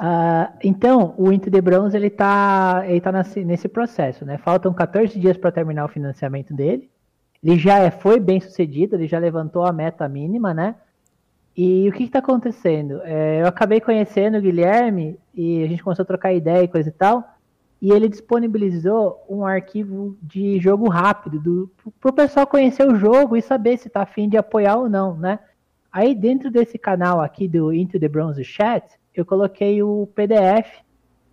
Uh, então, o Into the Bronze ele está ele tá nesse, nesse processo, né? Faltam 14 dias para terminar o financiamento dele. Ele já é, foi bem sucedido, ele já levantou a meta mínima, né? E o que está acontecendo? É, eu acabei conhecendo o Guilherme e a gente começou a trocar ideia e coisa e tal. E ele disponibilizou um arquivo de jogo rápido para o pessoal conhecer o jogo e saber se está afim de apoiar ou não, né? Aí dentro desse canal aqui do Into the Bronze Chat, eu coloquei o PDF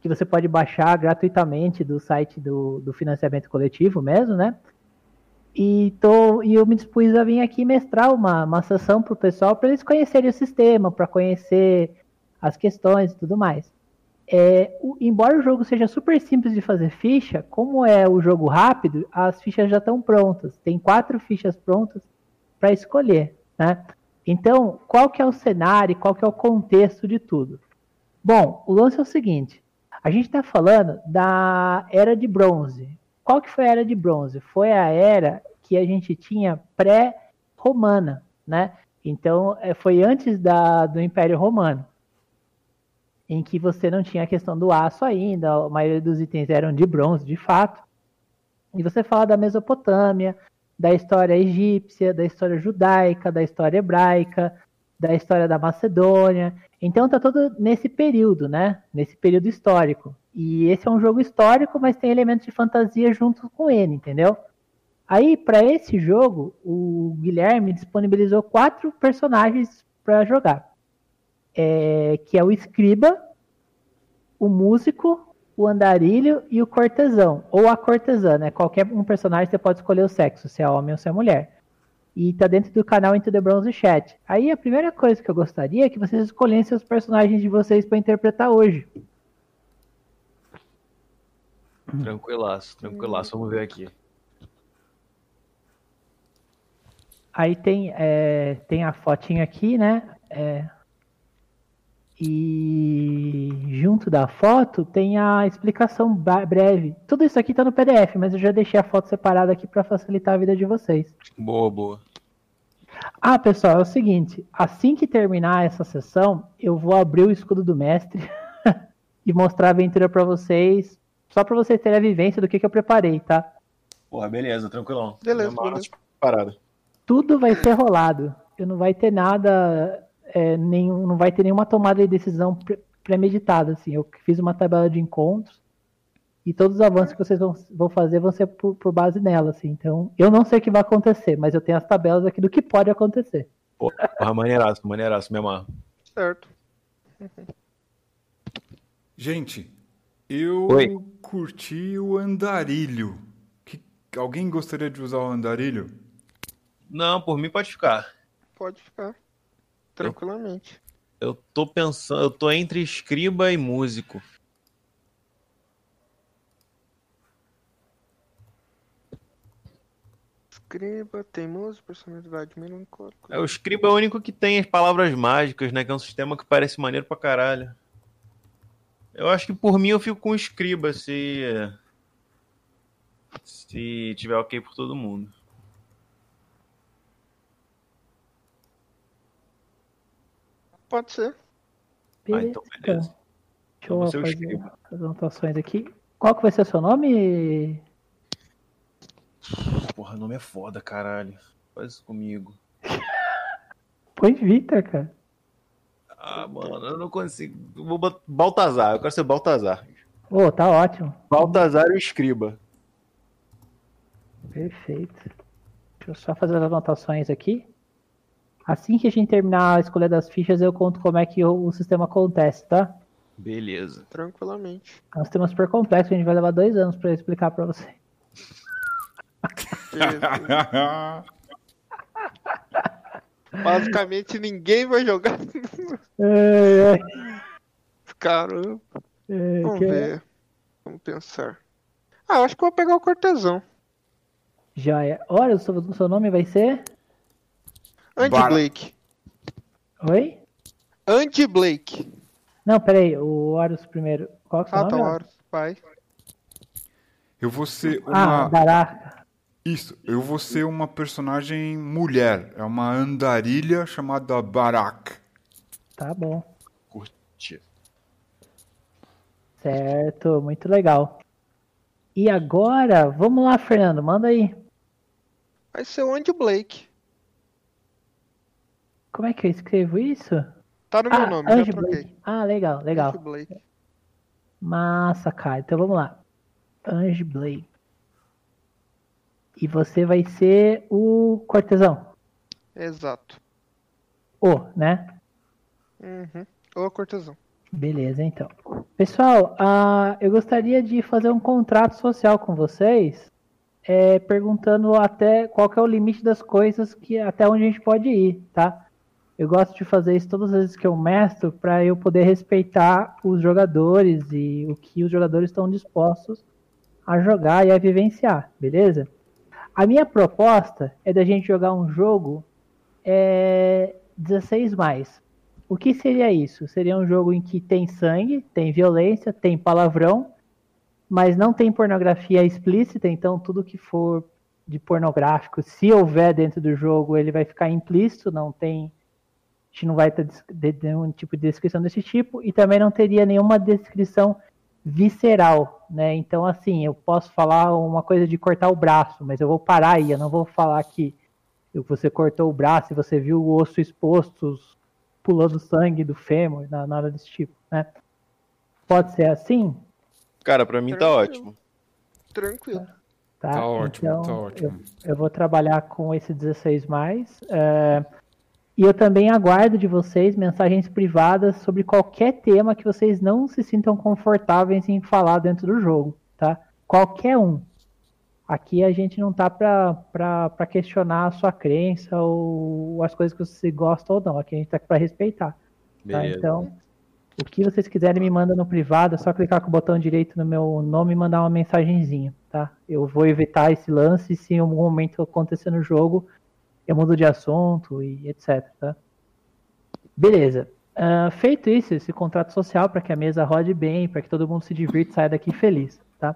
que você pode baixar gratuitamente do site do, do financiamento coletivo mesmo, né? E, tô, e eu me dispus a vir aqui mestrar uma, uma sessão para o pessoal para eles conhecerem o sistema, para conhecer as questões e tudo mais. É, o, embora o jogo seja super simples de fazer ficha, como é o jogo rápido, as fichas já estão prontas. Tem quatro fichas prontas para escolher, né? Então, qual que é o cenário, qual que é o contexto de tudo? Bom, o lance é o seguinte: a gente está falando da era de bronze. Qual que foi a era de bronze? Foi a era que a gente tinha pré-romana, né? Então, é, foi antes da, do Império Romano, em que você não tinha a questão do aço ainda, a maioria dos itens eram de bronze, de fato. E você fala da Mesopotâmia, da história egípcia, da história judaica, da história hebraica, da história da Macedônia. Então tá todo nesse período, né? Nesse período histórico. E esse é um jogo histórico, mas tem elementos de fantasia junto com ele, entendeu? Aí, para esse jogo, o Guilherme disponibilizou quatro personagens para jogar. É, que é o escriba, o músico, o andarilho e o cortesão. Ou a cortesã, né? Qualquer um personagem você pode escolher o sexo, se é homem ou se é mulher e tá dentro do canal Into the Bronze Chat. Aí a primeira coisa que eu gostaria é que vocês escolhessem os personagens de vocês para interpretar hoje. Tranquilaço, tranquilaço. Vamos ver aqui. Aí tem, é, tem a fotinha aqui, né? É, e junto da foto tem a explicação breve. Tudo isso aqui está no PDF, mas eu já deixei a foto separada aqui para facilitar a vida de vocês. Boa, boa. Ah, pessoal, é o seguinte: assim que terminar essa sessão, eu vou abrir o escudo do mestre e mostrar a aventura para vocês, só para vocês terem a vivência do que, que eu preparei, tá? Porra, beleza, tranquilão. Beleza, beleza. Parada. Tudo vai ser rolado. Eu não vai ter nada é, nenhum, não vai ter nenhuma tomada de decisão premeditada. Assim. Eu fiz uma tabela de encontros e todos os avanços que vocês vão, vão fazer vão ser por, por, base nela. Assim. Então, eu não sei o que vai acontecer, mas eu tenho as tabelas aqui do que pode acontecer. Porra, maneiraço, maneiraço, me amarro. Certo. Gente, eu Oi. curti o andarilho. Que, alguém gostaria de usar o andarilho? Não, por mim pode ficar. Pode ficar. Tranquilamente. Eu, eu tô pensando, eu tô entre escriba e músico. Escriba, teimoso, personalidade melancólica. É, o escriba é o único que tem as palavras mágicas, né? Que é um sistema que parece maneiro pra caralho. Eu acho que por mim eu fico com escriba se. Se tiver ok por todo mundo. Pode ser. Beleza. Ah, então beleza. Deixa eu fazer as anotações aqui. Qual que vai ser o seu nome? Porra, nome é foda, caralho. Faz isso comigo. Põe Vitor, cara. Ah, mano, eu não consigo. Vou Baltazar, eu quero ser Baltazar. Ô, oh, tá ótimo. Baltazar e o Escriba. Perfeito. Deixa eu só fazer as anotações aqui. Assim que a gente terminar a escolha das fichas, eu conto como é que o, o sistema acontece, tá? Beleza. Tranquilamente. É um sistema super complexo, a gente vai levar dois anos para explicar para você. Basicamente ninguém vai jogar. É, é. Caramba. É, Vamos ver. Vamos pensar. Ah, acho que eu vou pegar o cortesão. Já é. Olha, o seu nome vai ser? Andy Bar... Blake. Oi? Andy Blake. Não, peraí, o Horus primeiro. Qual que é o ah, nome? Ah, tá, Horus, pai. Eu vou ser ah, uma. Ah, Daraka. Isso, eu vou ser uma personagem mulher. É uma andarilha chamada Barak. Tá bom. Curti. Certo, muito legal. E agora, vamos lá, Fernando, manda aí. Vai ser o Andy Blake. Como é que eu escrevo isso? Tá no meu ah, nome, Andy já troquei. Blake. Ah, legal, legal. Andy Blake. Massa, cara. Então vamos lá. Ange Blake. E você vai ser o cortesão. Exato. O, né? Uhum. O cortesão. Beleza, então. Pessoal, uh, eu gostaria de fazer um contrato social com vocês, é, perguntando até qual é o limite das coisas que até onde a gente pode ir, tá? Eu gosto de fazer isso todas as vezes que eu mestro para eu poder respeitar os jogadores e o que os jogadores estão dispostos a jogar e a vivenciar, beleza? A minha proposta é da gente jogar um jogo é, 16 mais. O que seria isso? Seria um jogo em que tem sangue, tem violência, tem palavrão, mas não tem pornografia explícita, então tudo que for de pornográfico, se houver dentro do jogo, ele vai ficar implícito, não tem. A gente não vai ter nenhum tipo de descrição desse tipo, e também não teria nenhuma descrição visceral, né? Então, assim, eu posso falar uma coisa de cortar o braço, mas eu vou parar aí, eu não vou falar que você cortou o braço e você viu o osso exposto, pulando sangue do fêmur, nada desse tipo, né? Pode ser assim? Cara, para mim tá ótimo. Tranquilo. Tá, tá ótimo, então, tá ótimo. Eu, eu, vou trabalhar com esse 16 mais. É, e eu também aguardo de vocês mensagens privadas sobre qualquer tema que vocês não se sintam confortáveis em falar dentro do jogo, tá? Qualquer um. Aqui a gente não tá para questionar a sua crença ou as coisas que você gosta ou não. Aqui a gente tá para respeitar. Tá? Então, o que vocês quiserem me manda no privado, é só clicar com o botão direito no meu nome e mandar uma mensagenzinha, tá? Eu vou evitar esse lance se em algum momento acontecer no jogo, eu mudo de assunto e etc, tá? Beleza. Uh, feito isso, esse contrato social para que a mesa rode bem, para que todo mundo se divirta e saia daqui feliz, tá?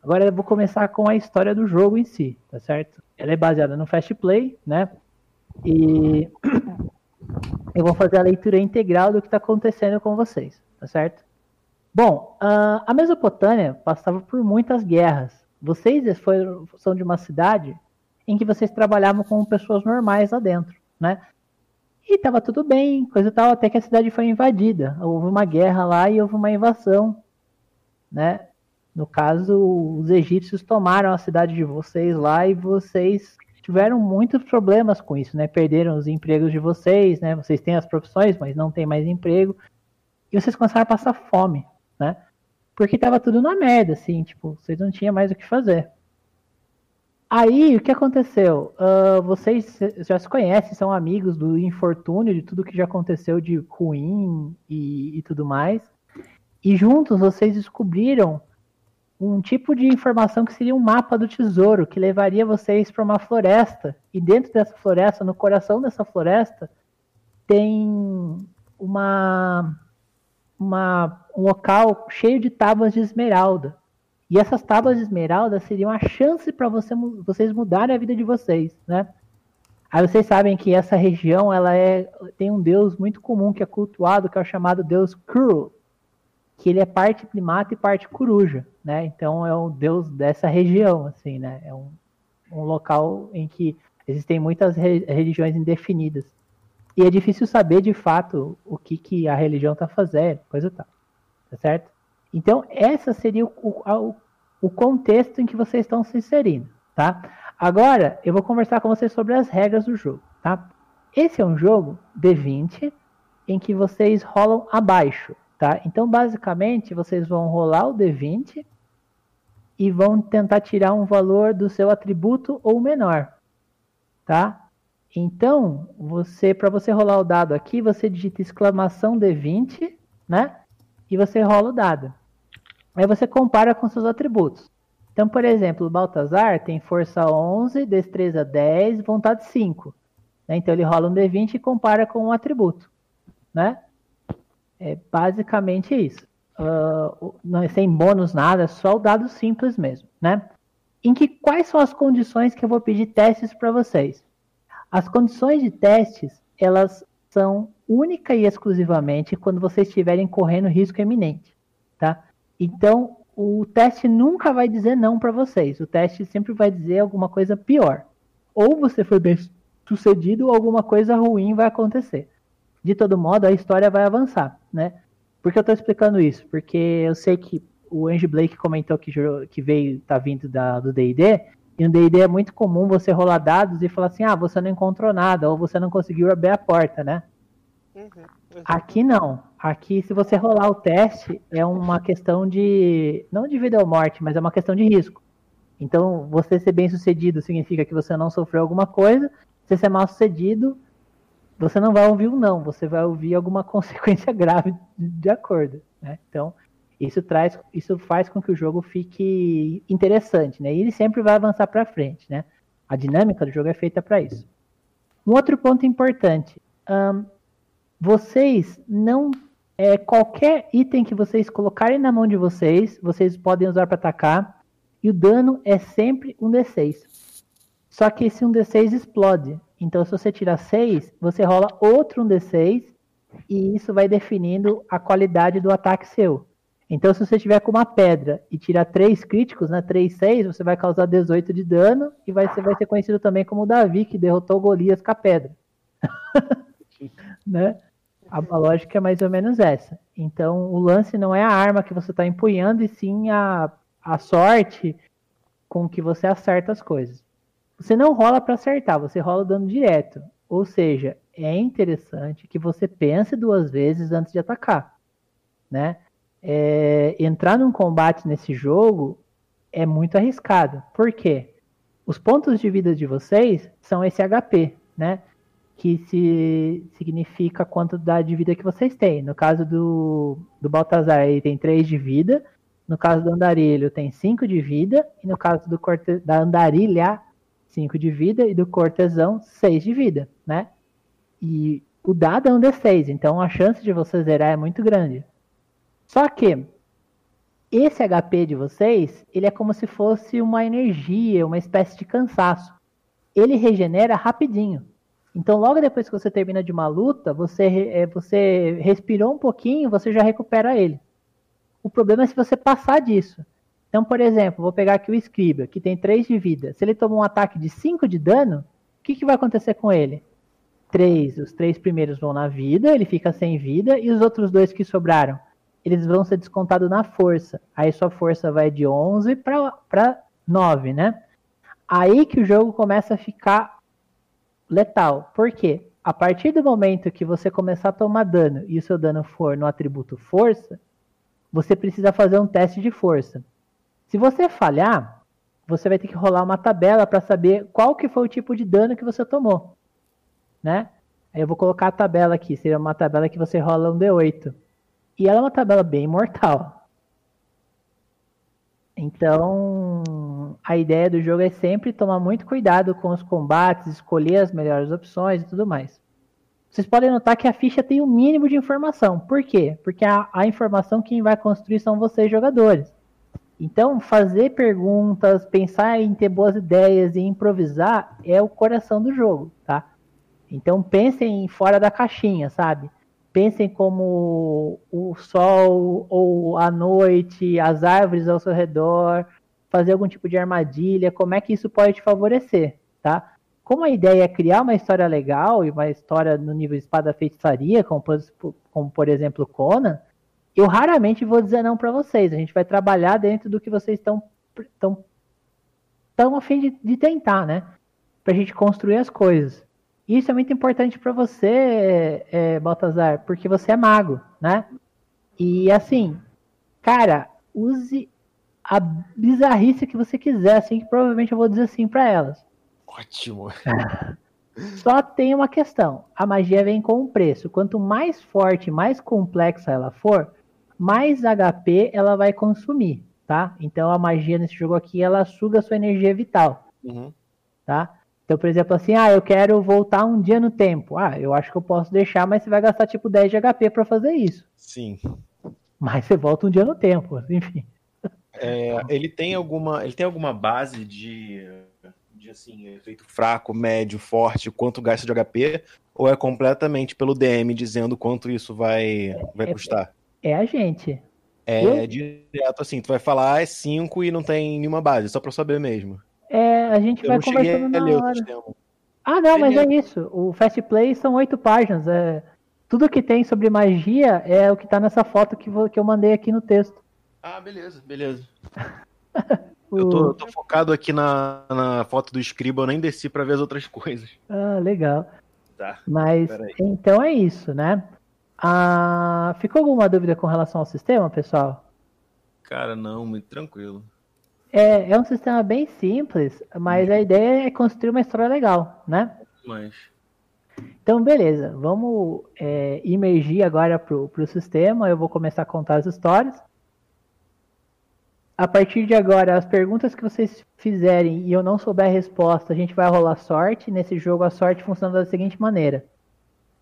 Agora eu vou começar com a história do jogo em si, tá certo? Ela é baseada no Fast Play, né? E eu vou fazer a leitura integral do que está acontecendo com vocês, tá certo? Bom, a Mesopotâmia passava por muitas guerras. Vocês foram, são de uma cidade em que vocês trabalhavam com pessoas normais lá dentro, né? E estava tudo bem, coisa tal, até que a cidade foi invadida. Houve uma guerra lá e houve uma invasão, né? No caso, os egípcios tomaram a cidade de vocês lá e vocês tiveram muitos problemas com isso, né? Perderam os empregos de vocês, né? Vocês têm as profissões, mas não tem mais emprego. E vocês começaram a passar fome, né? Porque tava tudo na merda, assim, tipo, vocês não tinham mais o que fazer. Aí, o que aconteceu? Uh, vocês já se conhecem, são amigos do infortúnio, de tudo que já aconteceu de ruim e, e tudo mais. E juntos vocês descobriram um tipo de informação que seria um mapa do tesouro, que levaria vocês para uma floresta. E dentro dessa floresta, no coração dessa floresta, tem uma, uma um local cheio de tábuas de esmeralda. E essas tábuas de esmeralda seriam a chance para você, vocês mudarem a vida de vocês, né? Aí vocês sabem que essa região ela é, tem um deus muito comum que é cultuado, que é o chamado deus Kru, que ele é parte primata e parte coruja, né? Então é o deus dessa região, assim, né? É um, um local em que existem muitas re religiões indefinidas. E é difícil saber de fato o que, que a religião está fazendo, coisa tal. Tá certo? Então, essa seria o, o, o contexto em que vocês estão se inserindo, tá? Agora, eu vou conversar com vocês sobre as regras do jogo, tá? Esse é um jogo D20 em que vocês rolam abaixo, Tá? Então, basicamente, vocês vão rolar o D20 e vão tentar tirar um valor do seu atributo ou menor. Tá? Então, você para você rolar o dado aqui, você digita exclamação D20, né? E você rola o dado. Aí você compara com seus atributos. Então, por exemplo, o Baltazar tem força 11, destreza 10, vontade 5. Né? Então ele rola um D20 e compara com um atributo, né? É basicamente isso. Uh, não é sem bônus nada, é só o dado simples mesmo, né? Em que quais são as condições que eu vou pedir testes para vocês? As condições de testes, elas são única e exclusivamente quando vocês estiverem correndo risco eminente, tá? Então, o teste nunca vai dizer não para vocês. O teste sempre vai dizer alguma coisa pior. Ou você foi bem sucedido ou alguma coisa ruim vai acontecer. De todo modo, a história vai avançar, né? Por que eu estou explicando isso? Porque eu sei que o Angie Blake comentou que, que veio, tá vindo da, do D&D, e no D&D é muito comum você rolar dados e falar assim, ah, você não encontrou nada, ou você não conseguiu abrir a porta, né? Uhum, Aqui não. Aqui, se você rolar o teste, é uma questão de. Não de vida ou morte, mas é uma questão de risco. Então, você ser bem sucedido significa que você não sofreu alguma coisa. Se você ser mal sucedido, você não vai ouvir um não, você vai ouvir alguma consequência grave de acordo. Né? Então, isso traz, isso faz com que o jogo fique interessante, né? E ele sempre vai avançar para frente, né? A dinâmica do jogo é feita para isso. Um outro ponto importante: um, vocês não é, qualquer item que vocês colocarem na mão de vocês, vocês podem usar para atacar, e o dano é sempre um d6. Só que esse um d6 explode. Então, se você tirar 6, você rola outro um d6, e isso vai definindo a qualidade do ataque seu. Então, se você tiver com uma pedra e tirar 3 críticos, né, 3, 6, você vai causar 18 de dano e vai ser, vai ser conhecido também como o Davi, que derrotou Golias com a pedra. né? A, a, lógica é mais ou menos essa. Então, o lance não é a arma que você está empunhando, e sim a, a sorte com que você acerta as coisas. Você não rola para acertar, você rola dando direto. Ou seja, é interessante que você pense duas vezes antes de atacar, né? é, entrar num combate nesse jogo é muito arriscado. Por quê? Os pontos de vida de vocês são esse HP, né? Que se significa a quantidade de vida que vocês têm. No caso do, do Baltazar, ele tem 3 de vida. No caso do Andarilho, tem 5 de vida. E no caso do corte, da Andarilha, 5 de vida. E do Cortesão, 6 de vida, né? E o dado é um D6, então a chance de você zerar é muito grande. Só que esse HP de vocês, ele é como se fosse uma energia, uma espécie de cansaço. Ele regenera rapidinho. Então, logo depois que você termina de uma luta, você, é, você respirou um pouquinho, você já recupera ele. O problema é se você passar disso. Então, por exemplo, vou pegar aqui o Scriba, que tem 3 de vida. Se ele tomar um ataque de 5 de dano, o que, que vai acontecer com ele? 3, os três primeiros vão na vida, ele fica sem vida, e os outros dois que sobraram? eles vão ser descontados na força. Aí sua força vai de 11 para 9, né? Aí que o jogo começa a ficar letal. Por quê? A partir do momento que você começar a tomar dano e o seu dano for no atributo força, você precisa fazer um teste de força. Se você falhar, você vai ter que rolar uma tabela para saber qual que foi o tipo de dano que você tomou, né? Aí eu vou colocar a tabela aqui, seria uma tabela que você rola um D8. E ela é uma tabela bem mortal. Então, a ideia do jogo é sempre tomar muito cuidado com os combates, escolher as melhores opções e tudo mais. Vocês podem notar que a ficha tem o um mínimo de informação. Por quê? Porque a, a informação quem vai construir são vocês, jogadores. Então, fazer perguntas, pensar em ter boas ideias e improvisar é o coração do jogo, tá? Então, pensem fora da caixinha, sabe? Pensem como o sol ou a noite, as árvores ao seu redor, fazer algum tipo de armadilha, como é que isso pode te favorecer, tá? Como a ideia é criar uma história legal e uma história no nível espada feitiçaria, como, como por exemplo Conan, eu raramente vou dizer não para vocês. A gente vai trabalhar dentro do que vocês estão tão, tão a fim de, de tentar, né? Pra gente construir as coisas. Isso é muito importante para você, é, Baltazar, porque você é mago, né? E assim, cara, use a bizarrice que você quiser, assim, que provavelmente eu vou dizer sim para elas. Ótimo. Só tem uma questão: a magia vem com um preço. Quanto mais forte, mais complexa ela for, mais HP ela vai consumir, tá? Então a magia nesse jogo aqui ela suga a sua energia vital, uhum. tá? Então, por exemplo, assim, ah, eu quero voltar um dia no tempo. Ah, eu acho que eu posso deixar, mas você vai gastar tipo 10 de HP para fazer isso. Sim. Mas você volta um dia no tempo, enfim. É, ele tem alguma, ele tem alguma base de, de assim, efeito fraco, médio, forte, quanto gasta de HP, ou é completamente pelo DM dizendo quanto isso vai, vai é, custar? É a gente. É, é direto assim, tu vai falar é 5 e não tem nenhuma base, só pra saber mesmo. É, a gente eu vai conversando na hora. Ah, não, mas é isso. O Fast Play são oito páginas. É... Tudo que tem sobre magia é o que tá nessa foto que, que eu mandei aqui no texto. Ah, beleza, beleza. eu, tô, eu, tô, focado aqui na, na foto do Scribble, eu nem desci para ver as outras coisas. Ah, legal. Tá. Mas então é isso, né? Ah, ficou alguma dúvida com relação ao sistema, pessoal? Cara, não, muito tranquilo. É, é um sistema bem simples, mas a ideia é construir uma história legal, né? Mas. Então, beleza. Vamos é, imergir agora pro, pro sistema. Eu vou começar a contar as histórias. A partir de agora, as perguntas que vocês fizerem e eu não souber a resposta, a gente vai rolar sorte. Nesse jogo, a sorte funciona da seguinte maneira: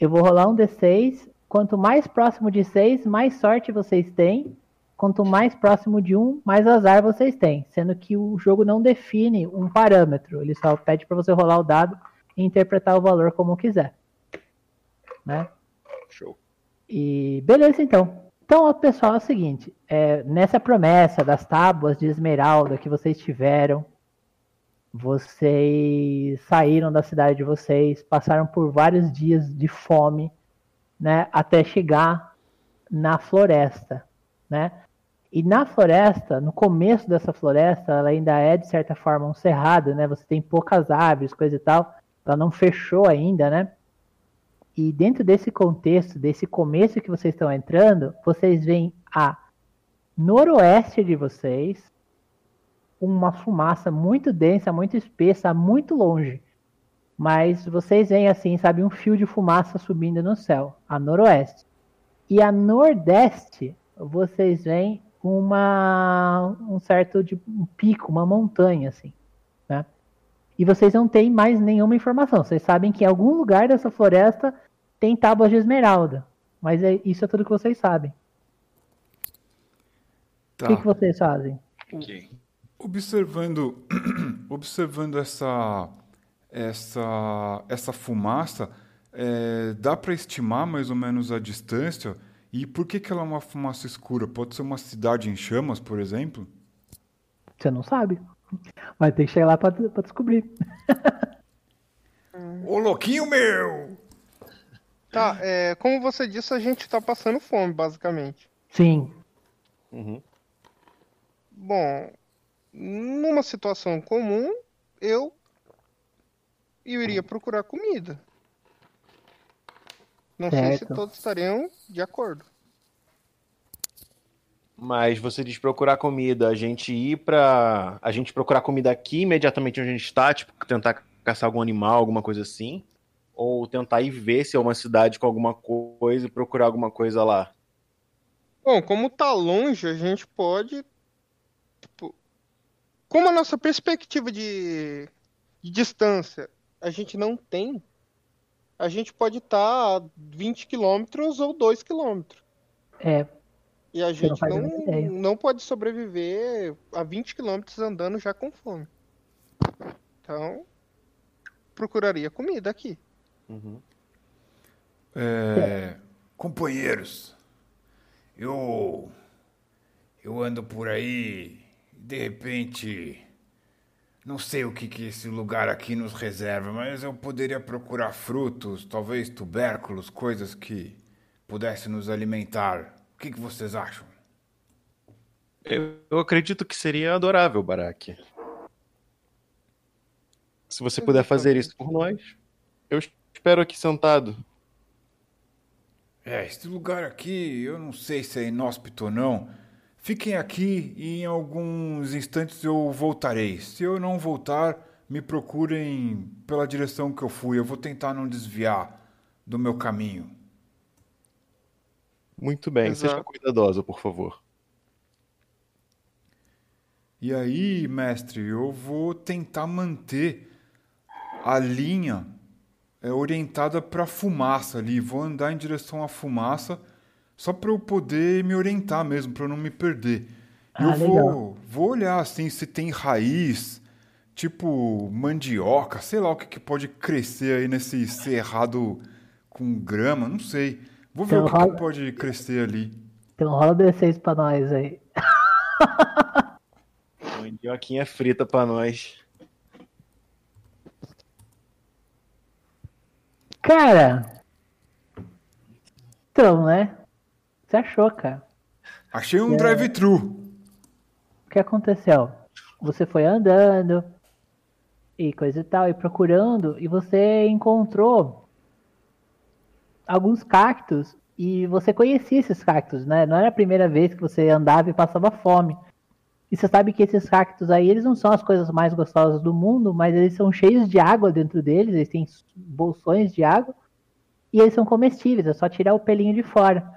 eu vou rolar um D6. Quanto mais próximo de 6, mais sorte vocês têm. Quanto mais próximo de 1, mais azar vocês têm. Sendo que o jogo não define um parâmetro, ele só pede para você rolar o dado e interpretar o valor como quiser. Né? Show. E beleza, então. Então, pessoal, é o seguinte: é, nessa promessa das tábuas de esmeralda que vocês tiveram, vocês saíram da cidade de vocês, passaram por vários dias de fome, né, até chegar na floresta, né? E na floresta, no começo dessa floresta, ela ainda é de certa forma um cerrado, né? Você tem poucas árvores, coisa e tal. Ela não fechou ainda, né? E dentro desse contexto, desse começo que vocês estão entrando, vocês veem a noroeste de vocês uma fumaça muito densa, muito espessa, muito longe. Mas vocês veem assim, sabe, um fio de fumaça subindo no céu, a noroeste. E a nordeste, vocês veem uma um certo de um pico, uma montanha assim, né? E vocês não têm mais nenhuma informação. Vocês sabem que em algum lugar dessa floresta tem tábuas de esmeralda. Mas é, isso é tudo que vocês sabem. Tá. O que, que, vocês fazem? Okay. Observando, observando essa, essa, essa fumaça, é, dá para estimar mais ou menos a distância? E por que, que ela é uma fumaça escura? Pode ser uma cidade em chamas, por exemplo? Você não sabe. Vai ter que chegar lá para descobrir. Ô louquinho meu! Tá, é, como você disse, a gente tá passando fome, basicamente. Sim. Uhum. Bom, numa situação comum, eu, eu iria procurar comida. Não certo. sei se todos estariam de acordo. Mas você diz procurar comida, a gente ir pra. A gente procurar comida aqui imediatamente onde a gente está, tipo, tentar caçar algum animal, alguma coisa assim ou tentar ir ver se é uma cidade com alguma coisa e procurar alguma coisa lá? Bom, como tá longe, a gente pode. Tipo, como a nossa perspectiva de, de distância a gente não tem, a gente pode estar tá a 20 quilômetros ou 2 quilômetros. É. E a gente não, não, não, pode sobreviver a 20 quilômetros andando já com fome. Então, procuraria comida aqui. Uhum. É, companheiros, eu eu ando por aí de repente não sei o que, que esse lugar aqui nos reserva, mas eu poderia procurar frutos, talvez tubérculos, coisas que pudessem nos alimentar. O que, que vocês acham? Eu, eu acredito que seria adorável, Barak. Se você puder fazer isso por nós, eu espero aqui sentado. É, esse lugar aqui, eu não sei se é inóspito ou não. Fiquem aqui e em alguns instantes eu voltarei. Se eu não voltar, me procurem pela direção que eu fui. Eu vou tentar não desviar do meu caminho. Muito bem, Exato. seja cuidadosa, por favor. E aí, mestre, eu vou tentar manter a linha é, orientada para fumaça ali. Vou andar em direção à fumaça só para eu poder me orientar mesmo, para eu não me perder. Ah, eu vou, vou olhar assim se tem raiz, tipo mandioca, sei lá o que, que pode crescer aí nesse cerrado com grama, não sei. Vou ver então, o que, rola... que, pode crescer ali. Então rola o D6 pra nós aí. Mandioquinha frita pra nós. Cara. Então, né? Você achou, cara? Achei um É. drive-thru. O que aconteceu? Você foi andando e coisa e tal, e procurando, e você encontrou alguns cactos, e você conhecia esses cactos, né? Não era a primeira vez que você andava e passava fome. E você sabe que esses cactos aí, eles não são as coisas mais gostosas do mundo, mas eles são cheios de água dentro deles, eles têm bolsões de água, e eles são comestíveis, é só tirar o pelinho de fora.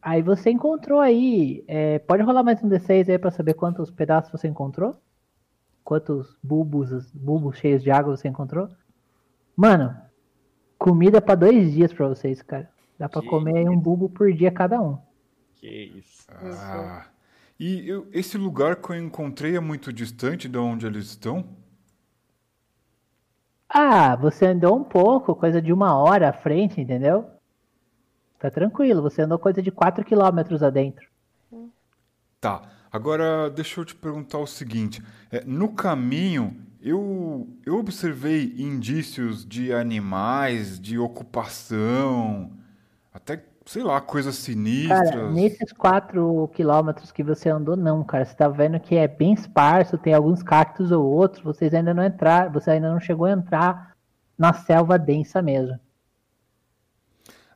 Aí você encontrou aí. é, pode rolar mais um D6 aí pra saber quantos pedaços você encontrou? Quantos bulbos, bulbos cheios de água você encontrou? Mano, comida pra dois dias pra vocês, cara. Dá pra Que comer aí um bulbo por dia cada um. Que isso. Ah. E eu- esse lugar que eu encontrei é muito distante de onde eles estão? Ah, você andou um pouco, coisa de uma hora à frente, entendeu? Tá tranquilo, você andou coisa de 4 quilômetros adentro. Tá. Agora deixa eu te perguntar o seguinte: é, no caminho eu, eu observei indícios de animais, de ocupação, até sei lá, coisas sinistras. Cara, nesses 4 quilômetros que você andou, não, cara. Você tá vendo que é bem esparso, tem alguns cactos ou outros, vocês ainda não entraram, você ainda não chegou a entrar na selva densa mesmo.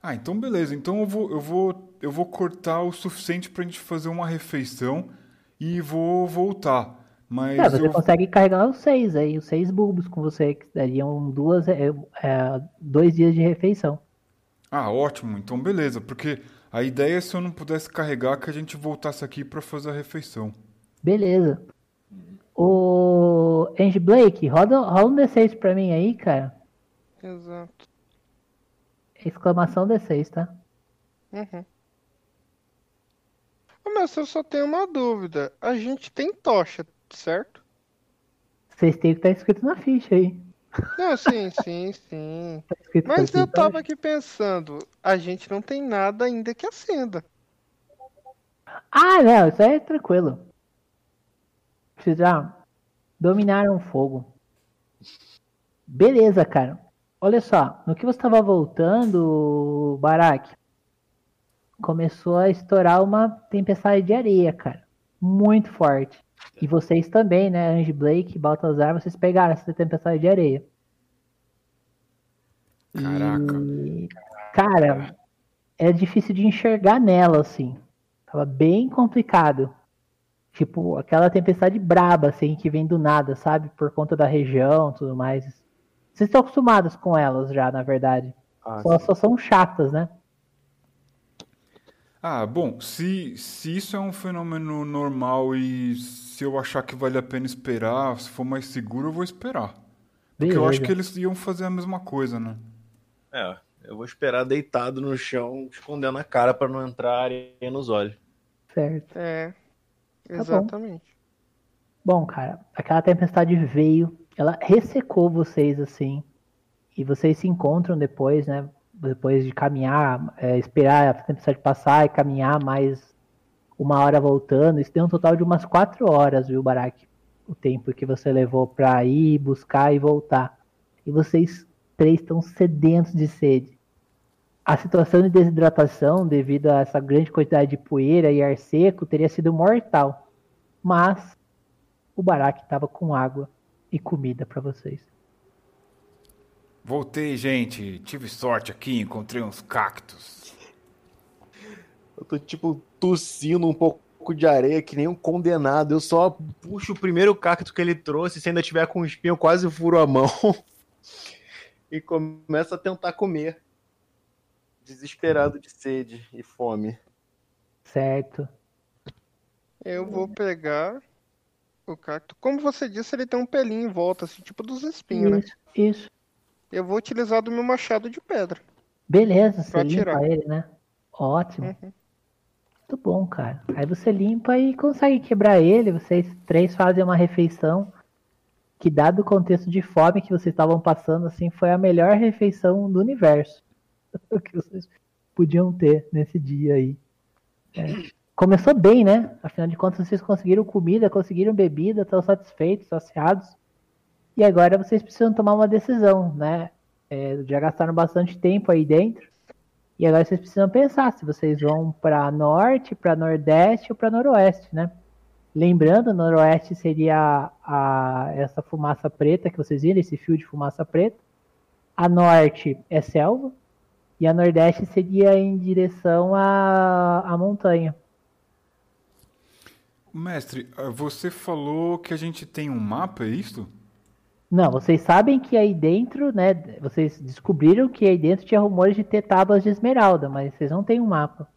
Ah, então beleza. Então eu vou, eu vou, eu vou cortar o suficiente pra gente fazer uma refeição e vou voltar. Mas É, você eu, consegue carregar os seis aí, os seis bulbos com você, que dariam duas, é, é, dois dias de refeição. Ah, ótimo. Então beleza, porque a ideia é se eu não pudesse carregar que a gente voltasse aqui pra fazer a refeição. Beleza. O Angie Blake, roda, rola um D6 pra mim aí, cara. Exato. Exclamação D6, tá? Uhum. Mas eu só tenho uma dúvida. A gente tem tocha, certo? Vocês têm que tá escrito na ficha aí. Não, sim, sim, sim. Tá Mas eu tava aqui pensando, a gente não tem nada ainda que acenda. Ah, não, isso aí é tranquilo. Vocês já dominaram o fogo. Beleza, cara. Olha só, no que você estava voltando, Barak, começou a estourar uma tempestade de areia, cara. Muito forte. E vocês também, né? Ange Blake, Baltazar, vocês pegaram essa tempestade de areia. Caraca. E, cara, é difícil de enxergar nela, assim. Tava bem complicado. Tipo, aquela tempestade braba, assim, que vem do nada, sabe? Por conta da região e tudo mais. Vocês estão acostumados com elas já, na verdade. Ah, Só, só são chatas, né? Ah, bom, se, se isso é um fenômeno normal e se eu achar que vale a pena esperar, se for mais seguro, eu vou esperar. Porque eu acho que eles iam fazer a mesma coisa, né? É, eu vou esperar deitado no chão, escondendo a cara pra não entrar areia nos olhos. Certo. É, bom. exatamente. Bom, cara, aquela tempestade veio, ela ressecou vocês assim, e vocês se encontram depois, né? Depois de caminhar, é, esperar a tempestade passar e caminhar mais uma hora voltando. Isso deu um total de umas quatro horas, viu, Barak? O tempo que você levou pra ir, buscar e voltar. E vocês três estão sedentos de sede. A situação de desidratação, devido a essa grande quantidade de poeira e ar seco, teria sido mortal. Mas o Barak estava com água e comida para vocês. Voltei, gente. Tive sorte aqui, encontrei uns cactos. Eu tô, tipo, tossindo um pouco de areia, que nem um condenado. Eu só puxo o primeiro cacto que ele trouxe, se ainda tiver com espinho, eu quase furo a mão. e começo a tentar comer. Desesperado de sede e fome. Certo? Eu vou pegar o cacto. Como você disse, ele tem um pelinho em volta, assim, tipo dos espinhos, né? Isso, isso. Eu vou utilizar do meu machado de pedra. Beleza, você Pra limpa tirar. ele, né? Ótimo. Uhum. Muito bom, cara. Aí você limpa e consegue quebrar ele. Vocês três fazem uma refeição que, dado o contexto de fome que vocês estavam passando, assim, foi a melhor refeição do universo que vocês podiam ter nesse dia aí. É, começou bem, né? Afinal de contas, vocês conseguiram comida, conseguiram bebida, estão satisfeitos, saciados. E agora vocês precisam tomar uma decisão, né? É, já gastaram bastante tempo aí dentro. E agora vocês precisam pensar se vocês vão para norte, para nordeste ou para noroeste, né? Lembrando, noroeste seria a, essa fumaça preta que vocês viram, esse fio de fumaça preta. A norte é selva e a nordeste seria em direção à, à montanha. Mestre, você falou que a gente tem um mapa, é isso? Não, vocês sabem que aí dentro, né? Vocês descobriram que aí dentro tinha rumores de ter tábuas de esmeralda, mas vocês não têm um mapa.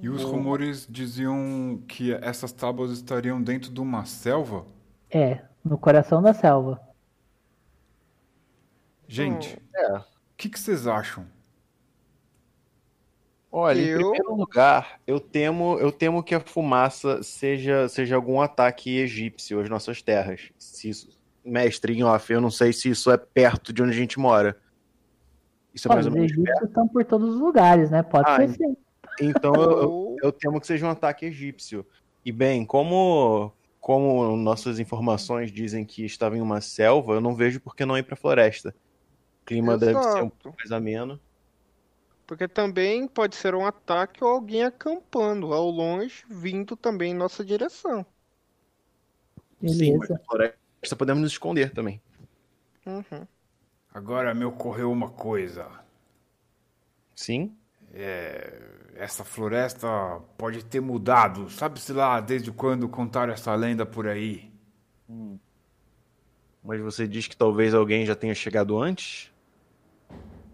E os rumores diziam que essas tábuas estariam dentro de uma selva? É, no coração da selva. Gente, É. o que, que vocês acham? Olha, Eu- em primeiro lugar, eu temo, eu temo que a fumaça seja, seja algum ataque egípcio às nossas terras. Se isso, mestre, em off, eu não sei se isso é perto de onde a gente mora. Isso é mais os ou menos perto. egípcios estão por todos os lugares, né? Pode Ah, ser sim. Então eu, eu, temo que seja um ataque egípcio. E bem, como, como nossas informações dizem que estava em uma selva, eu não vejo por que não ir para floresta. O clima deve ser um Exato. pouco mais ameno. Porque também pode ser um ataque ou alguém acampando ao longe, vindo também em nossa direção. Sim, mas Beleza. na floresta podemos nos esconder também. Uhum. Agora me ocorreu uma coisa. Sim? É, essa floresta pode ter mudado. Sabe-se lá desde quando contaram essa lenda por aí? Mas você diz que talvez alguém já tenha chegado antes?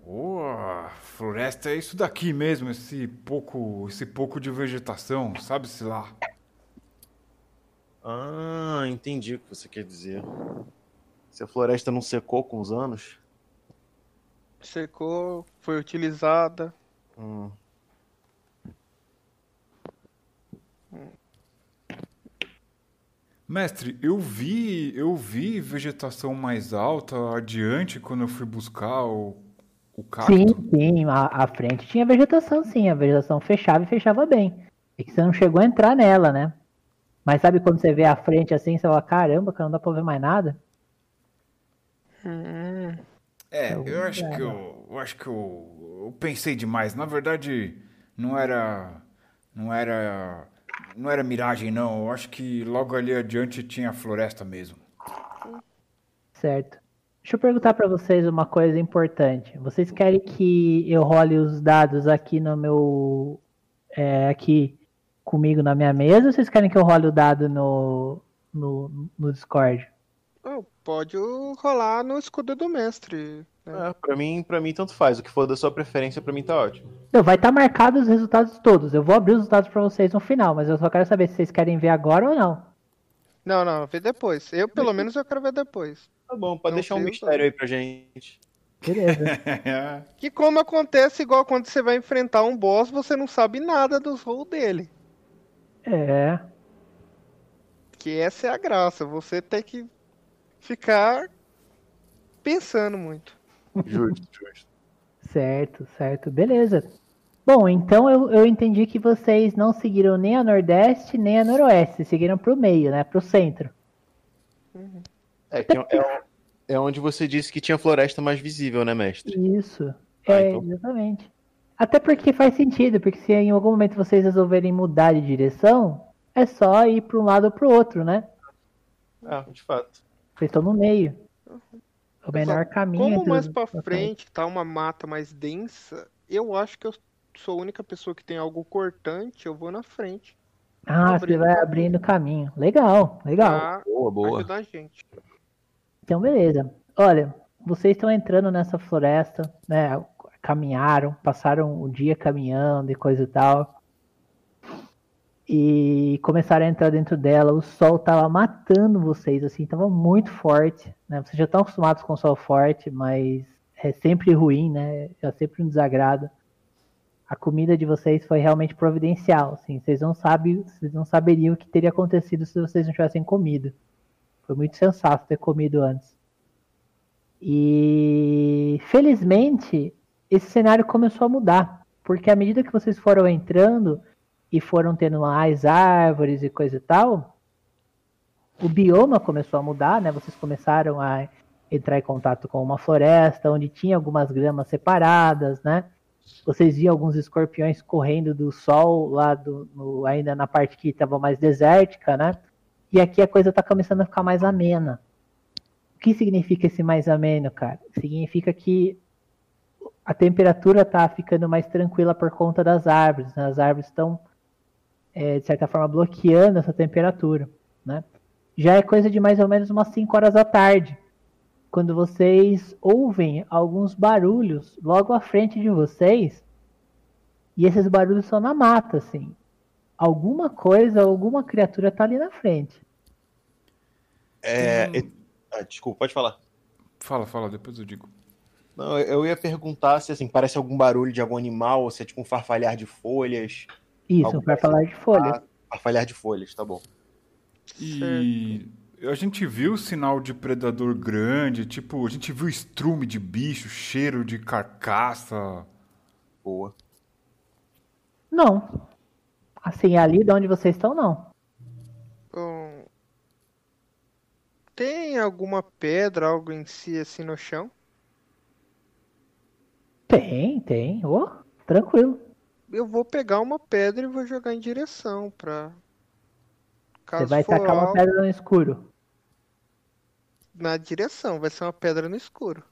Oh, a floresta é isso daqui mesmo, esse pouco, esse pouco de vegetação, sabe-se lá. Ah, entendi o que você quer dizer. Se a floresta não secou com os anos. Secou, foi utilizada. Hum. Mestre, eu vi, eu vi vegetação mais alta adiante quando eu fui buscar o, o cacto. Sim, sim, a, a frente tinha vegetação, sim. A vegetação fechava e fechava bem. É que você não chegou a entrar nela, né? Mas sabe quando você vê a frente assim, você fala, caramba, cara, não dá pra ver mais nada? Hum, É, Eu- eu acho que eu, eu acho que eu, eu pensei demais. Na verdade, não era, não era, não era miragem não. Eu acho que logo ali adiante tinha floresta mesmo. Certo. Deixa eu perguntar pra vocês uma coisa importante. Vocês querem que eu role os dados aqui no meu. é, aqui comigo na minha mesa ou vocês querem que eu role o dado no, no, no Discord? oh, pode rolar no escudo do mestre. né? É, pra mim, para mim tanto faz. O que for da sua preferência, pra mim tá ótimo. Não, vai estar marcado os resultados todos. Eu vou abrir os resultados pra vocês no final, mas eu só quero saber se vocês querem ver agora ou não. Não, não, vê depois. Eu, pelo menos, eu quero ver depois. Tá bom, pode Não deixar um mistério aí pra gente. Beleza. Que como acontece igual quando você vai enfrentar um boss, você não sabe nada dos rolos dele. é. Que essa é a graça, você tem que ficar pensando muito. Justo, justo. Certo, certo. Beleza. Bom, então eu, eu entendi que vocês não seguiram nem a Nordeste nem a Noroeste. Vocês seguiram pro meio, né? Pro centro. É, que é, é- é onde você disse que tinha floresta mais visível, né, mestre? Isso. Ah, é, então- exatamente. Até porque faz sentido, porque se em algum momento vocês resolverem mudar de direção, é só ir para um lado ou pro outro, né? Ah, de fato. Vocês estão no meio. O menor Exato. caminho. Como mais os- pra frente tá uma mata mais densa, eu acho que eu sou a única pessoa que tem algo cortante, eu vou na frente. Ah, você abrindo vai caminho. abrindo caminho. Legal, legal. Pra Boa, boa. ajudar a gente. Então, beleza. Olha, vocês estão entrando nessa floresta, né? Caminharam, passaram o dia caminhando e coisa e tal. E começaram a entrar dentro dela. O sol tava matando vocês, assim, tava muito forte, né? Vocês já estão acostumados com o sol forte, mas é sempre ruim, né? É sempre um desagrado. A comida de vocês foi realmente providencial, assim. Vocês não sabem, vocês não saberiam o que teria acontecido se vocês não tivessem comido. Foi muito sensato ter comido antes. E felizmente esse cenário começou a mudar. porque à medida que vocês foram entrando e foram tendo mais árvores e coisa e tal, o bioma começou a mudar, né? Vocês começaram a entrar em contato com uma floresta onde tinha algumas gramas separadas, né? Vocês viam alguns escorpiões correndo do sol lá do, no, ainda na parte que estava mais desértica, né? E aqui a coisa está começando a ficar mais amena. O que significa esse mais ameno, cara? Significa que a temperatura está ficando mais tranquila por conta das árvores. Né? As árvores estão, é, de certa forma, bloqueando essa temperatura. Né? Já é coisa de mais ou menos umas 5 horas da tarde quando vocês ouvem alguns barulhos logo à frente de vocês, e esses barulhos são na mata, assim. Alguma coisa, alguma criatura tá ali na frente. É. Hum. Ah, desculpa, pode falar. Fala, fala, depois eu digo. Não, eu ia perguntar se assim, parece algum barulho de algum animal, ou se é tipo um farfalhar de folhas. Isso, um farfalhar de folhas. Ah, farfalhar de folhas, tá bom. E certo a gente viu sinal de predador grande, tipo, a gente viu estrume de bicho, cheiro de carcaça. Boa. Não. Assim, ali de onde vocês estão, não. Bom, tem alguma pedra, algo em si assim no chão? Tem, tem. Oh, tranquilo. Eu vou pegar uma pedra e vou jogar em direção pra. Caso Você vai tacar algo... uma pedra no escuro na direção, vai ser uma pedra no escuro.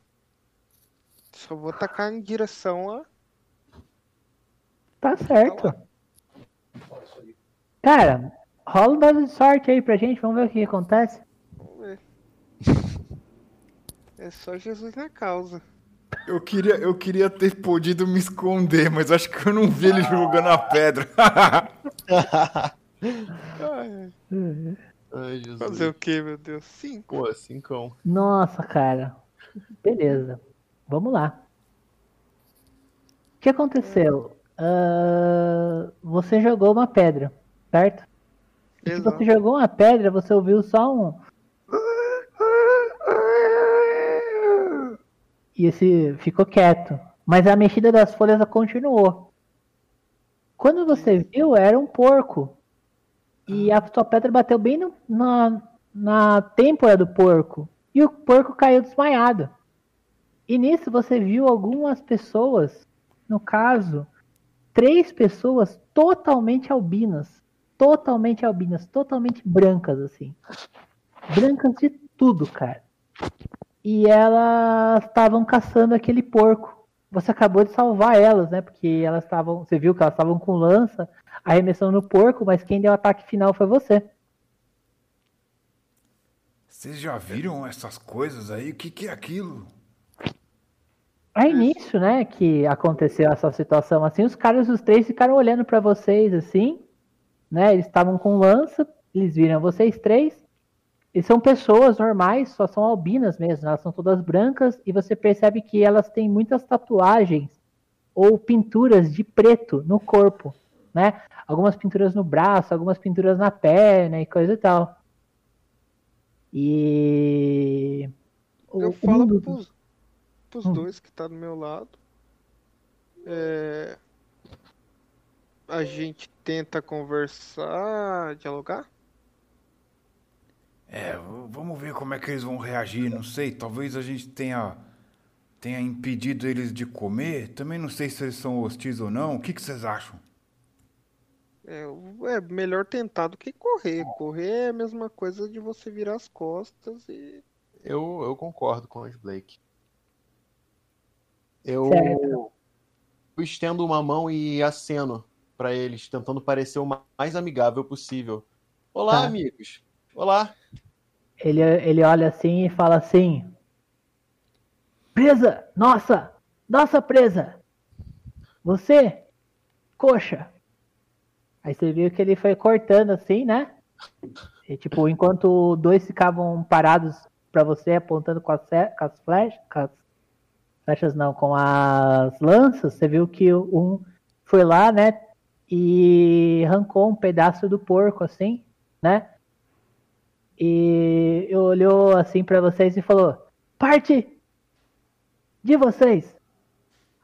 Só vou tacar em direção a. Tá certo. Cara, rola um dado de sorte aí pra gente, vamos ver o que acontece. Vamos ver. É só Jesus na causa. Eu queria, eu queria ter podido me esconder, mas acho que eu não vi ele jogando a pedra. Ai. Jesus. Fazer o que, meu Deus? Cinco. Pô, cinco. Nossa, cara. Beleza. Vamos lá. O que aconteceu? Uh, você jogou uma pedra, certo? E você jogou uma pedra, você ouviu só um. E esse ficou quieto. Mas a mexida das folhas continuou. Quando você viu, era um porco e a sua pedra bateu bem no, na, na têmpora do porco. E o porco caiu desmaiado. E nisso você viu algumas pessoas, no caso, três pessoas totalmente albinas. Totalmente albinas, totalmente brancas, assim. Brancas de tudo, cara. E elas estavam caçando aquele porco. Você acabou de salvar elas, né? Porque elas estavam. Você viu que elas estavam com lança arremessando no porco, mas quem deu o ataque final foi você. Vocês já viram essas coisas aí? O que, que é aquilo? É início, né, que aconteceu essa situação assim, os caras, os três ficaram olhando para vocês assim, né? Eles estavam com lança, eles viram vocês três. E são pessoas normais, só são albinas mesmo, elas são todas brancas e você percebe que elas têm muitas tatuagens ou pinturas de preto no corpo né? Algumas pinturas no braço, algumas pinturas na perna e coisa e tal. E. Eu o falo mundo... pros, pros hum. dois que tá do meu lado. É... A gente tenta conversar, dialogar? É, vamos ver como é que eles vão reagir, não sei. Talvez a gente tenha tenha impedido eles de comer. Também não sei se eles são hostis ou não. O que, que vocês acham? É, é melhor tentar do que correr. Correr é a mesma coisa de você virar as costas e. Eu, eu concordo com o Blake. Eu, eu estendo uma mão e aceno para eles, tentando parecer o mais amigável possível. Olá, tá. amigos. Olá. Ele, ele olha assim e fala assim: Presa! Nossa! Nossa, presa! Você, coxa, Aí você viu que ele foi cortando assim, né? E, tipo, enquanto dois ficavam parados para você, apontando com as, com as flechas, com as flechas não, com as lanças, você viu que um foi lá, né? E arrancou um pedaço do porco, assim, né? E olhou assim para vocês e falou: Parte de vocês!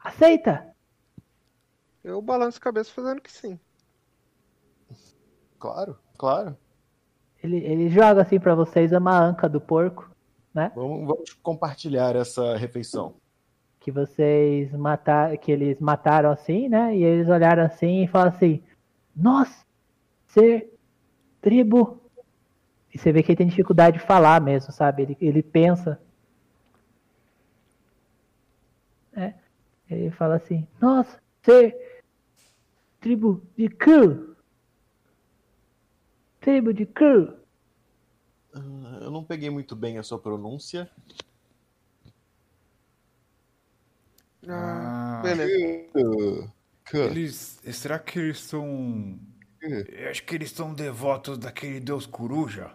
Aceita! Eu balanço a cabeça fazendo que sim. Claro, claro. Ele, ele joga assim pra vocês uma anca do porco, né? Vamos, vamos compartilhar essa refeição. Que vocês mataram, que eles mataram assim, né? E eles olharam assim e falaram assim: Nós, ser tribo. E você vê que ele tem dificuldade de falar mesmo, sabe? Ele, ele pensa. É. Ele fala assim: Nós, ser tribo de Kru. Tribo de Kru. Ah, Eu não peguei muito bem a sua pronúncia. Ah, Ah, beleza. Uh, eles. Será que eles são. Eu acho que eles são devotos daquele deus coruja.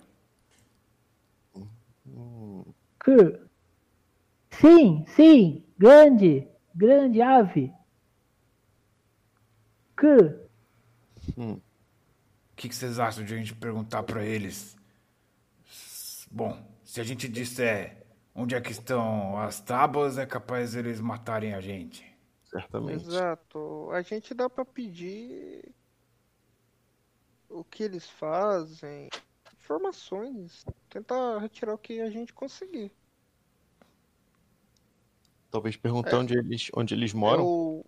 Kru. Sim, sim, grande, grande ave. Kru. O que, que vocês acham de a gente perguntar pra eles? Bom, se a gente disser onde é que estão as tábuas, é capaz eles matarem a gente. certamente. Exato. A gente dá pra pedir o que eles fazem, informações, tentar retirar o que a gente conseguir. Talvez perguntar onde, eles, onde eles moram. Eu...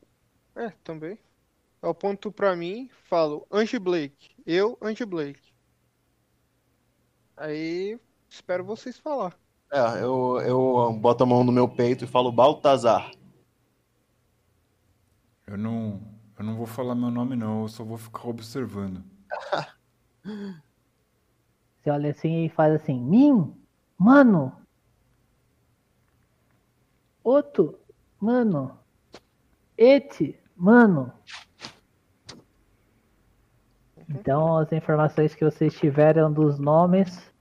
É, também. Eu aponto pra mim, falo, Angie Blake. Eu, Angie Blake. Aí, espero vocês falar. É, eu, eu boto a mão no meu peito e falo Baltazar. Eu não. Eu não vou falar meu nome, não. Eu só vou ficar observando. Você olha assim e faz assim: Min, mano. Outro, mano. Ete, mano. Então, as informações que vocês tiveram dos nomes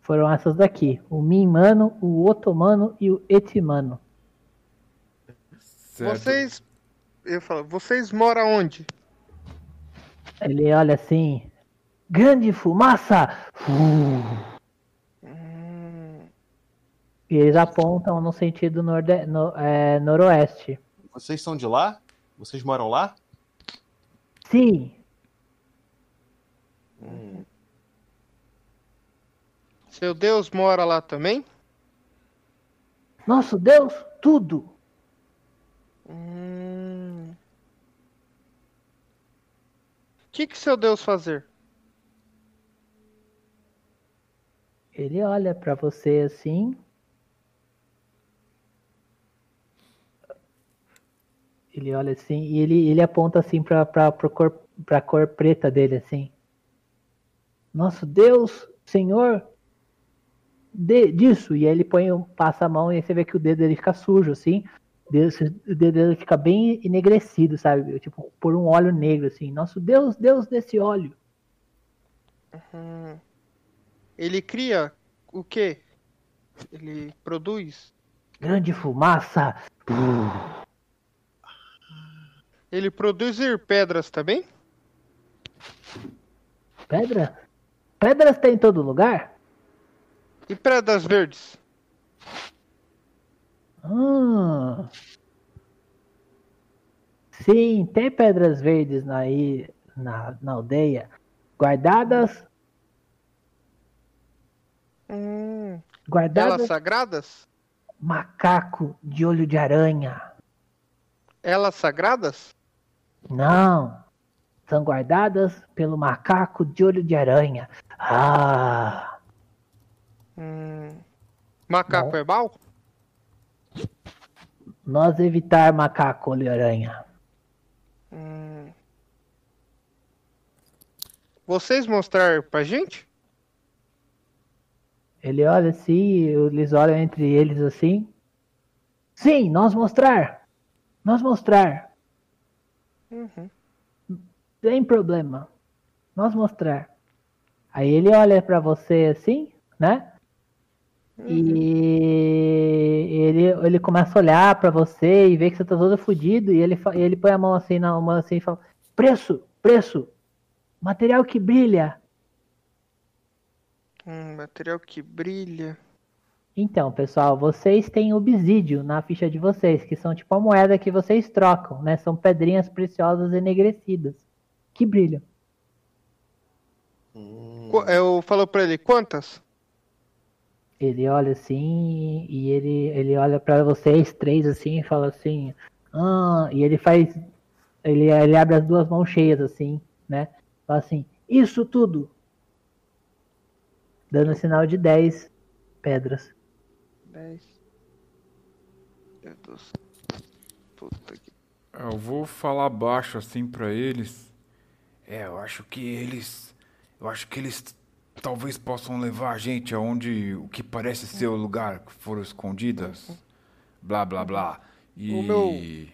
foram essas daqui: o Min, mano, o Otomano e o Etimano. Certo. Vocês. Eu falo, vocês moram onde? Ele olha assim: grande fumaça! Uh. E eles apontam no sentido norde, no- é, noroeste. Vocês são de lá? Vocês moram lá? Sim, seu Deus mora lá também? nosso Deus, tudo. Hum. O que, que seu Deus fazer? Ele olha pra você assim. Ele olha assim e ele, ele aponta assim pra, pra, pro cor, pra cor preta dele assim. Nosso Deus, Senhor, de, disso. E aí ele põe, passa a mão e aí você vê que o dedo dele fica sujo assim. O dedo, o dedo dele fica bem enegrecido, sabe? Tipo, por um óleo negro assim. Nosso Deus, Deus desse óleo. Hum. Ele cria o quê? Ele produz? Grande fumaça. Ele produzir pedras também? Pedra? Pedras tem em todo lugar? E pedras verdes? Hum. Sim, tem pedras verdes i- na, na aldeia. Guardadas. Hum. Elas Guardadas. sagradas? Macaco de olho de aranha. Elas sagradas? Não. São guardadas pelo macaco de olho de aranha. Ah. Hum. Macaco é mal? Nós evitar macaco olho de aranha. Hum. Vocês mostrar pra gente? Ele olha assim, eles olham entre eles assim. Sim, nós mostrar. Nós mostrar. Uhum. Sem problema. Nós mostrar. Aí ele olha pra você assim, né? E ele, ele começa a olhar pra você e vê que você tá todo fudido. E ele, ele põe a mão assim na mão assim e fala: Preço, preço. Material que brilha. Hum, material que brilha. Então, pessoal, vocês têm obsídio na ficha de vocês, que são tipo a moeda que vocês trocam, né? São pedrinhas preciosas enegrecidas, que brilham. Qu- Eu falo pra ele, quantas? Ele olha assim e ele, ele olha pra vocês três assim e fala assim, ah, e ele faz, ele, ele abre as duas mãos cheias assim, né? Fala assim, isso tudo, dando sinal de 10 pedras. 10. Meu Deus. Puta que. Eu vou falar baixo assim pra eles. É, eu acho que eles. Eu acho que eles talvez possam levar a gente aonde o que parece ser o lugar que foram escondidas. Blá blá blá. E.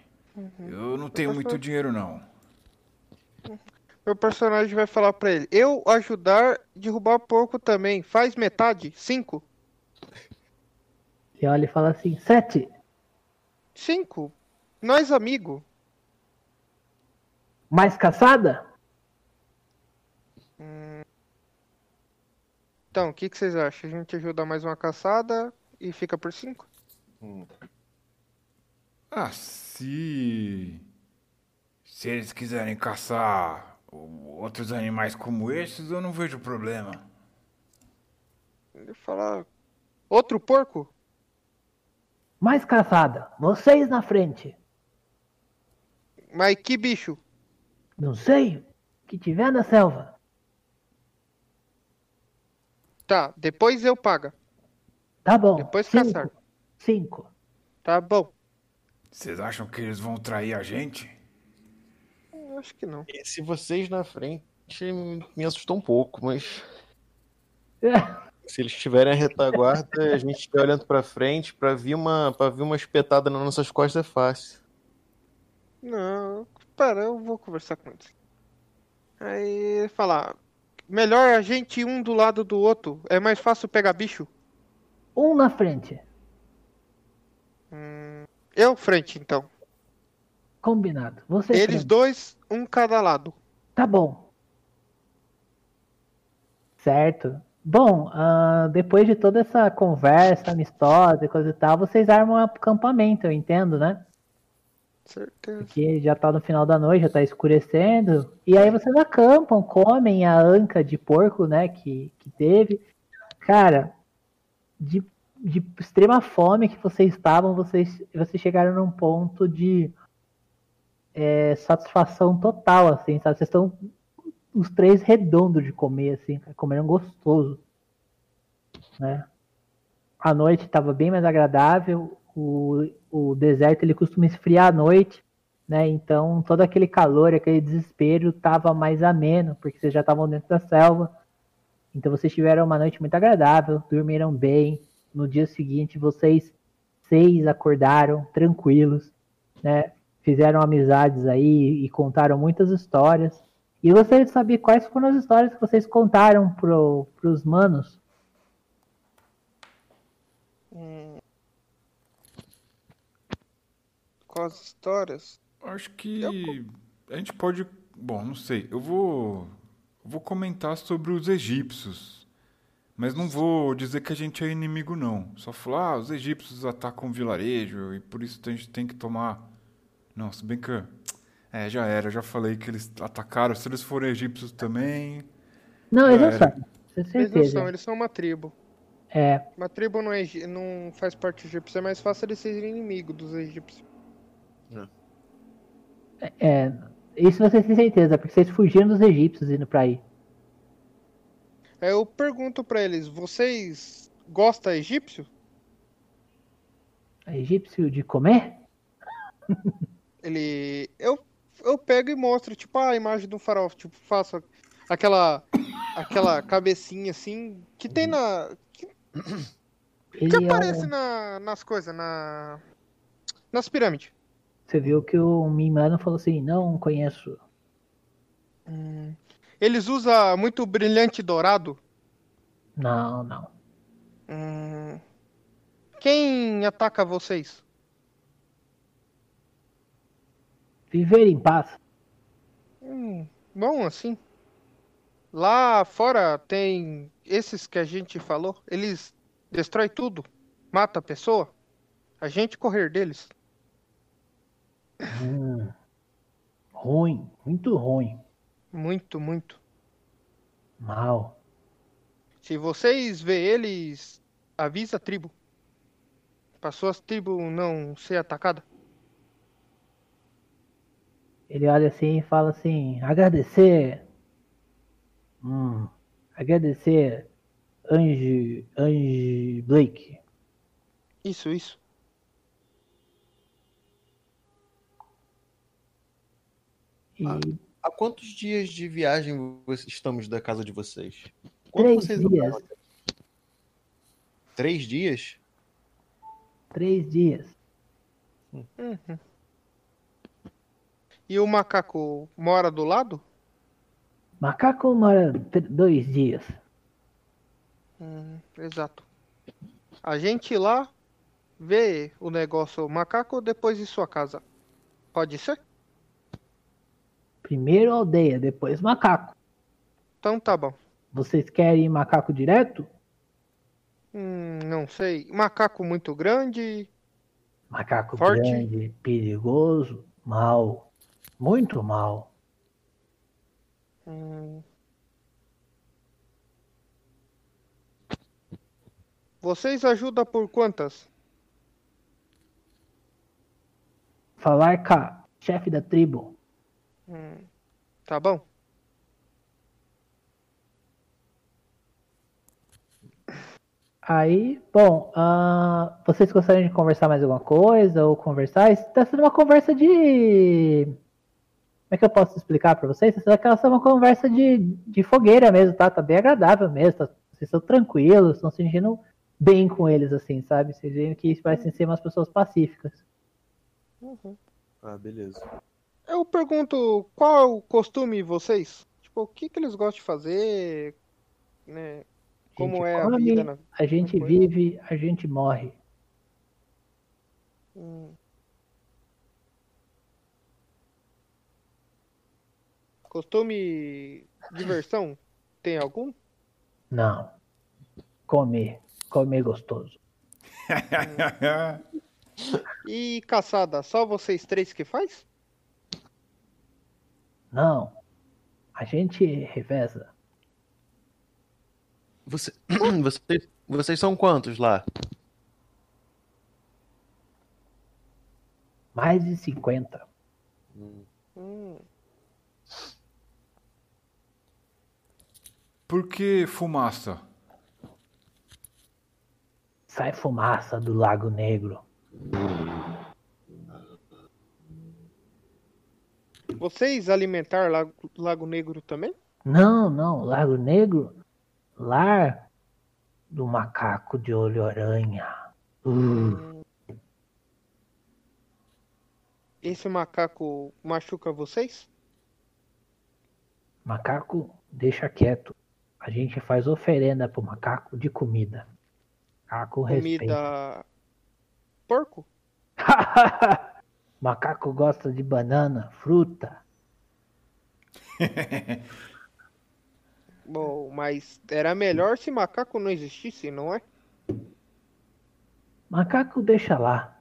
Eu não tenho muito dinheiro não. Meu personagem vai falar pra ele: Eu ajudar derrubar porco também. Faz metade? Cinco? E olha e fala assim, sete. Cinco? Nós, amigo. Mais caçada? Então, o que, que vocês acham? A gente ajuda mais uma caçada e fica por cinco? Ah, se. Se eles quiserem caçar outros animais como esses, eu não vejo problema. Ele fala: Outro porco? Mais caçada. Vocês na frente. Mas que bicho? Não sei. Que tiver na selva. Tá, depois eu pago. Tá bom. Depois cinco. caçar. Cinco. Tá bom. Vocês acham que eles vão trair a gente? Eu Acho que não. Esse vocês na frente me assustou um pouco, mas se eles estiverem a retaguarda e a gente estiver olhando pra frente, pra vir uma, pra vir uma espetada nas nossas costas é fácil. Não, pera, eu vou conversar com eles. Aí ele fala: Melhor a gente um do lado do outro. É mais fácil pegar bicho. Um na frente. Eu frente, então. Combinado. Vocês Eles frente. dois, um cada lado. Tá bom. Certo. Bom, ah, depois de toda essa conversa amistosa e coisa e tal, vocês armam um acampamento, eu entendo, né? Certeza. Porque já tá no final da noite, já tá escurecendo. E aí vocês acampam, comem a anca de porco, né, que, que teve. Cara, de, de extrema fome que vocês estavam, vocês, vocês chegaram num ponto de é, satisfação total, assim, sabe? Vocês estão os três redondos de comer, assim, comeram gostoso, né? A noite estava bem mais agradável, o, o deserto ele costuma esfriar à noite, né? Então todo aquele calor, aquele desespero estava mais ameno, porque vocês já estavam dentro da selva. Então vocês tiveram uma noite muito agradável, dormiram bem. No dia seguinte vocês seis acordaram tranquilos, né? Fizeram amizades aí e contaram muitas histórias. E eu gostaria de saber quais foram as histórias que vocês contaram pro, pros manos. Com as histórias. Acho que a gente pode. Bom, não sei. Eu vou. eu vou comentar sobre os egípcios. Mas não vou dizer que a gente é inimigo, não. Só falar, ah, os egípcios atacam um vilarejo e por isso a gente tem que tomar. Não, se bem que. É, já era. Eu já falei que eles atacaram. Se eles forem egípcios também. Não, eles não É. são. Eles não certeza. são, eles são uma tribo. É, Uma tribo não, é, não faz parte egípcia, é mais fácil eles serem inimigos dos egípcios. é, isso vocês têm certeza, porque vocês fugiram dos egípcios indo pra aí. Eu pergunto pra eles: vocês gostam egípcio? Egípcio de comer? Ele. Eu, eu pego e mostro, tipo, a imagem do farol. Tipo, faço aquela. aquela cabecinha assim. Que tem na. Que, que é aparece na, nas coisas, na. Nas pirâmides. Você viu que o Mimano falou assim, não conheço. Eles usam muito brilhante dourado. Não, não. Hum. Quem ataca vocês? Viver em paz. Hum, bom, assim. Lá fora tem esses que a gente falou. Eles destroem tudo. mata a pessoa, a gente correr deles. Hum. Ruim, muito ruim. Muito, muito. Mal. Se vocês vê eles, avisa a tribo. Para suas tribos não ser atacada. Ele olha assim e fala assim: agradecer. Hum, agradecer Ange, Ange Blake. Isso, isso. E Ah, Há quantos dias de viagem estamos da casa de vocês? Quanto três vocês dias. Três dias? Três dias. Uhum. E o macaco mora do lado? Macaco mora dois dias. Hum, exato. A gente lá vê o negócio macaco depois de sua casa. Pode ser? Primeiro aldeia, depois macaco. Então tá bom. Vocês querem macaco direto? Hum, não sei. Macaco muito grande. Macaco Forte. grande, perigoso, mal. Muito mal. Hum. Vocês ajudam por quantas? Falar com chefe da tribo. Hum, tá bom. Aí, bom, ah, vocês gostariam de conversar mais alguma coisa ou conversar? Está sendo uma conversa de. Como é que eu posso explicar para vocês? Está sendo uma conversa de, de fogueira mesmo, tá? Tá bem agradável mesmo. Tá, vocês estão tranquilos, estão se sentindo bem com eles, assim, sabe? Vocês veem que parecem ser umas pessoas pacíficas. Ah, beleza. Eu pergunto qual é o costume de vocês? Tipo, o que que eles gostam de fazer? Né? A Como é a come, vida na... A gente vive, a gente morre. Hum. Costume, diversão, tem algum? Não. Comer. Comer gostoso. E caçada, só vocês três que faz? Não. A gente reveza. Você, vocês, vocês são quantos lá? Mais de 50. Hum, Por que fumaça? Sai fumaça do Lago Negro. Vocês alimentar Lago, Lago Negro também? Não, não. Lago Negro. Lar do macaco de olho aranha. Uh, Esse macaco machuca vocês? macaco, deixa quieto. A gente faz oferenda pro macaco de comida. Macaco respeita. Comida. Porco? macaco gosta de banana, fruta. Bom, mas era melhor se macaco não existisse, não é? Macaco deixa lá.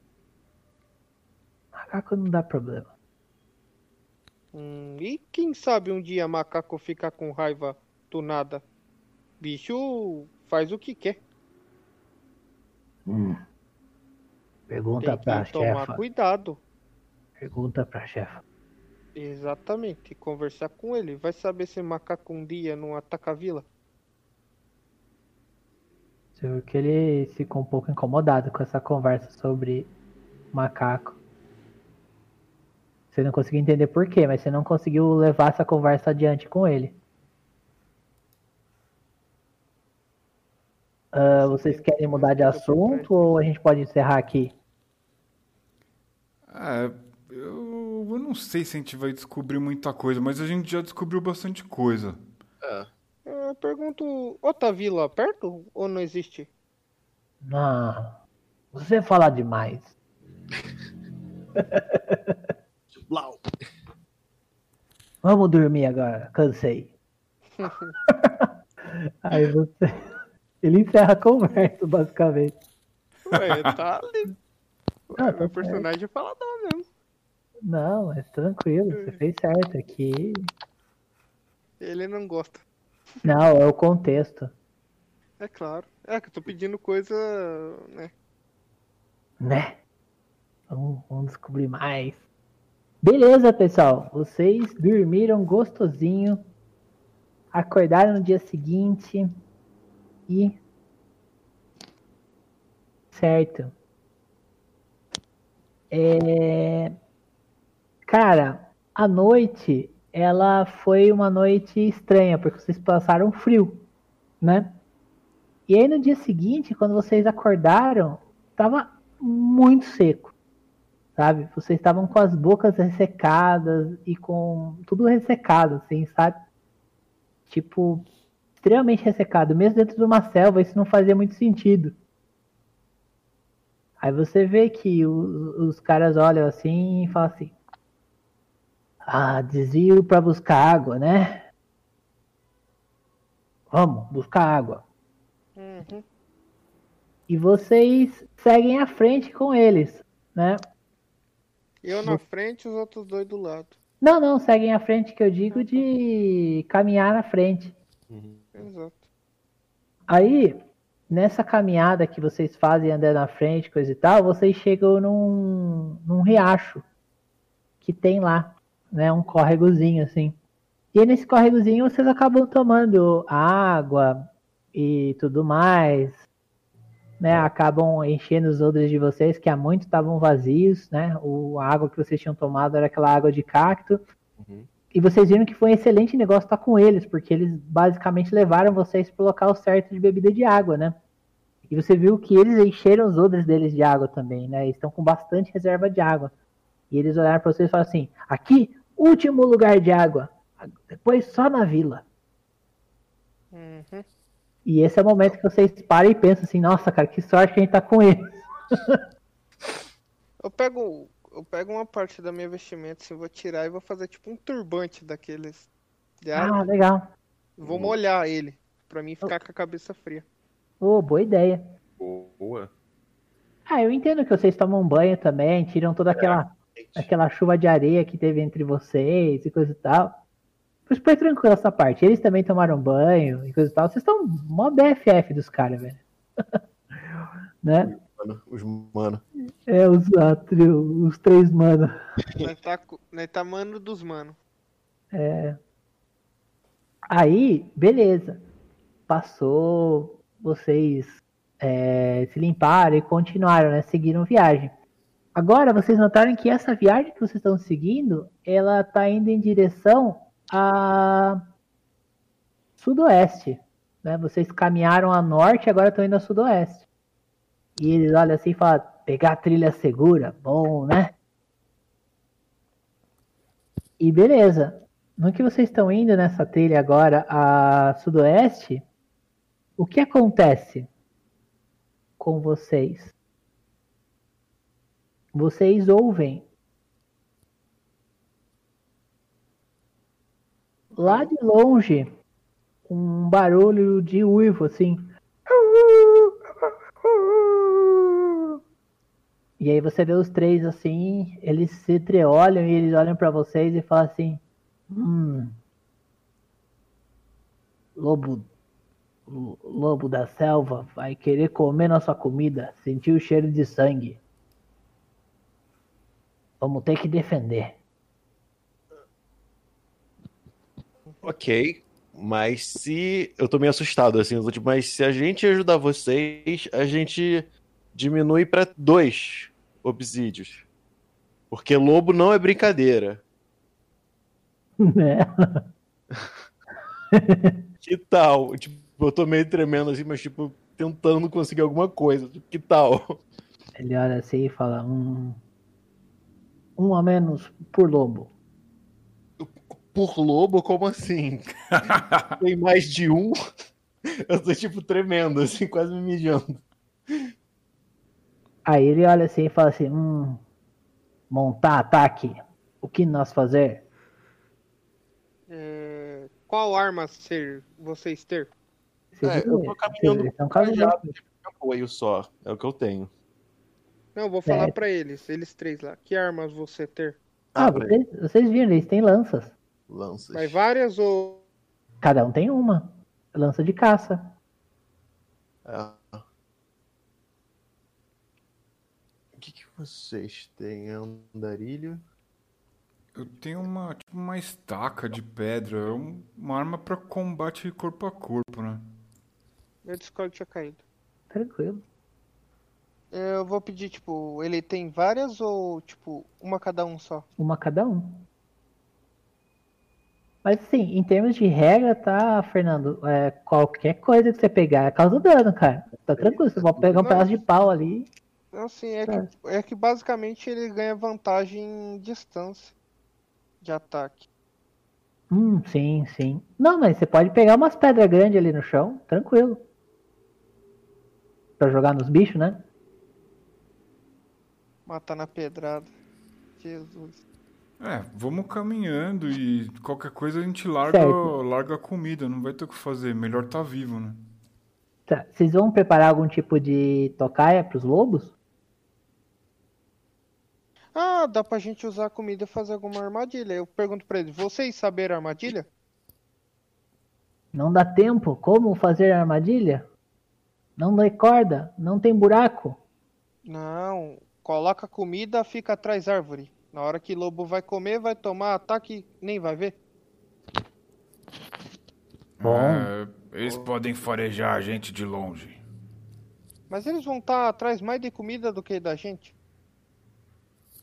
Macaco não dá problema. Hum, e quem sabe um dia macaco fica com raiva do nada? Bicho faz o que quer. Hum. Pergunta Tem pra que tomar chefa. cuidado. Pergunta pra chefa. Exatamente. Conversar com ele. Vai saber se macaco um dia não ataca a vila. Você viu que ele ficou um pouco incomodado com essa conversa sobre macaco. Você não conseguiu entender por quê, mas você não conseguiu levar essa conversa adiante com ele. Ah, vocês querem mudar de assunto ou a gente pode encerrar aqui? É, eu, eu não sei se a gente vai descobrir muita coisa, mas a gente já descobriu bastante coisa. É. Eu pergunto, outra vila perto ou não existe? Não. Você fala demais. Vamos dormir agora, cansei. Aí você. Ele encerra a conversa, basicamente. Ué, tá ali. Ah, tá Meu personagem é falador mesmo. Não, é tranquilo, você fez certo aqui. Ele não gosta. Não, é o contexto, É claro. É que eu tô pedindo coisa, né? né? Vamos, vamos descobrir mais. Beleza, pessoal. Vocês dormiram gostosinho, acordaram no dia seguinte Certo. É... Cara, a noite, ela foi uma noite estranha, porque vocês passaram frio, né? E aí no dia seguinte, quando vocês acordaram, tava muito seco, sabe? Vocês estavam com as bocas ressecadas e com tudo ressecado, assim, sabe? Tipo, extremamente ressecado. Mesmo dentro de uma selva, isso não fazia muito sentido. Aí você vê que o- os caras olham assim e falam assim: Ah, desvio para buscar água, né? Vamos, buscar água. Uhum. E vocês seguem à frente com eles, né? Eu na frente e os outros dois do lado. Não, não, seguem à frente que eu digo de caminhar na frente. Exato. Aí, nessa caminhada que vocês fazem andando na frente, coisa e tal, vocês chegam num, num riacho que tem lá, né? Um córregozinho assim. E nesse córregozinho vocês acabam tomando água e tudo mais, né? Acabam enchendo os odres de vocês que há muito estavam vazios, né? O, a água que vocês tinham tomado era aquela água de cacto. Uhum. E vocês viram que foi um excelente negócio estar com eles, porque eles basicamente levaram vocês para o local certo de bebida de água, né? E você viu que eles encheram os odres deles de água também, né? Eles estão com bastante reserva de água. E eles olharam para vocês e falaram assim: aqui, último lugar de água. Depois só na vila. Uhum. E esse é o momento que vocês param e pensam assim: nossa, cara, que sorte que a gente tá com eles. Eu pego, eu pego uma parte da minha vestimenta, assim, vou tirar e vou fazer tipo um turbante daqueles. De água. Ah, legal. Vou molhar ele, pra mim ficar com a cabeça fria. Ô, boa ideia. Boa. Ah, eu entendo que vocês tomam banho também, tiram toda aquela, aquela chuva de areia que teve entre vocês e coisa e tal. Foi super tranquilo essa parte. Eles também tomaram banho e coisa e tal. Vocês estão mó BFF dos caras, velho. né? Mano, os mano. É, os, a trio- os três mano. Nós tá, nós tá mano dos mano. Aí, beleza. Passou, vocês é, se limparam e continuaram, né? Seguiram viagem. Agora, vocês notaram que essa viagem que vocês estão seguindo, ela tá indo em direção a sudoeste, né? Vocês caminharam a norte, agora estão indo a sudoeste. E eles olham assim e falam, pegar a trilha segura, bom, né? E beleza. No que vocês estão indo nessa trilha agora a sudoeste, o que acontece com vocês? Vocês ouvem lá de longe um barulho de uivo assim. E aí você vê os três assim, eles se entreolham e eles olham pra vocês e falam assim: Hum. Lobo. lo- Lobo da selva vai querer comer nossa comida, sentir o cheiro de sangue. Vamos ter que defender. Ok. Mas se. Eu tô meio assustado, assim, últimos- mas se a gente ajudar vocês, a gente diminui pra dois obsídios. Porque lobo não é brincadeira. Né? Que tal? Tipo, eu tô meio tremendo assim, mas tipo, tentando conseguir alguma coisa. Tipo, Que tal? Ele olha assim e fala: um, um a menos por lobo. Por lobo, como assim? Tem mais de um? Eu tô tipo tremendo, assim, quase me mijando. Aí ele olha assim e fala assim: hum, montar ataque. O que nós fazer? É, Qual arma ser vocês ter? É, eu tô caminhando com cajado caminhando. de apoio só. É o que eu tenho. Não, eu vou falar Certo. pra eles, eles três lá. Que armas você ter? Ah, Ah, vocês, vocês viram, eles têm lanças. Lanças. Vai várias ou. Cada um tem uma. Lança de caça. Ah. O que, que vocês têm? Andarilho? Eu tenho uma, tipo, uma estaca de pedra, é um- uma arma pra combate corpo a corpo, né? Meu Discord tinha caído. Tranquilo. Eu vou pedir, tipo, ele tem várias ou, tipo, uma cada um só? Uma cada um. Mas assim, em termos de regra, tá, Fernando? É, qualquer coisa que você pegar causa dano, cara. Tá tranquilo, você pode pegar um pedaço de pau ali. Assim, é que, é que basicamente ele ganha vantagem em distância de ataque. Hum, sim, sim. Não, mas você pode pegar umas pedras grandes ali no chão, tranquilo. Pra jogar nos bichos, né? Matar na pedrada. Jesus. É, vamos caminhando e qualquer coisa a gente larga, Certo. larga a comida, não vai ter o que fazer, melhor tá vivo, né? Tá. Vocês vão preparar algum tipo de tocaia pros lobos? Ah, dá pra gente usar a comida e fazer alguma armadilha. Eu pergunto pra eles, vocês saberam armadilha? Não dá tempo? Como fazer armadilha? Não recorda? Não tem buraco? Não. Coloca comida, fica atrás da árvore. Na hora que lobo vai comer, vai tomar ataque, nem vai ver. Bom. É, eles podem farejar a gente de longe. Mas eles vão estar atrás mais de comida do que da gente.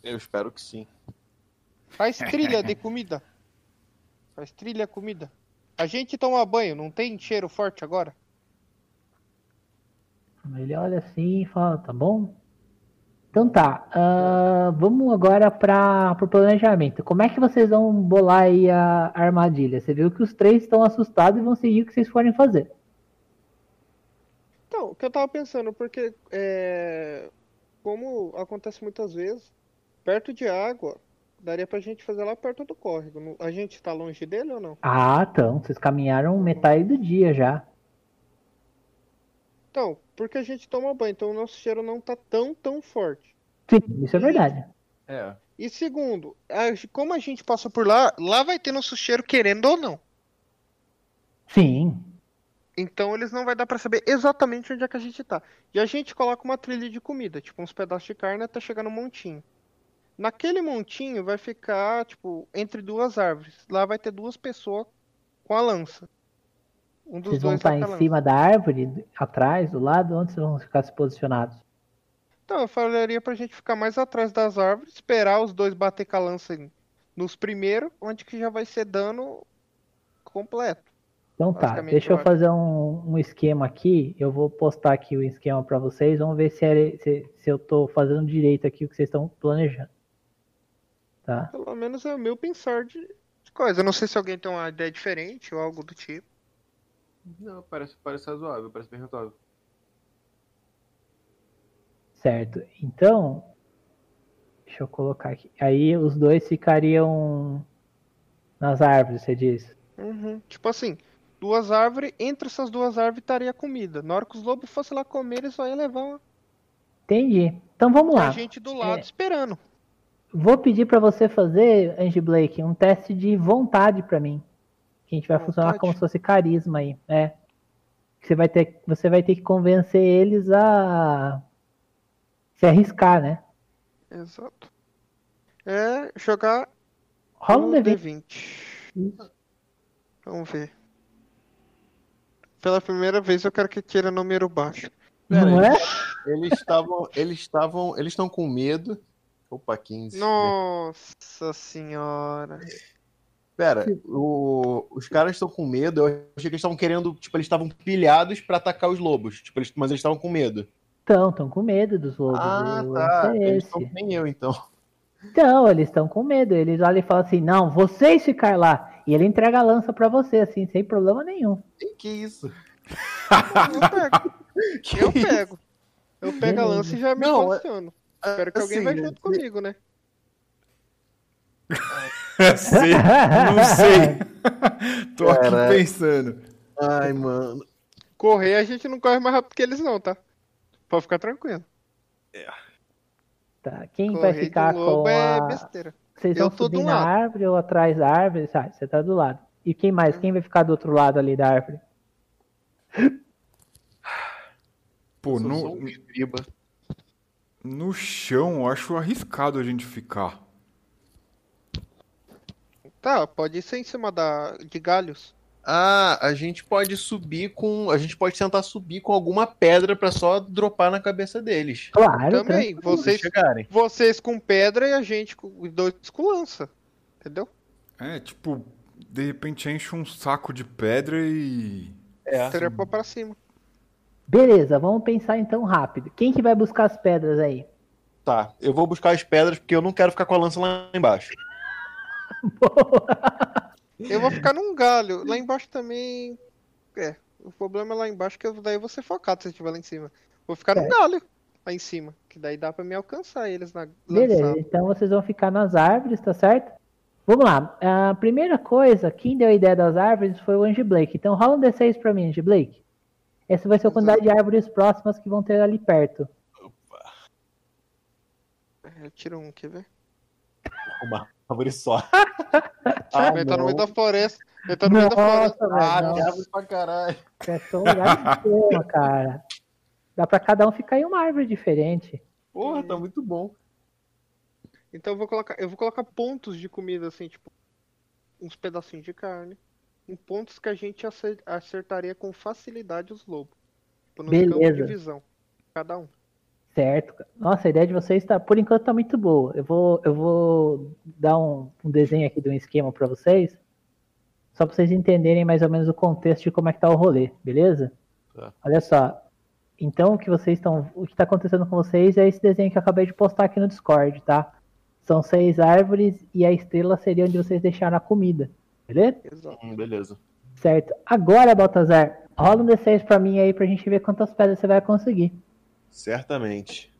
Eu espero que sim. Faz trilha de comida. Faz trilha comida. A gente toma banho, não tem cheiro forte agora? Ele olha assim e fala, tá bom? Então tá, ah, vamos agora para o planejamento. Como é que vocês vão bolar aí a armadilha? Você viu que os três estão assustados e vão seguir o que vocês forem fazer. Então, o que eu tava pensando, porque é, como acontece muitas vezes, perto de água, daria pra gente fazer lá perto do córrego. A gente tá longe dele ou não? Ah, então, vocês caminharam metade do dia já. Então, porque a gente toma banho, então o nosso cheiro não tá tão, tão forte. Sim, isso é verdade. É. E segundo, a- como a gente passou por lá, lá vai ter nosso cheiro querendo ou não. Sim, Então eles não vai dar pra saber exatamente onde é que a gente tá. E a gente coloca uma trilha de comida, tipo uns pedaços de carne até chegar no montinho. Naquele montinho vai ficar, tipo, entre duas árvores. Lá vai ter duas pessoas com a lança. Um dos vocês vão dois estar com a em cima da árvore, atrás, do lado, onde vocês vão ficar se posicionados? Então, eu falaria pra gente ficar mais atrás das árvores, esperar os dois bater com a lança nos primeiros, onde que já vai ser dano completo. Então tá, deixa eu eu fazer um, um esquema aqui. Eu vou postar aqui o esquema para vocês. Vamos ver se, é- se, se eu tô fazendo direito aqui o que vocês estão planejando. Tá? Pelo menos é o meu pensar de, de coisa. Eu não sei se alguém tem uma ideia diferente ou algo do tipo. Não, parece, parece razoável, parece bem razoável. Certo. Então, deixa eu colocar aqui. Aí os dois ficariam nas árvores, você diz. Uhum. Tipo assim, duas árvores, entre essas duas árvores estaria comida. Na hora que os lobos fossem lá comer, eles só iam levar uma... Entendi. Então vamos lá. a gente do lado É. esperando. Vou pedir para você fazer, Angie Blake, um teste de vontade para mim. Que a gente vai funcionar como se fosse carisma aí. É. Você vai ter, você vai ter que convencer eles a se arriscar, né? Exato. É jogar Rola um um D20. D20. Vamos ver. Pela primeira vez eu quero que tire número baixo. Não é? Eles estavam. Eles estavam. Eles estão com medo. Opa, 15. Nossa senhora. Pera, o- os caras estão com medo. Eu achei que eles estavam querendo. Tipo, eles estavam pilhados pra atacar os lobos. Tipo, eles- mas eles estavam com medo. Então, estão com medo dos lobos. Ah, tá. é Eles estão nem eu, então. Então, eles estão com medo. Eles olham e falam assim: não, vocês ficar lá. E ele entrega a lança para você, assim, sem problema nenhum. Que isso? Eu pego. Eu pego. Eu pego a lança e já me Não, é- posiciono. Espero que alguém Assim, vai junto comigo, né? sei, não sei. Tô aqui Caraca. pensando. Ai, mano. Correr a gente não corre mais rápido que eles não, tá? Pode ficar tranquilo. Tá. Quem vai Correr ficar de lobo com é a. besteira. Vocês Eu vão subir na lado. árvore ou atrás da árvore? Sabe, você tá do lado. E quem mais? Quem vai ficar do outro lado ali da árvore? Pô, um escriba. No chão eu acho arriscado a gente ficar. Tá, pode ser em cima da, de galhos. Ah, a gente pode subir com. A gente pode tentar subir com alguma pedra pra só dropar na cabeça deles. Claro, Também, vocês, chegarem. vocês com pedra e a gente com os dois com lança. Entendeu? É, tipo, de repente enche um saco de pedra e. É. Trepa pra cima. Beleza, vamos pensar então rápido. Quem que vai buscar as pedras aí? Tá, eu vou buscar as pedras porque eu não quero ficar com a lança lá embaixo. Eu vou ficar num galho. Lá embaixo também. É. O problema é lá embaixo que eu, daí eu vou ser focado se eu estiver lá em cima. Vou ficar num É. galho lá em cima. Que daí dá pra me alcançar eles na Beleza, lançada. então vocês vão ficar nas árvores, tá certo? Vamos lá. A primeira coisa, quem deu a ideia das árvores foi o Angie Blake. Então rola um D6 pra mim, Angie Blake. Essa vai ser a quantidade de árvores próximas que vão ter ali perto. Eu tiro um, quer ver? Uma árvore só. ele tá no meio da floresta. Ele tá no meio da floresta. Ah, tem árvore pra caralho. é só um lugar de cima, cara. Dá pra cada um ficar em uma árvore diferente. Porra, tá muito bom. Então eu vou colocar, eu vou colocar pontos de comida assim, tipo uns pedacinhos de carne, em pontos que a gente acer- acertaria com facilidade os lobos. Tipo, nos campos de Beleza. visão, cada um. Certo. Nossa, a ideia de vocês tá, por enquanto tá muito boa. Eu vou, eu vou dar um, um desenho aqui de um esquema pra vocês, só pra vocês entenderem mais ou menos o contexto de como é que tá o rolê, beleza? Tá. Olha só. Então o que vocês estão, o que tá acontecendo com vocês é esse desenho que eu acabei de postar aqui no Discord, tá? São seis árvores e a estrela seria onde vocês deixaram a comida, beleza? Exato. Hum, beleza. Certo. Agora, Baltazar, rola um D6 pra mim aí pra gente ver quantas pedras você vai conseguir. Certamente.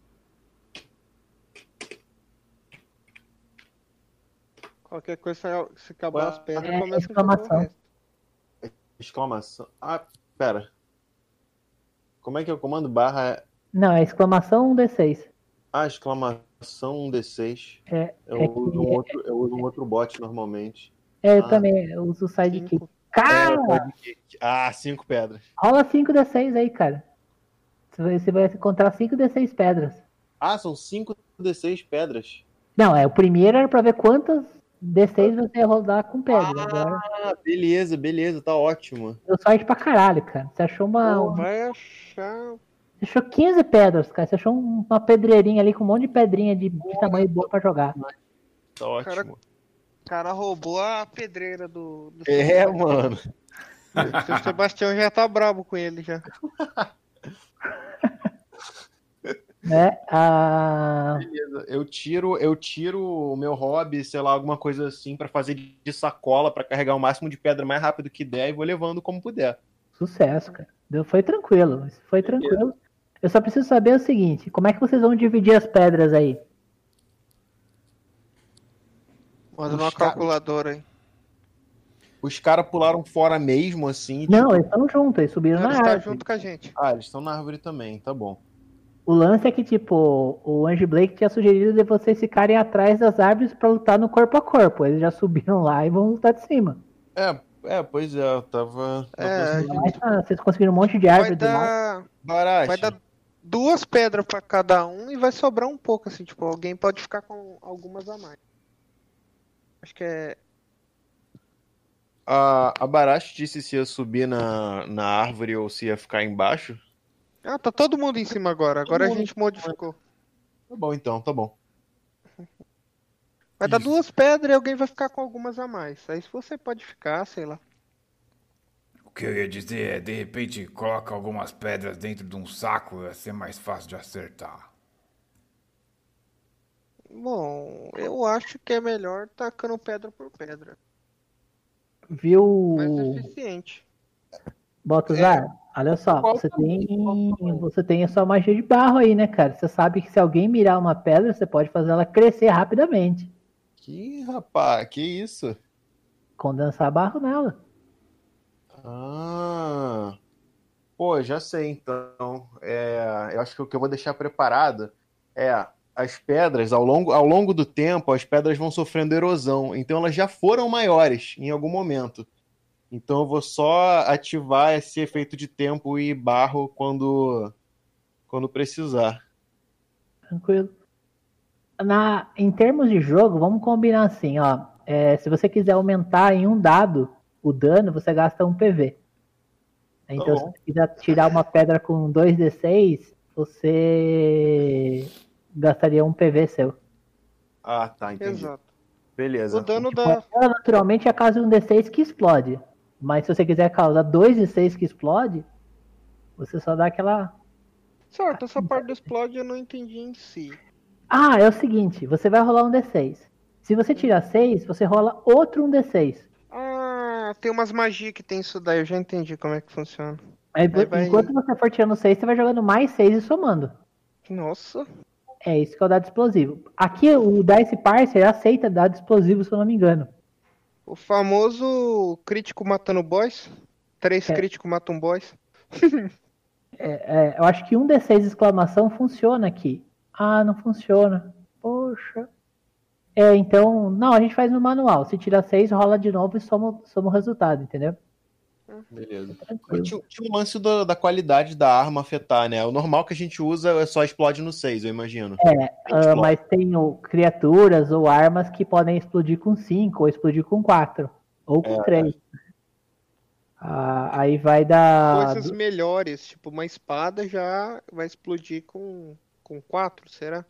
Qualquer coisa, se acabar Ué, as pedras, é, começa a exclamação. resto. Exclamação. Ah, pera. Como é que é o comando? Barra. Não, é exclamação um D6. Ah, exclamação um D6. É, Eu, é uso que- um outro, eu uso um outro bot normalmente. É, eu Ah. também uso o sidekick. Cinco. Cara, É, ah, cinco pedras. rola 5d6 aí, cara. Você vai, encontrar 5d6 pedras. Ah, são cinco D6 pedras. Não, é o primeiro era pra ver quantas d6 você ia rodar com pedra. Agora, Ah, beleza, beleza, tá ótimo. deu sorte pra caralho, cara. Você achou uma. Pô, vai achar. Você achou 15 pedras, cara. Você achou um- uma pedreirinha ali com um monte de pedrinha de, de tamanho bom pra jogar. Tá ótimo. O cara roubou a pedreira do. do É, Sebastião. mano. O Sebastião já tá brabo com ele já. Né? Ah, Beleza. Eu tiro, eu tiro o meu hobby, sei lá, alguma coisa assim, pra fazer de sacola, pra carregar o máximo de pedra mais rápido que der e vou levando como puder. sucesso, cara. Deu- Foi tranquilo. Foi tranquilo. Eu só preciso saber o seguinte: como é que vocês vão dividir as pedras aí? Manda uma calculadora aí. Os caras pularam fora mesmo, assim. Não, tipo- eles estão juntos, eles subiram Ele na está árvore. junto com a gente. Ah, eles estão na árvore também, tá bom. O lance é que, tipo, o Angie Blake tinha sugerido de vocês ficarem atrás das árvores pra lutar no corpo a corpo. Eles já subiram lá e vão lutar de cima. É, é, pois é, eu tava. É, Mas, ah, vocês conseguiram um monte de árvore Vai dar, vai dar duas pedras pra cada um e vai sobrar um pouco, assim, tipo, alguém pode ficar com algumas a mais. Acho que é. A, a Barash disse se ia subir na, na árvore ou se ia ficar embaixo. Ah, tá todo mundo em cima agora. Agora a mundo gente modificou. Tá bom então, tá bom. Vai dar Isso. duas pedras e alguém vai ficar com algumas a mais. Aí se você pode ficar, sei lá. O que eu ia dizer é, de repente, coloca algumas pedras dentro de um saco, ia ser mais fácil de acertar. Bom, eu acho que é melhor tacando pedra por pedra. Viu, Mais eficiente. Baltazar? Olha só, Qual você tem, você tem a sua magia de barro aí, né, cara? Você sabe que se alguém mirar uma pedra, você pode fazer ela crescer rapidamente. Que rapaz, que isso? Condensar barro nela. Ah. Pô, já sei então. É, eu acho que o que eu vou deixar preparado é as pedras, ao longo, ao longo do tempo, as pedras vão sofrendo erosão. Então elas já foram maiores em algum momento. Então eu vou só ativar esse efeito de tempo e barro quando, quando precisar. Tranquilo. Na, em termos de jogo, vamos combinar assim, ó. É, se você quiser aumentar em um dado o dano, você gasta um PV. Então, Tá se você quiser tirar uma pedra com 2d6, você gastaria um PV seu. Ah, tá, entendi. Exato. Beleza. O dano Tipo, da. ela, naturalmente é caso um D6 que explode. Mas se você quiser causar 2 D6 que explode, você só dá aquela. Certo, essa parte do explode eu não entendi em si. Ah, é o seguinte: você vai rolar um D6. Se você tirar 6, você rola outro um D6. Ah, tem umas magias que tem isso daí, eu já entendi como é que funciona. Aí, Aí vai- enquanto você for tirando 6, você vai jogando mais 6 e somando. Nossa. É isso que é o dado explosivo. Aqui o Dice Parser aceita dado explosivo, se eu não me engano. O famoso crítico matando boys. Três É. críticos matam boys. É, eu acho que um D6 exclamação funciona aqui. Ah, não funciona. Poxa. É, então. Não, a gente faz no manual. Se tira 6, rola de novo e soma, soma o resultado, entendeu? Beleza. Tinha, tinha um lance do- da qualidade da arma afetar, né? O normal que a gente usa é só explode no 6, eu imagino. É, ah, Explode. mas tem o, criaturas ou armas que podem explodir com 5 ou explodir com 4. Ou com 3. aí vai dar. Coisas melhores, tipo uma espada já vai explodir com, com quatro, será?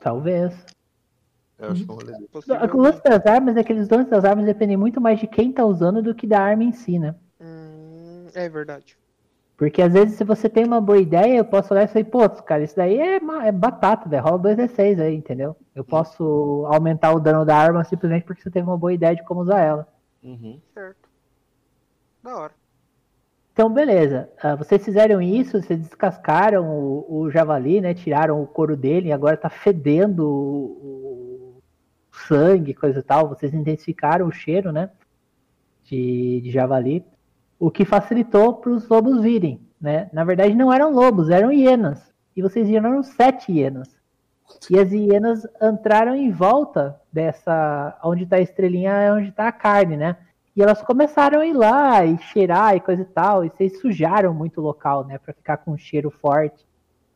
Talvez. Eu acho que é um desse. O lance das armas é que os lances das armas dependem muito mais de quem tá usando do que da arma em si, né? É verdade. Porque às vezes, se você tem uma boa ideia, eu posso olhar e falar, pô, cara, isso daí é, é batata, velho. Rola 2d6 aí, entendeu? Eu posso aumentar o dano da arma simplesmente porque você teve uma boa ideia de como usar ela. Uhum. Certo. Da hora. Então, beleza. Ah, vocês fizeram isso, vocês descascaram o, o javali, né? Tiraram o couro dele e agora tá fedendo o, o sangue, coisa e tal. Vocês intensificaram o cheiro, né? De, de javali. O que facilitou para os lobos virem, né? Na verdade, não eram lobos, eram hienas. E vocês viram eram sete hienas. E as hienas entraram em volta dessa. Onde tá a estrelinha é onde tá a carne, né? E elas começaram a ir lá e cheirar e coisa e tal. E vocês sujaram muito o local, né? Pra ficar com um cheiro forte.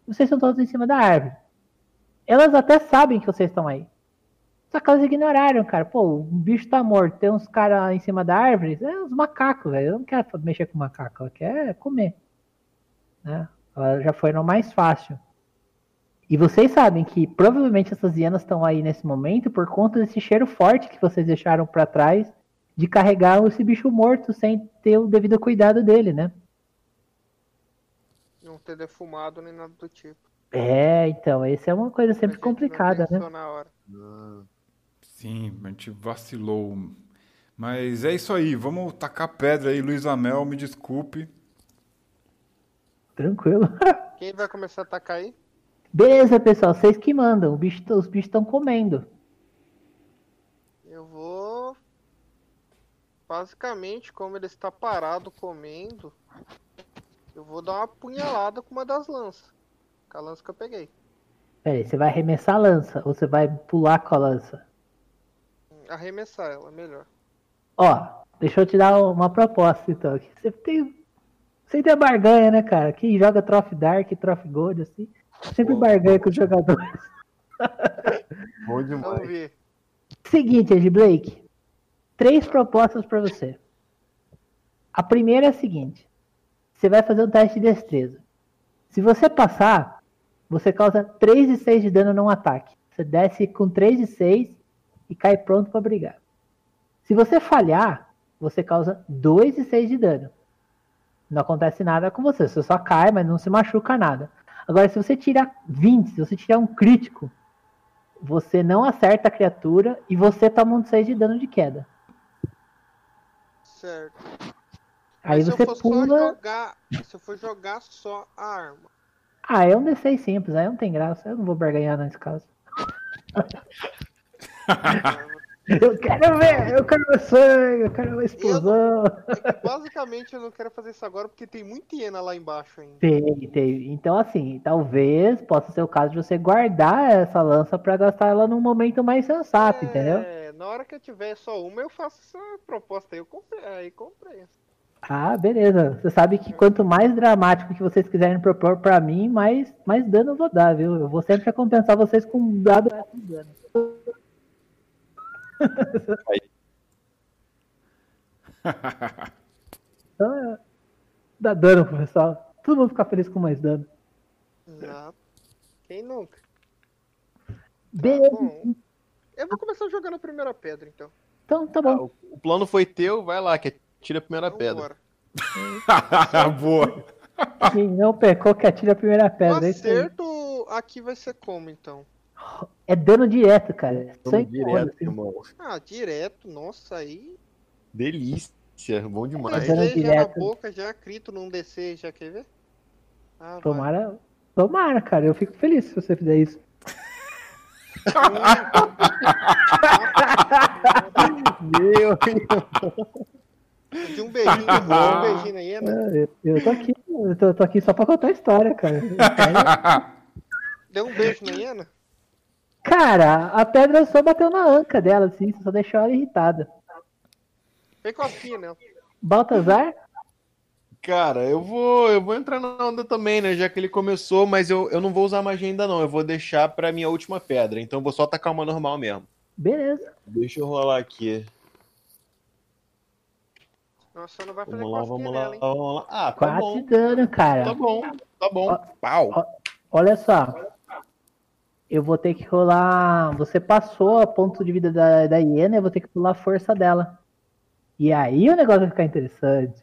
E vocês estão todos em cima da árvore. Elas até sabem que vocês estão aí. Só que elas ignoraram, cara. Pô, o bicho tá morto. Tem uns caras em cima da árvore. É uns macacos, velho. Eu não quero mexer com macaco. Ela quer comer. Né? Ela já foi no mais fácil. E vocês sabem que provavelmente essas hienas estão aí nesse momento por conta desse cheiro forte que vocês deixaram pra trás de carregar esse bicho morto sem ter o devido cuidado dele, né? Não ter defumado nem nada do tipo. É, então, essa é uma coisa sempre não complicada, né? na hora. Sim, a gente vacilou. Mas é isso aí, vamos tacar pedra aí, Luiz Amel, me desculpe. Tranquilo. Quem vai começar a atacar aí? Beleza, pessoal, vocês que mandam. O bicho, os bichos estão comendo. Eu vou. Basicamente, como ele está parado comendo, eu vou dar uma punhalada com uma das lanças. Com a lança que eu peguei. Pera aí, você vai arremessar a lança ou você vai pular com a lança? Arremessar ela, melhor. Ó, deixa eu te dar uma proposta, então. aqui. Você tem. Você tem a barganha, né, cara? Quem joga Trophy Dark, Trophy Gold, assim, sempre Pô. barganha com os jogadores. Bom Vamos demais. ver. Seguinte, Ed Blake. Três propostas pra você. A primeira é a seguinte: você vai fazer um teste de destreza. Se você passar, você causa 3 de 6 de dano num ataque. Você desce com 3 de 6 e cai pronto pra brigar. Se você falhar, você causa 2 de 6 de dano. Não acontece nada com você, você só cai, mas não se machuca nada. Agora, se você tirar 20, se você tirar um crítico, você não acerta a criatura e você toma um 6 de dano de queda. Certo. Aí você pula. jogar. Se eu for jogar só a arma. Ah, é um D6 simples, aí não tem graça. Eu não vou barganhar nesse caso. Eu quero ver, eu quero ver sangue, eu quero ver explosão. É que basicamente eu não quero fazer isso agora porque tem muita hiena lá embaixo ainda. Tem, tem. Então, assim, talvez possa ser o caso de você guardar essa lança pra gastar ela num momento mais sensato, entendeu? É, na hora que eu tiver só uma, eu faço essa proposta aí. Eu comprei, aí comprei. Ah, beleza. Você sabe que quanto mais dramático que vocês quiserem propor pra mim, mais, mais dano eu vou dar, viu? Eu vou sempre recompensar vocês com um dado de dano. Então, é, dá dano pro pessoal. Todo mundo ficar feliz com mais dano. Exato. Quem nunca? Beleza. Bom, eu vou começar jogando a primeira pedra, então. Então, tá Ah, bom. o, o plano foi teu, vai lá, que tira a primeira pedra. Vambora. Boa. Quem não pecou que atira a primeira O pedra. é aí. acerto aqui vai ser como, então? É dano direto, cara. Vamos Sangue direto, foda-se. irmão. Ah, direto. Nossa, aí... Delícia, bom demais. dano Deseja na direto. boca, já crito num DC, já quer ver? Ah, vai. Tomara, tomara, cara. Eu fico feliz se você fizer isso. Meu De um beijinho, um beijinho na hiena. É, Eu, eu tô aqui, eu tô, tô aqui só pra contar a história, cara. Deu um beijo na hiena? Cara, a pedra só bateu na anca dela, assim, só deixou ela irritada. Vem cosquinha nela. Baltazar? Cara, eu vou, eu vou entrar na onda também, né? Já que ele começou, mas eu, eu não vou usar magia ainda não. Eu vou deixar pra minha última pedra. Então eu vou só atacar uma normal mesmo. Beleza. Deixa eu rolar aqui. Nossa, não vai fazer Vamos lá, vamos lá, nela, hein? vamos lá. Ah, tá Quatro bom. de dano, cara. Tá bom, tá bom. Pau. Olha só. Eu vou ter que rolar. Você passou a ponto de vida da, da hiena, eu vou ter que pular a força dela. E aí o negócio vai ficar interessante.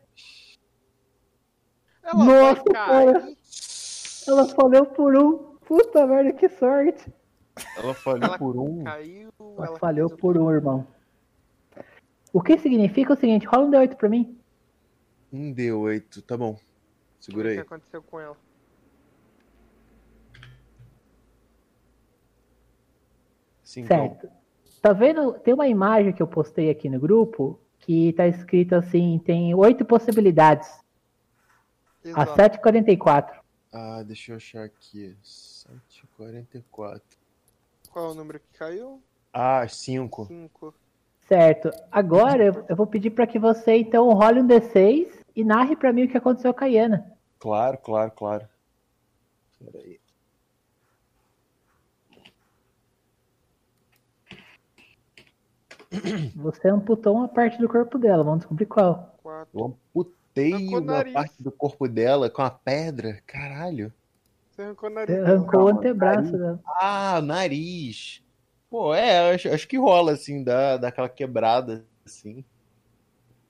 Ela Nossa, cair. Ela falhou por um. Puta merda, que sorte. Ela falhou Ela por um. Caiu. Ela ela falhou o- por um, irmão. O que significa o seguinte: rola um D8 pra mim. Um D8, tá bom. Segura O aí. que aconteceu com ela? Cinco. Certo. Tá vendo? Tem uma imagem que eu postei aqui no grupo que tá escrito assim: tem oito possibilidades. A Exato. 7h44. Ah, deixa eu achar aqui. 744. Qual é o número que caiu? Ah, 5. 5. Certo. Agora eu, eu vou pedir pra que você então role um D6 e narre pra mim o que aconteceu com a Iana. Claro, claro, claro. Peraí. Você amputou uma parte do corpo dela, vamos descobrir qual. 4. Eu amputei uma nariz. parte do corpo dela com a pedra. Caralho. Você arrancou o nariz. Você dela. arrancou o antebraço nariz. dela. Ah, nariz. Pô, é, acho, acho que rola, assim, dá, dá aquela quebrada, assim.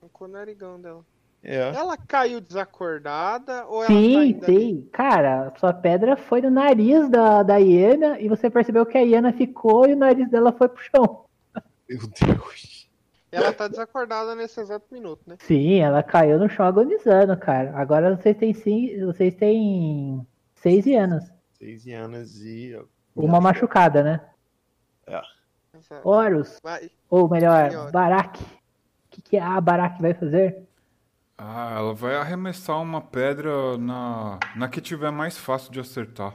Arrancou o narigão dela. É. Ela caiu desacordada ou ela tá Sim, ali? sim. Cara, sua pedra foi no nariz da, da hiena e você percebeu que a hiena ficou e o nariz dela foi pro chão. Meu Deus. Ela tá desacordada nesse exato minuto, né? Sim, ela caiu no chão agonizando, cara. Agora vocês têm sim, vocês têm seis hienas. Seis anos e. Uma machucada, né? Exato. Horus, Vai. ou melhor. Barak. O que, que a Barak vai fazer? Ah, ela vai arremessar uma pedra na, na que tiver mais fácil de acertar.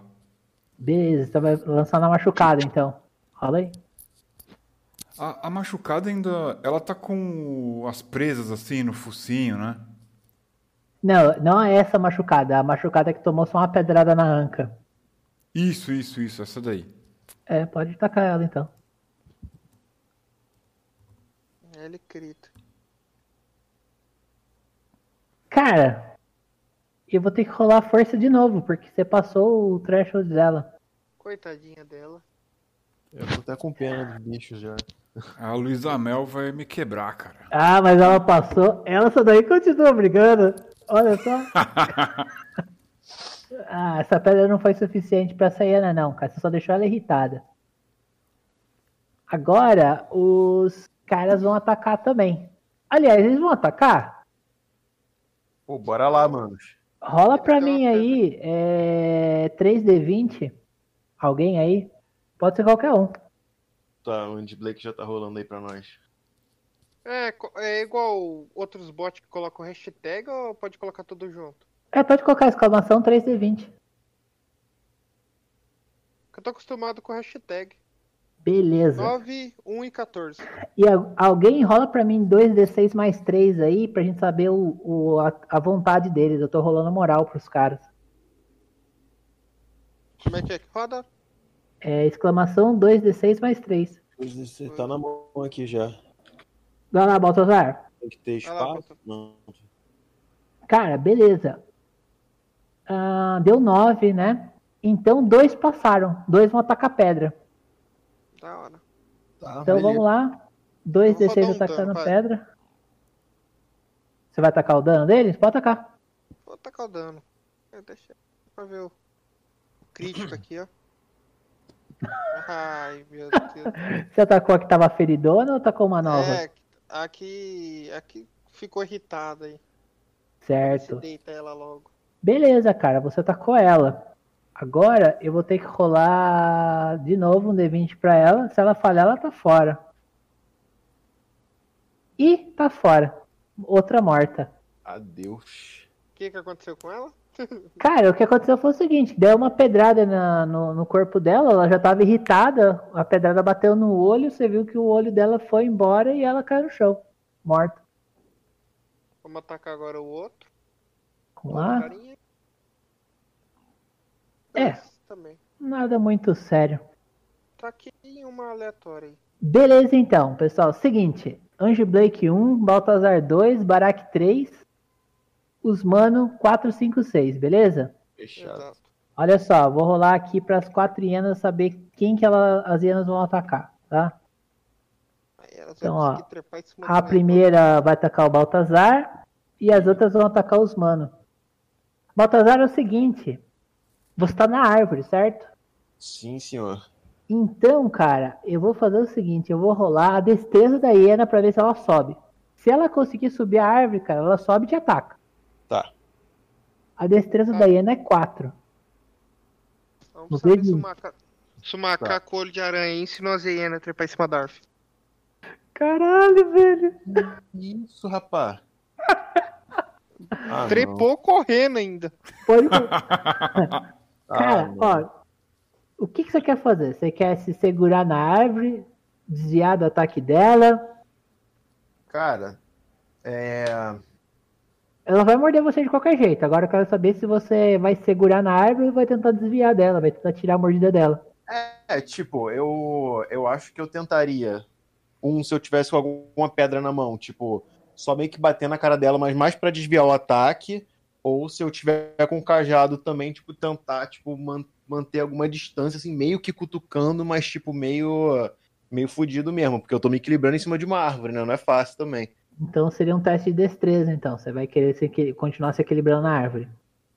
Beleza, você vai lançar na machucada então. Rola aí. A, a machucada ainda. Ela tá com as presas assim no focinho, né? Não, não é essa machucada. A machucada que tomou só uma pedrada na anca. Isso, isso, isso, essa daí. É, pode tacar ela então. Ele crita. Cara, eu vou ter que rolar a força de novo, porque você passou o threshold dela. Coitadinha dela. Eu tô até com pena dos bichos já. A Luísa Mel vai me quebrar, cara. Ah, mas ela passou. Ela só daí continua brigando. Olha só. ah, essa pedra não foi suficiente pra essa hiena, não, cara. Você só deixou ela irritada. Agora, os caras vão atacar também. Aliás, eles vão atacar? Pô, bora lá, manos. Rola pra mim aí é, 3D20. Alguém aí? Pode ser qualquer um. Tá, o Andy Blake já tá rolando aí pra nós. É, é igual outros bots que colocam hashtag ou pode colocar tudo junto? É, pode colocar exclamação 3D20. Eu tô acostumado com hashtag. Beleza. 9, 1 e 14. E a- alguém rola pra mim 2D6 mais 3 aí, pra gente saber o, o- a, a vontade deles. Eu tô rolando moral pros caras. Como é que é que roda? É, exclamação 2D6 mais 3. Você tá na mão aqui já. Vai lá, Baltazar. Tem que ter Vai lá, espaço? Não. Cara, beleza. Ah, deu 9, né? Então dois passaram. Dois vão atacar pedra. Da hora. Tá, Então vamos lá. 2D6 Vamos rodar um atacando dano, vai. pedra. Você vai atacar o dano deles? Pode atacar. Vou tacar o dano. Deixa pra ver o crítico aqui, ó. Ai, meu Deus. Você atacou a que tava feridona ou atacou uma nova? É, aqui, aqui ficou irritada aí. Certo. deita ela logo. Beleza, cara, você atacou ela. Agora eu vou ter que rolar de novo um D20 pra ela. Se ela falhar, ela tá fora. E tá fora. Outra morta. Adeus. O que que aconteceu com ela? Cara, o que aconteceu foi o seguinte: deu uma pedrada na- no, no corpo dela, ela já tava irritada. A pedrada bateu no olho, você viu que o olho dela foi embora e ela caiu no chão, morta. Vamos atacar agora o outro. Vamos lá. Carinha. É. Também. Nada muito sério. Tá aqui em uma aleatória aí. Beleza, então, pessoal. Seguinte: Anjo Blake 1, Baltazar 2, Barak 3, Usmano 4, 5, 6, beleza? Fechado. Exato. Olha só, vou rolar aqui para as quatro hienas saber quem que ela, as hienas vão atacar, tá? Aí elas Então, vão ó, A negócio. primeira vai atacar o Baltazar e as outras vão atacar os Mano. Baltazar é o seguinte: você tá na árvore, certo? Sim, senhor. Então, cara, eu vou fazer o seguinte: eu vou rolar a destreza da hiena pra ver se ela sobe. Se ela conseguir subir a árvore, cara, ela sobe e te ataca. A destreza da hiena é 4. Vamos saber se o, maca... se o macaco olho de aranha ensinou as hienas a trepar em cima da árvore. Caralho, velho. Isso, rapaz. Ah, Trepou correndo ainda. Pode... não. Ah, Cara, não. ó, o que, que você quer fazer? Você quer se segurar na árvore, desviar do ataque dela? Cara, é. Ela vai morder você de qualquer jeito. Agora eu quero saber se você vai segurar na árvore ou vai tentar desviar dela, vai tentar tirar a mordida dela. É, tipo, eu, eu acho que eu tentaria. Um, se eu tivesse alguma pedra na mão, tipo, só meio que bater na cara dela, mas mais pra desviar o ataque. Ou se eu tiver com o cajado também, tipo, tentar, tipo, man- manter alguma distância, assim, meio que cutucando, mas, tipo, meio, meio fudido mesmo, porque eu tô me equilibrando em cima de uma árvore, né? Não é fácil também. Então seria um teste de destreza, então. Você vai querer se continuar se equilibrando na árvore.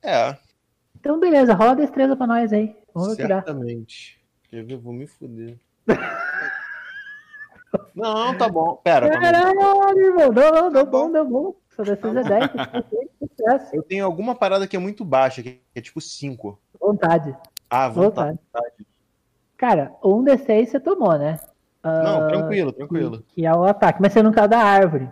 É, Então beleza, rola a destreza pra nós aí. Vamos dá. certamente. Quer ver? Vou me fuder. Não, tá bom. Pera, aí. Caralho, irmão. Não, não, deu Tá bom, bom. deu bom. Sua destreza é 10, sucesso. Eu tenho alguma parada que é muito baixa, que é tipo 5. Vontade. Ah, vontade. Vontade. Cara, um D6 você tomou, né? Não, Ah, tranquilo, tranquilo. Que, que é o ataque, mas você não caiu da árvore.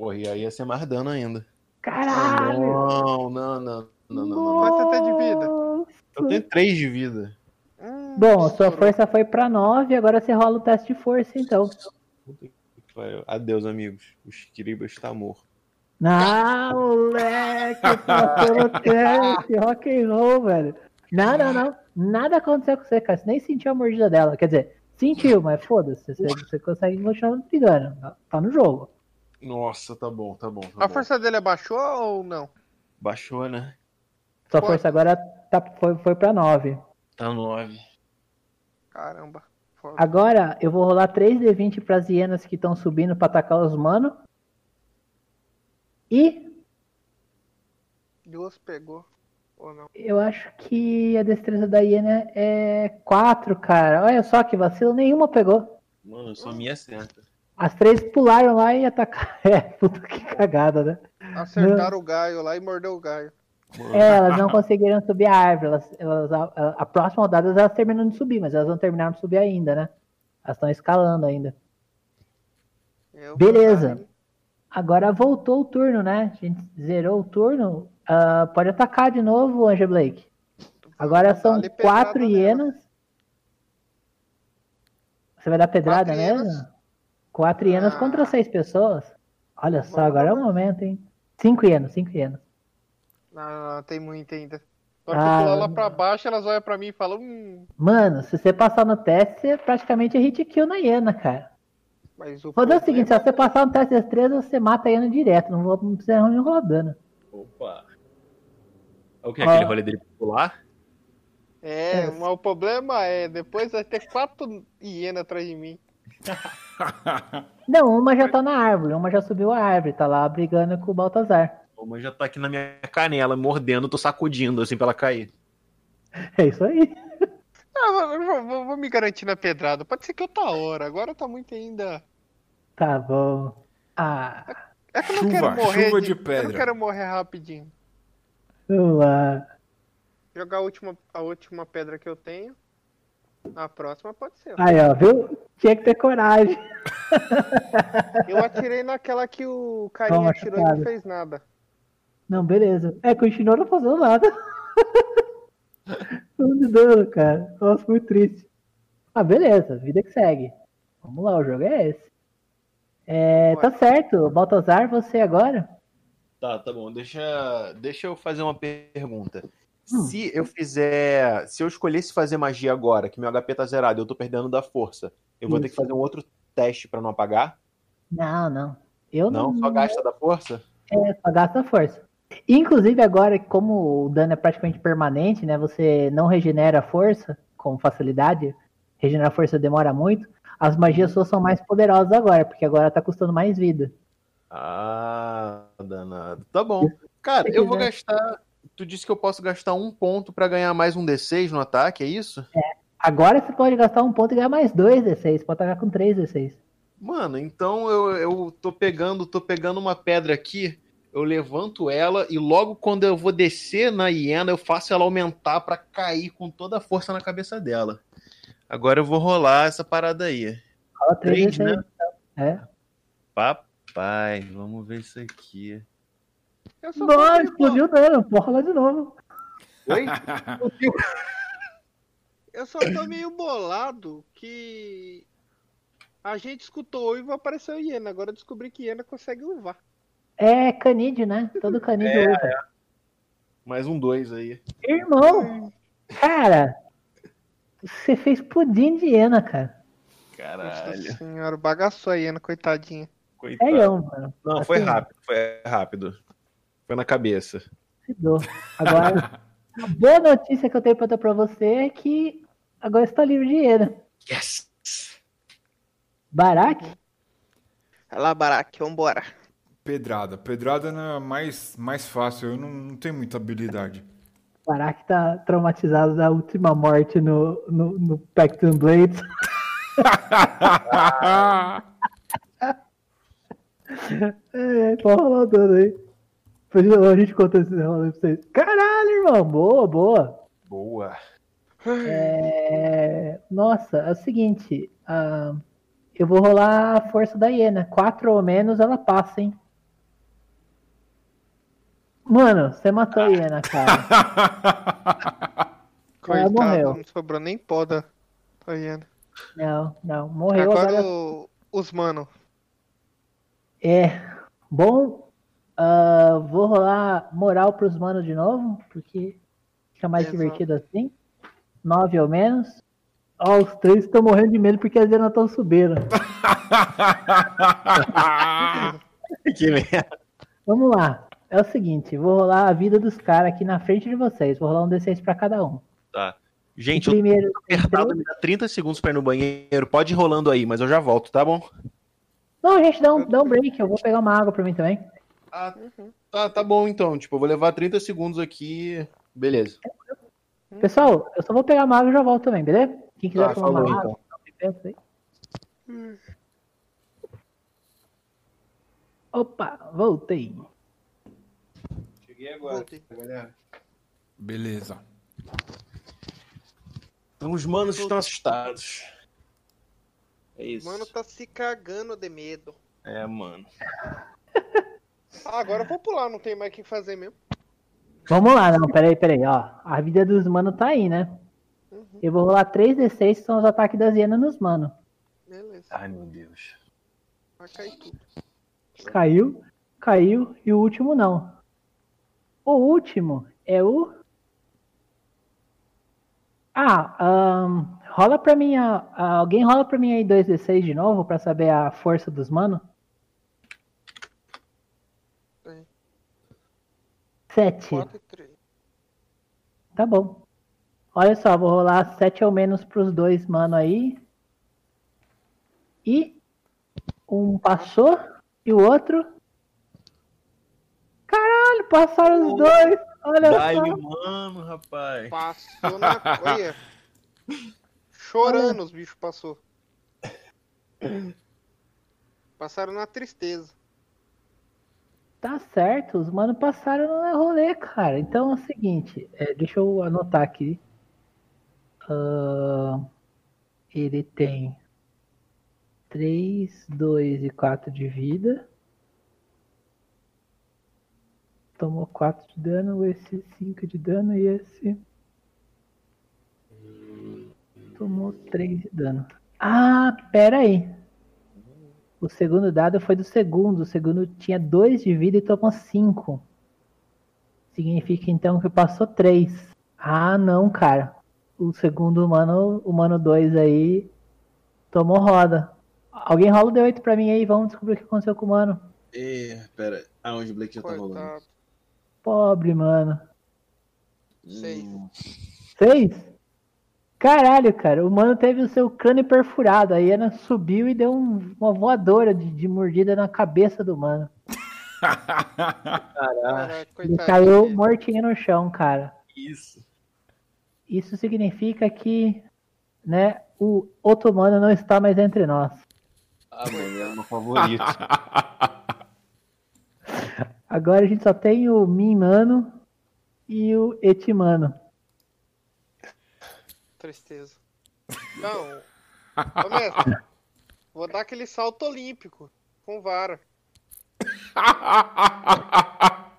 Porra, e aí ia ser mais dano ainda. Caralho! Não, não, não, não, não, não. Quanto você tem de vida? Eu tenho 3 de vida. Hum, Bom, sua força foi pra 9, agora você rola o teste de força, então. Puta que pariu. Adeus, amigos. O Skiriba está morto. Não, moleque, passou no teste, rock and roll, velho. Não, não, não. Nada aconteceu com você, cara. Você nem sentiu a mordida dela. Quer dizer, sentiu, mas foda-se. Você, você consegue continuar brigando. Tá no jogo. Nossa, tá bom, tá bom. Tá A bom. força dele abaixou ou não? Baixou, né? Sua Quanto? força agora tá, foi, foi pra 9. Tá 9. Caramba. Foda. Agora eu vou rolar 3d20 pras hienas que estão subindo pra atacar os mano. E Duas pegou. Ou não? eu acho que a destreza da hiena é 4, cara. Olha só que vacilo, nenhuma pegou. Mano, só me acerta. As três pularam lá e atacaram. É, puta que cagada, né? Acertaram o Gaio lá e mordeu o Gaio. É, elas não conseguiram subir a árvore. Elas, elas- a, a- próxima rodada elas terminam de subir, mas elas não terminaram de subir ainda, né? Elas estão escalando ainda. Eu Beleza. vou Agora voltou o turno, né? A gente zerou o turno. Ah, pode atacar de novo, Anja Blake. Agora são quatro pedrada nela. hienas. Você vai dar pedrada Quatro mesmo? Quatro hienas Ah. contra seis pessoas? Olha só, agora é o momento, hein? Cinco hienas, cinco hienas. Não, não, não, tem muito ainda. Na hora Ah, que eu pular lá pra baixo, elas olham pra mim e falam, hum, Mano, se você passar no teste, você praticamente é hit kill na hiena, cara. mas o Vou dar o seguinte, se você passar no teste de destreza, você mata a hiena direto. Não, vou, não precisa nem rolar dano. Opa. O que? Ó. Aquele rolê dele pular? É, É. mas o problema é, depois vai ter quatro hienas atrás de mim. Não, uma já tá na árvore, uma já subiu a árvore, tá lá brigando com o Baltazar. Uma já tá aqui na minha canela, mordendo, tô sacudindo assim pra ela cair. É isso aí. Ah, vou, vou- vou- vou me garantir na pedrada. Pode ser que outra hora, agora tá muito ainda. Tá bom. Ah, É que eu não Chuva, quero morrer. chuva de, de Eu pedra. não quero morrer rapidinho. vamos lá. Jogar a última, a última pedra que eu tenho. A próxima pode ser. Aí, ó, viu? Tinha que ter coragem. Eu atirei naquela que o carinha Toma, atirou e não fez nada. Não, beleza. É, continuou não fazendo nada. Um de dano, cara. Nossa, muito triste. Ah, beleza. Vida que segue. Vamos lá, o jogo é esse. É, tá certo. Baltazar, você agora? Tá, tá bom. Deixa, deixa eu fazer uma pergunta. Hum. Se eu fizer. Se eu escolhesse fazer magia agora, que meu HP tá zerado e eu tô perdendo da força, eu vou ter que fazer um outro teste pra não apagar? Não, não. Eu não. Não? Só gasta da força? É, só gasta força. Inclusive agora, como o dano é praticamente permanente, né? Você não regenera a força com facilidade. Regenerar a força demora muito. As magias suas são mais poderosas agora, porque agora tá custando mais vida. Ah, danado. Tá bom. Cara, eu vou gastar. Tu disse que eu posso gastar um ponto pra ganhar mais um D6 no ataque, é isso? Agora você pode gastar um ponto e ganhar mais dois D6. Pode atacar com três D6. Mano, então eu, eu tô pegando, tô pegando uma pedra aqui, eu levanto ela e logo quando eu vou descer na hiena, eu faço ela aumentar pra cair com toda a força na cabeça dela. Agora eu vou rolar essa parada aí. Três Três, D6. né? É. Papai, vamos ver isso aqui. Eu tô Nossa, explodiu o dano. Pode rolar de novo. Oi? Eu só tô meio bolado que a gente escutou e apareceu hiena. Agora eu descobri que hiena consegue uvar. É canídeo, né? Todo canídeo É, usa. Mais um dois aí. Irmão, cara, você fez pudim de hiena, cara. Nossa Caralho. senhora, bagaçou a hiena, coitadinha. Coitado. Sério, mano. Não, foi Assim, rápido, foi rápido. Foi na cabeça. Agora, a boa notícia que eu tenho pra dar pra você é que agora está livre de hiena. Yes! Barak? Vai lá, Barack, vambora. Pedrada. Pedrada não é mais, mais fácil. Eu não, não tenho muita habilidade. Barak tá traumatizado da última morte no, no, no Pacton Blades. É, pode rolar o dano aí. Depois a gente conta esse rolê pra vocês. Caralho, irmão. Boa, boa. Boa. É, Nossa, é o seguinte. ah, Eu vou rolar a força da hiena. Quatro ou menos ela passa, hein? Mano, você matou a hiena, cara. Coitado, morreu. não sobrou nem pó da da hiena. Não, não. Morreu Agora agora. o- os mano. É. Bom, ah, vou rolar moral pros manos de novo, porque fica mais Exato. divertido assim. Nove ou menos. Ó, os três estão morrendo de medo porque as hienas estão subindo. Que merda. Vamos lá. É o seguinte, vou rolar a vida dos caras aqui na frente de vocês. Vou rolar um D6 pra cada um. Tá. O Gente, eu primeiro tô apertado, me dá 30 segundos pra ir no banheiro. Pode ir rolando aí, mas eu já volto, tá bom? Não, gente, dá um, dá um break. Eu vou pegar uma água pra mim também. Ah, tá, tá bom então. Tipo, eu vou levar 30 segundos aqui. Beleza. Pessoal, eu só vou pegar uma água e já volto também, beleza? Quem quiser Tá, tomar falou, uma então. aí. Opa, voltei. Cheguei Voltei. galera. Beleza. Então, os manos estão assustados. É isso. Mano, tá se cagando de medo. É, mano. Ah, agora eu vou pular, não tem mais o que fazer mesmo. Vamos lá, não, peraí, peraí, ó. A vida dos mano tá aí, né? Uhum, Eu vou rolar 3d6, que são os ataques das hienas nos mano. beleza. Ai, meu Deus. Vai cair tudo. Caiu, caiu, e o último não. O último é o. Ah, ahn, rola pra mim. a- alguém rola pra mim aí 2d6 de novo pra saber a força dos mano? 7. 4 e 3. Tá bom. Olha só, vou rolar 7 ou menos pros dois mano aí. E um passou e o outro. Caralho, passaram os dois. Olha Dá-lhe, só. mano, rapaz. Passou na. Chorando os bichos passou. Passaram na tristeza. Tá certo, os mano passaram no rolê, cara. Então é o seguinte, é, deixa eu anotar aqui. Ahn, ele tem 3, 2 e 4 de vida. Tomou 4 de dano, esse 5 de dano e esse. Tomou 3 de dano. Ah, pera aí. O segundo dado foi do segundo. O segundo tinha 2 de vida e tomou 5. Significa então que passou 3. Ah, não, cara. O segundo humano, humano 2 aí, tomou roda. Alguém rola o D8 pra mim aí, vamos descobrir o que aconteceu com o mano. É, pera. Aonde o Blake já tá rolando? Pobre, mano. Seis. Hum, Seis? Caralho, cara, o mano teve o seu crânio perfurado. A hiena subiu e deu um- uma voadora de, de mordida na cabeça do mano. Caraca, Ele caiu mortinho no chão, cara. Isso. Isso significa que, né, o otomano não está mais entre nós. Ah, mano, é meu favorito. Agora a gente só tem o Minmano e o Etimano. Tristeza. Não. Ô, mestre, vou dar aquele salto olímpico com vara.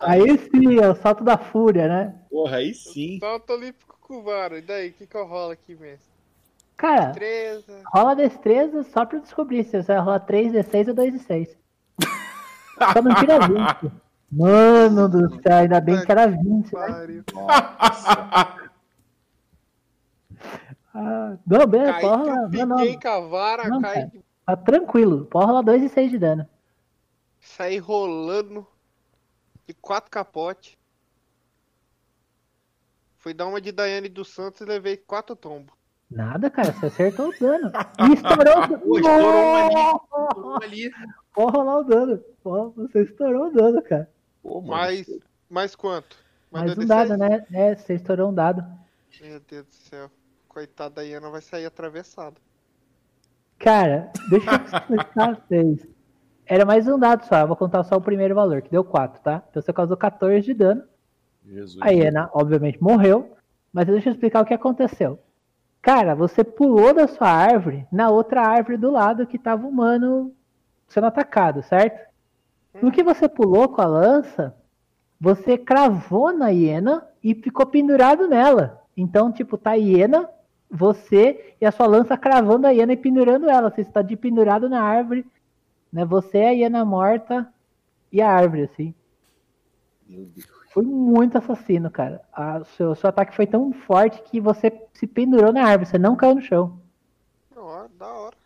Aí sim, é o salto da fúria, né? Porra, aí sim. Salto olímpico com vara. E daí, o que que eu rolo aqui, mestre? Cara, Destreza. rola destreza só pra descobrir se você vai rolar 3d6 ou 2d6. Só não tira 20. Mano do céu, ainda bem que era 20, né? Pariu. Ah, pode que rolar. eu Não, com a vara, Não, cara. tá tranquilo. Pode rolar 2 e 6 de dano. saí rolando de quatro capotes. Fui dar uma de Daiane dos Santos e levei quatro tombos. Nada, cara, você acertou o dano. E estourou o dano. Pô, estourou um ali. Estourou ali. Pode rolar o dano. Pô, você estourou o dano, cara. Pô. Mais, mais quanto? Mais um 2d6? dado, né? É, você estourou um dado. Meu Deus do céu. Coitada da Iana vai sair atravessada. Cara, deixa eu explicar pra vocês. Era mais um dado só, eu vou contar só o primeiro valor, que deu 4, tá? Então você causou 14 de dano. Jesus. A hiena, obviamente, morreu. Mas deixa eu explicar o que aconteceu. Cara, você pulou da sua árvore na outra árvore do lado que tava o humano sendo atacado, certo? No que você pulou com a lança, você cravou na hiena e ficou pendurado nela. Então, tipo, tá a hiena, você e a sua lança cravando a hiena e pendurando ela. Você está de pendurado na árvore, né? Você, a hiena morta e a árvore, assim. Meu Deus. Foi muito assassino, cara. A, seu, seu ataque foi tão forte que você se pendurou na árvore, você não caiu no chão. Da hora, da hora.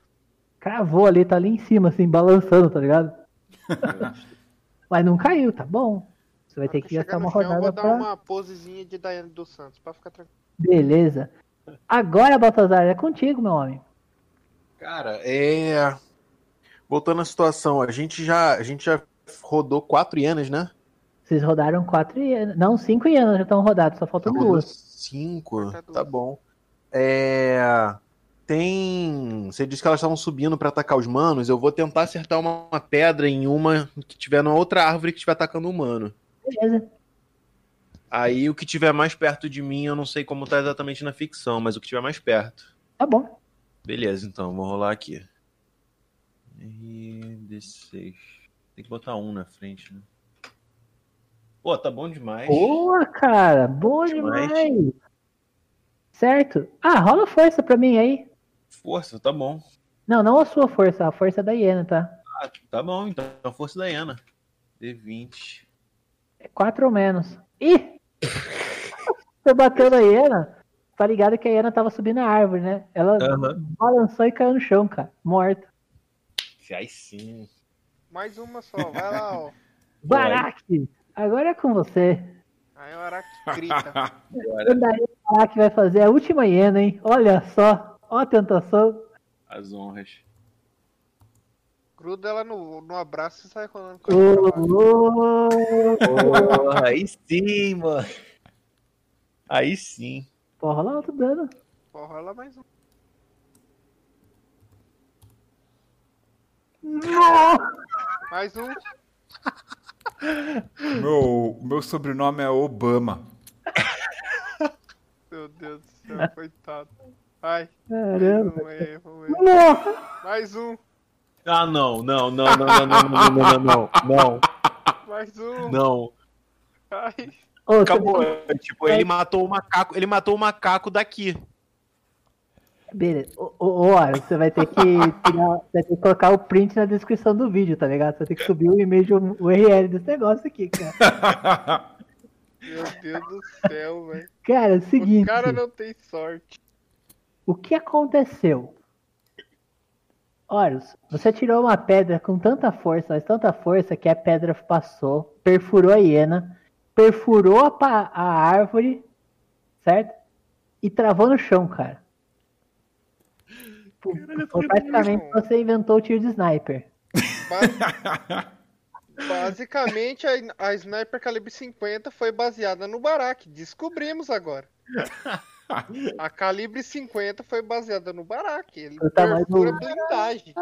Cravou ali, tá ali em cima, assim, balançando, tá ligado? Mas não caiu, tá bom. Você vai ter Na hora que eu gastar uma no chão, eu rodada vou dar pra. uma posezinha de Daiane dos Santos, pra ficar tranquilo. Beleza. Agora, Baltazar, é contigo, meu homem. Cara, é. Voltando à situação, a gente já, a gente já rodou quatro hienas, né? Vocês rodaram quatro hienas. Não, cinco hienas já estão rodadas, só faltam Rodou duas. cinco. Tá Tá bom. É. Tem. Você disse que elas estavam subindo pra atacar os manos. Eu vou tentar acertar uma, uma pedra em uma que tiver numa outra árvore que estiver atacando o humano. Beleza. Aí o que tiver mais perto de mim, eu não sei como tá exatamente na ficção, mas o que tiver mais perto. Tá bom. Beleza, então, vou rolar aqui. E D6. Tem que botar um na frente, né? Pô, tá bom demais. Boa, cara. Boa Demais. demais. Certo. Ah, rola força pra mim aí. Força, tá bom. Não, não a sua força, a força da hiena, tá? Ah, tá bom, então. A força da Iana. D20. É quatro ou menos. Ih! Você bateu na hiena, tá ligado que a hiena tava subindo a árvore, né? Ela Aham. balançou e caiu no chão, cara. Morta. Aí sim. Mais uma só, vai lá, ó. Barak! Agora é com você. Aí o Araki grita. O daí o Barak vai fazer a última hiena, hein? Olha só. Ó a tentação. as honras. Gruda ela no, no abraço e sai rolando com. Porra, aí sim, mano. Aí sim. Pô, rola outro dano. Pô, rola mais um. Mais um. Meu, meu sobrenome é Obama. Meu Deus do céu, coitado. Vai. Caramba. Vamos aí, vamos aí. Mais um. Ah, não, não, não, não, não, não, não, não, não, não, não, Mais um. não. Ai. Acabou. Tipo, ele matou o macaco, ele matou o macaco daqui. Beleza. Ô, ô, ô, Aro, você vai ter que tirar, vai ter que colocar o print na descrição do vídeo, tá ligado? Você vai ter que subir o e-mail, o URL desse negócio aqui, cara. Meu Deus do céu, velho. Cara, é o O seguinte, cara não tem sorte. o que aconteceu? Horus, você tirou uma pedra com tanta força, mas tanta força que a pedra passou, perfurou a hiena, perfurou a, pa- a árvore, certo? E travou no chão, cara. Foi praticamente bom. você inventou o tiro de sniper. Ba- Basicamente, a, a Sniper Calibre 50 foi baseada no Barak. Descobrimos agora. A Calibre 50 foi baseada no Barak. Ele O tamanho do- blindagem.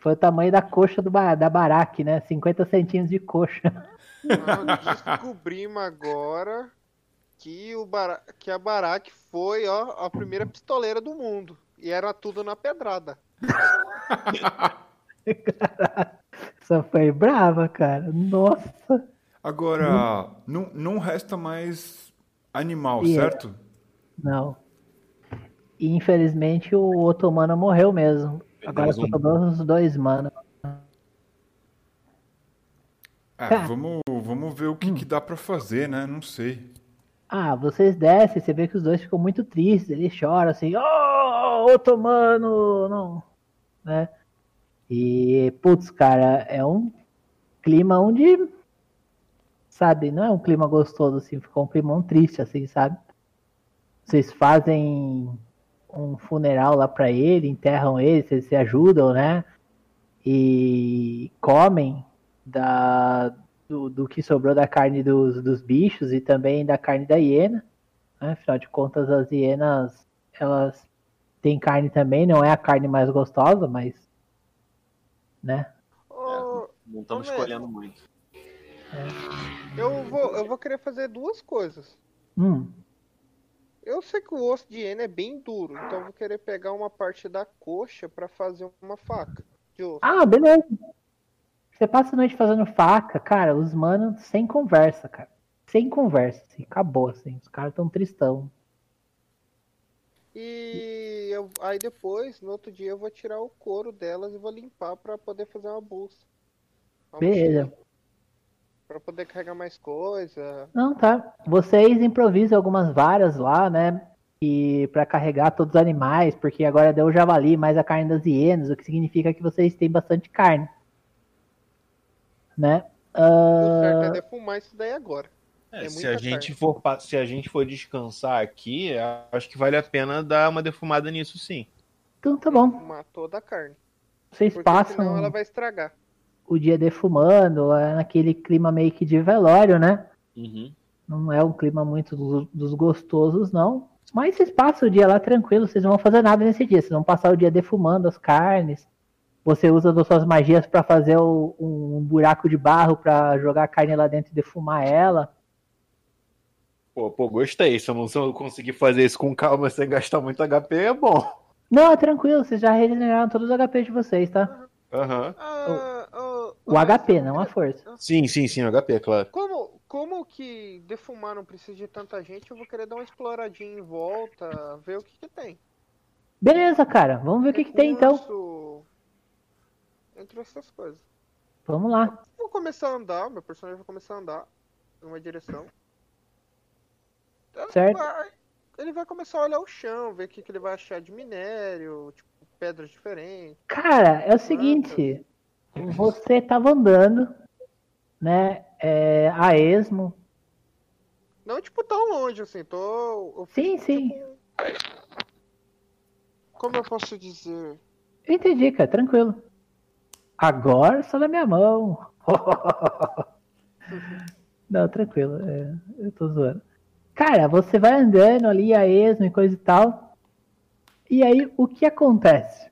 Foi o tamanho da coxa do ba- da baraque, né? 50 centímetros de coxa. Não, descobrimos agora que, o Bara- que a Barak foi ó, a primeira pistoleira do mundo. E era tudo na pedrada. Só foi brava, cara. Nossa. Agora, não, não resta mais animal, E é. certo? Não. E infelizmente o otomano morreu mesmo. Agora só um. sobrou os dois, mano. Cara. vamos, vamos ver o que, que dá pra fazer, né? Não sei. Ah, vocês descem, você vê que os dois ficam muito tristes, eles choram assim, oh, otomano, não, né? E, putz, cara, é um clima onde, sabe, não é um clima gostoso, assim, ficou um clima triste, assim, sabe? Vocês fazem um funeral lá pra ele, enterram ele, vocês se ajudam, né? E comem da, do, do que sobrou da carne dos, dos bichos e também da carne da hiena. Né? Afinal de contas, as hienas, elas têm carne também, não é a carne mais gostosa, mas, né? Ô, Não estamos escolhendo muito. eu, vou, eu vou querer fazer duas coisas. Hum, Eu sei que o osso de hiena é bem duro, então eu vou querer pegar uma parte da coxa pra fazer uma faca de osso. Ah, beleza. Você passa a noite fazendo faca, cara, os manos sem conversa, cara. Sem conversa, assim, acabou, assim. Os caras tão tristão. E eu- aí depois, no outro dia, eu vou tirar o couro delas e vou limpar pra poder fazer uma bolsa. Beleza. Pra poder carregar mais coisa. Não, tá. Vocês improvisam algumas varas lá, né? E para carregar todos os animais, porque agora deu o javali mais a carne das hienas, o que significa que vocês têm bastante carne. Né? O certo é Ah, defumar isso daí agora. É, É se, a gente carne. for, se a gente for descansar aqui, acho que vale a pena dar uma defumada nisso sim. então tá bom. Defumar toda a carne. Vocês Porque passam senão ela vai estragar. O dia defumando, é naquele clima meio que de velório, né? Uhum. Não é um clima muito dos, dos gostosos, não. Mas vocês passam o dia lá tranquilo, vocês não vão fazer nada nesse dia. Vocês vão passar o dia defumando as carnes. Você usa das suas magias para fazer o- um buraco de barro para jogar a carne lá dentro e defumar ela. Pô, pô, gostei. Se eu não se eu conseguir fazer isso com calma sem gastar muito HP, é bom. Não, é tranquilo, vocês já regeneraram todos os HP de vocês, tá? Aham. Ah, ah, O HP, não a força. Sim, sim, sim, o HP, claro. Como, como que defumar não precisa de tanta gente, eu vou querer dar uma exploradinha em volta, ver o que, que tem. Beleza, cara, vamos ver o que, que tem então. Recurso, Entre essas coisas. Vamos lá. Vou começar a andar, meu personagem vai começar a andar numa direção. Ele Certo. vai- Ele vai começar a olhar o chão, ver o que, que ele vai achar de minério, tipo, pedras diferentes. Cara, é o seguinte, você tava andando, né, é, a esmo, Não, tipo, tão longe, assim, tô... Sim, fiz, sim. tipo, Como eu posso dizer? Eu entendi, cara, tranquilo. Agora só na minha mão. Não, tranquilo, é, eu tô zoando. Cara, você vai andando ali a esmo e coisa e tal. E aí, o que acontece?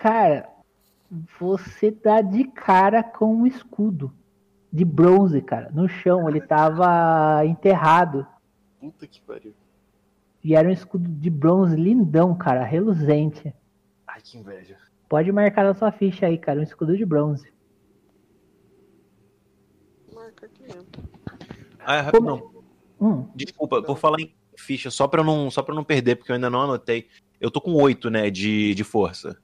Cara, você dá de cara com um escudo de bronze, cara, no chão. Ele tava enterrado. Puta que pariu. E era um escudo de bronze lindão, cara, reluzente. Ai, que inveja. Pode marcar na sua ficha aí, cara, um escudo de bronze. Marca aqui mesmo. Ah, é rapidão. Hum, Desculpa, por falar em ficha, só pra, não, só pra não perder, porque eu ainda não anotei. Eu tô com 8, né, de, de força.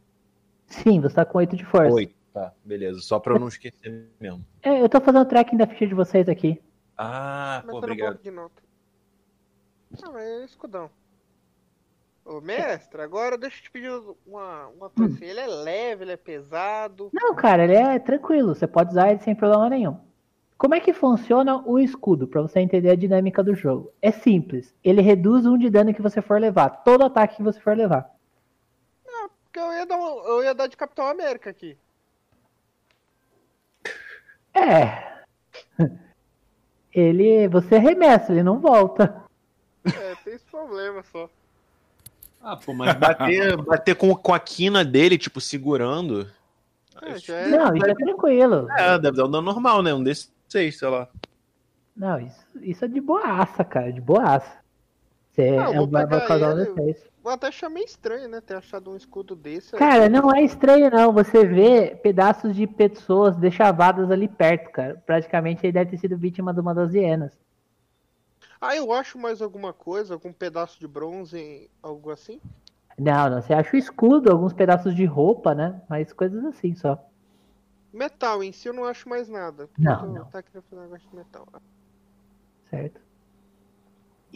Sim, você tá com 8 de força. 8, tá, beleza. Só pra eu não esquecer mesmo. É, eu tô fazendo o tracking da ficha de vocês aqui. Ah, pô, obrigado. bloco de nota. Não, mas é escudão. Ô, mestre, agora deixa eu te pedir uma, uma coisa assim. Ele é leve, ele é pesado. Não, cara, ele é tranquilo, você pode usar ele sem problema nenhum. Como é que funciona o escudo, pra você entender a dinâmica do jogo? É simples, ele reduz um de dano que você for levar, todo ataque que você for levar. Porque eu ia, dar eu ia dar de Capitão América aqui. É. Ele. Você arremessa, ele não volta. É, tem esse problema só. Ah, pô, mas bater, bater com, com a quina dele, tipo, segurando. É, já É... Não, isso é tranquilo. É, deve dar um dano normal, né? Um desses seis, sei lá. Não, isso, isso é de boaça, cara, de boaça. Você ah, não, é, vai fazer um D6. Eu até achei meio estranho, né? Ter achado um escudo desse. aí. Cara, não é estranho não, você vê pedaços de pessoas deixavadas ali perto, cara. Praticamente ele deve ter sido vítima de uma das hienas. Ah, eu acho mais alguma coisa, algum pedaço de bronze, algo assim. Não, não, você acha o escudo, alguns pedaços de roupa, né? Mas coisas assim só. Metal em si eu não acho mais nada. Não, Eu não. Tá querendo fazer um negócio de metal. Certo?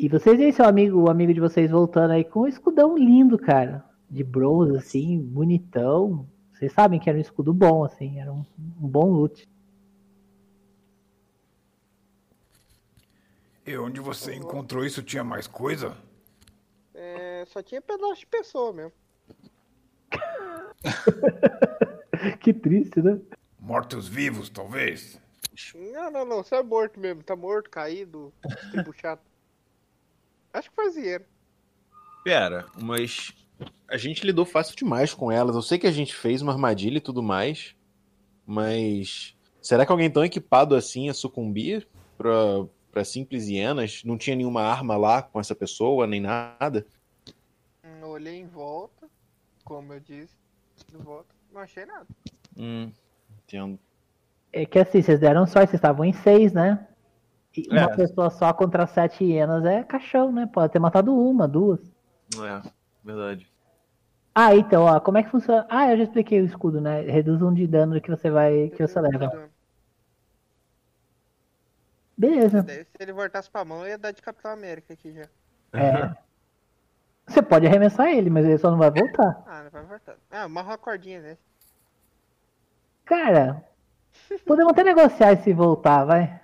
E vocês veem seu amigo, o amigo de vocês voltando aí com um escudão lindo, cara. De bronze, assim, bonitão. Vocês sabem que era um escudo bom, assim, era um, um bom loot. E onde você encontrou isso tinha mais coisa? É, só tinha pedaço de pessoa mesmo. que triste, né? Mortos-vivos, talvez? Não, não, não. Você é morto mesmo. Tá morto, caído, tribuchado. Acho que faz dinheiro. Pera, mas a gente lidou fácil demais com elas. Eu sei que a gente fez uma armadilha e tudo mais, mas será que alguém tão equipado assim ia sucumbir pra, pra simples hienas? Não tinha nenhuma arma lá com essa pessoa, nem nada? Hum, Eu olhei em volta, como eu disse, em volta. Não achei nada. Hum, entendo. É que assim, vocês deram sorte, vocês estavam em seis, né? E uma É. pessoa só contra sete hienas é caixão, né? Pode ter matado uma, duas. É, verdade. Ah, então, ó, como é que funciona? Ah, eu já expliquei o escudo, né? Reduz um de dano que você vai, que você leva. Beleza. Se ele voltasse pra mão, eu ia dar de Capitão América aqui já. É. Você pode arremessar ele, mas ele só não vai voltar. Ah, não vai voltar. Ah, amarra uma cordinha né? Cara, podemos até negociar esse voltar, vai.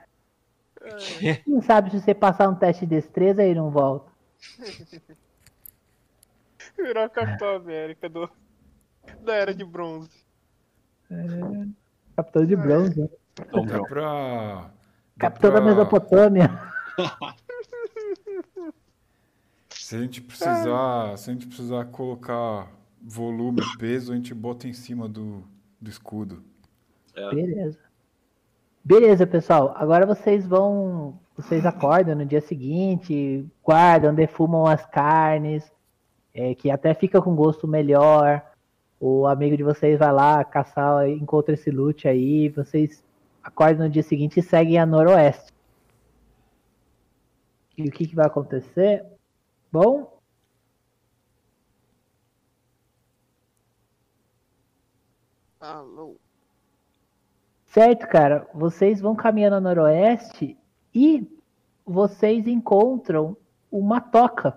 Quem sabe se você passar um teste de destreza aí não volta. Virar o Capitão América do... da Era de Bronze. Capitão de bronze. Então, Dá pra. dá Capitão da pra- Mesopotâmia. Se a gente precisar, se a gente precisar colocar volume, peso, a gente bota em cima do, do escudo. Beleza. Beleza, pessoal. Agora vocês vão vocês acordam no dia seguinte, guardam, defumam as carnes, é, que até fica com gosto melhor. O amigo de vocês vai lá caçar, encontra esse loot aí, vocês acordam no dia seguinte e seguem a noroeste. E o que, que vai acontecer? Bom, Alô. Certo, cara. Vocês vão caminhando a noroeste e vocês encontram uma toca.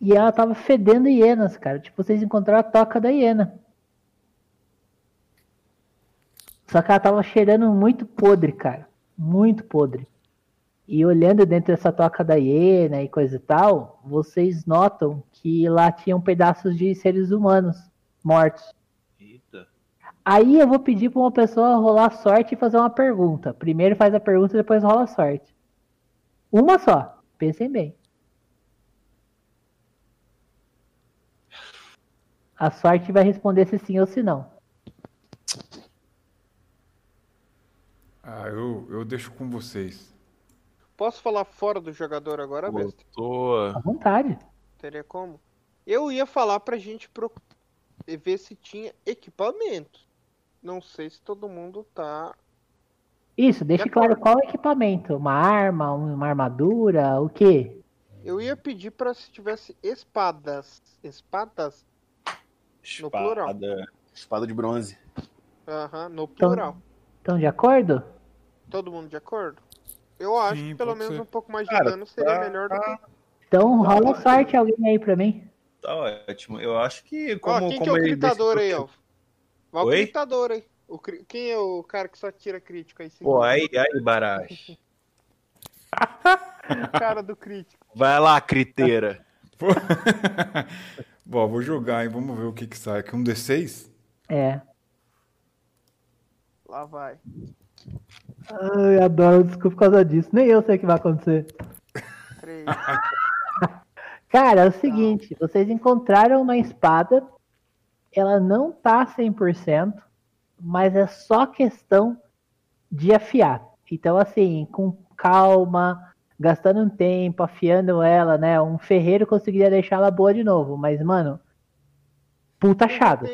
E ela tava fedendo hienas, cara. Tipo, vocês encontraram a toca da hiena. Só que ela tava cheirando muito podre, cara. Muito podre. E olhando dentro dessa toca da hiena e coisa e tal, vocês notam que lá tinham pedaços de seres humanos mortos. Aí eu vou pedir para uma pessoa rolar sorte e fazer uma pergunta. Primeiro faz a pergunta e depois rola sorte. Uma só. Pensem bem. A sorte vai responder se sim ou se não. Ah, eu, eu deixo com vocês. Posso falar fora do jogador agora, mestre? Botou. À vontade. Teria como? Eu ia falar pra gente pro... ver se tinha equipamento. Não sei se todo mundo tá. Isso, deixe De claro qual é o equipamento. Uma arma, uma armadura, o quê? Eu ia pedir pra se tivesse espadas. Espadas? No plural. Espada. Espada de bronze. Aham, no Então- plural. Estão de acordo? Todo mundo de acordo? Eu acho Sim, que pelo menos ser. um pouco mais de Cara, dano seria tá- melhor do que. Então Tá rola ótimo. sorte alguém aí pra mim. Tá ótimo. Eu acho que Ó, como, quem que é como o gritador aí, ó? Vai o Oi? gritador aí. O cri- Quem é o cara que só tira crítico aí? Pô, aí, aí, Barash. O cara do crítico. Vai lá, criteira. Bom, vou jogar, hein? Vamos ver o que que sai. Aqui um D6? É. Lá vai. Ai, adoro, desculpa por causa disso. Nem eu sei o que vai acontecer. Três. Cara, é o seguinte, vocês encontraram uma espada, ela não tá 100%, mas é só questão de afiar. Então, assim, com calma, gastando um tempo, afiando ela, né? Um ferreiro conseguiria deixar ela boa de novo, mas, mano, puta achado.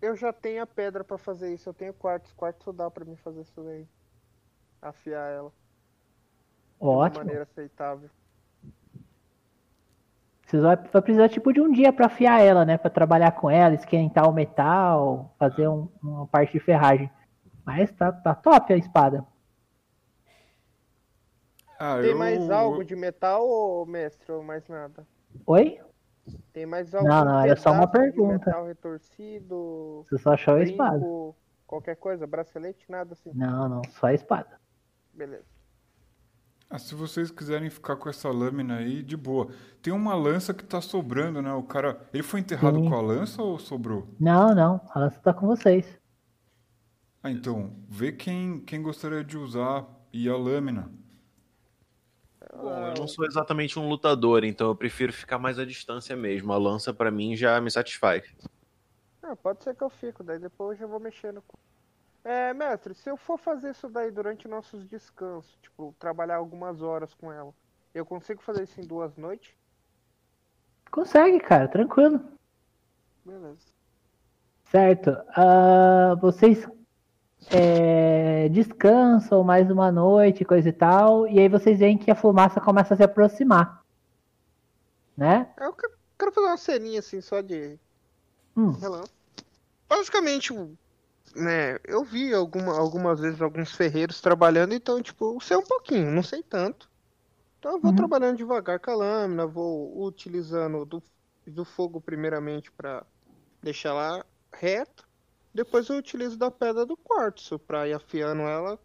Eu já tenho a pedra pra fazer isso. Eu tenho quartzo. Quartzo dá pra mim fazer isso daí. Afiar ela. De uma Ótimo. maneira aceitável. Vocês vai, vai precisar, tipo, de um dia pra afiar ela, né? Pra trabalhar com ela, esquentar o metal, fazer um- uma parte de ferragem. Mas tá, tá top a espada. Ah, Tem eu- mais algo de metal, ou mestre, ou mais nada? Oi? Tem mais algo Não, não, era só uma pergunta. metal retorcido, Você só achou a espada. brinco, qualquer coisa, bracelete, nada assim. Não, não, só a espada. Beleza. Ah, se vocês quiserem ficar com essa lâmina aí, de boa. Tem uma lança que tá sobrando, né? O cara. Ele foi enterrado Sim. com a lança ou sobrou? Não, não, a lança tá com vocês. Ah, então, vê quem, quem gostaria de usar e a lâmina. Bom, eu não sou exatamente um lutador, então eu prefiro ficar mais à distância mesmo. A lança pra mim já me satisfaz. Ah, pode ser que eu fico, daí depois eu vou mexendo. com- É, mestre, se eu for fazer isso daí durante nossos descansos, tipo, trabalhar algumas horas com ela, eu consigo fazer isso em duas noites? Consegue, cara, tranquilo. Beleza. Certo. Ah, vocês é, descansam mais uma noite, coisa e tal, e aí vocês veem que a fumaça começa a se aproximar. Né? Eu quero, fazer uma ceninha assim, só de Hum. Basicamente, né, eu vi alguma, algumas vezes alguns ferreiros trabalhando, então, tipo, eu sei um pouquinho, não sei tanto. Então eu vou Uhum. trabalhando devagar com a lâmina, vou utilizando do, do fogo primeiramente para deixar ela reta. Depois eu utilizo da pedra do quartzo para ir afiando ela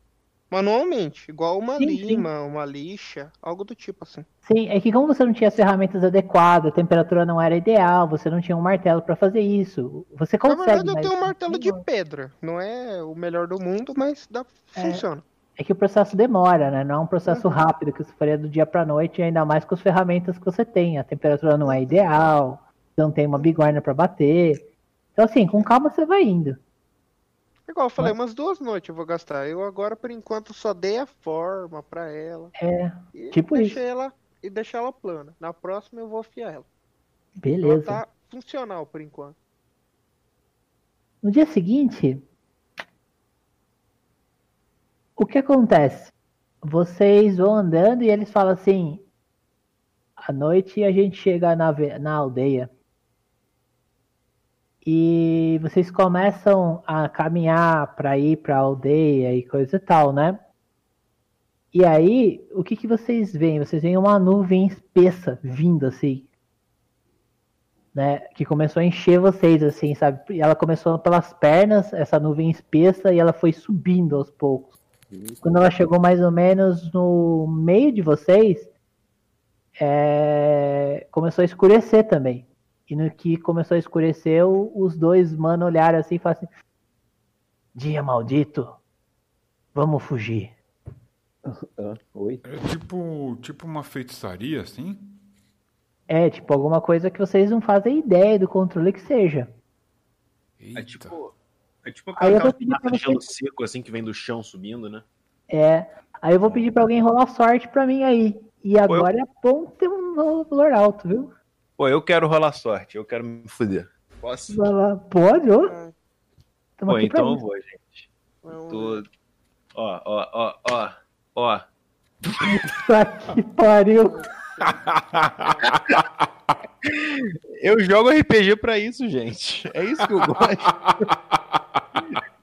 manualmente, igual uma Sim, sim. lima, uma lixa, algo do tipo assim. Sim, é que como você não tinha as ferramentas adequadas, a temperatura não era ideal, você não tinha um martelo pra fazer isso. Você Na consegue. verdade, eu tenho um martelo de pedra. Não é o melhor do mundo, mas dá, É. funciona. É que o processo demora, né? Não é um processo Uhum. rápido que você faria do dia pra noite, ainda mais com as ferramentas que você tem. A temperatura não é ideal, não tem uma bigorna pra bater. Então, assim, com calma você vai indo. Igual eu falei, umas duas noites eu vou gastar. Eu agora, por enquanto, só dei a forma pra ela. É, E Tipo deixei isso. ela E deixar ela plana. Na próxima eu vou afiar ela. Ela beleza. tá funcional por enquanto. No dia seguinte, o que acontece? Vocês vão andando e eles falam assim: à noite a gente chega na, na aldeia. E vocês começam a caminhar para ir para a aldeia e coisa e tal, né? E aí, o que, que vocês veem? Vocês veem uma nuvem espessa vindo assim, né, que começou a encher vocês, assim, sabe? E ela começou pelas pernas, essa nuvem espessa, e ela foi subindo aos poucos. Quando ela chegou mais ou menos no meio de vocês, é, começou a escurecer também. E no que começou a escurecer, os dois mano olharam assim e falaram assim: Dia maldito, vamos fugir. Ah, oi? É tipo, tipo uma feitiçaria, assim? É, tipo, alguma coisa que vocês não fazem ideia do controle que seja. Eita. É tipo. É tipo Aí eu aquela vou pedir pra massa de gelo você- seco, assim, que vem do chão subindo, né? É. Aí eu vou pedir pra alguém rolar sorte pra mim aí. E agora é bom ter um valor alto, viu? Pô, eu quero rolar sorte, eu quero me fuder. Posso? Vai lá. Pode, ô? Ah, Tamo Pô, então eu vou, gente. vamos Tô. Ó, ó, ó, ó, ó. Puta que pariu. Eu jogo RPG pra isso, gente. É isso que eu gosto.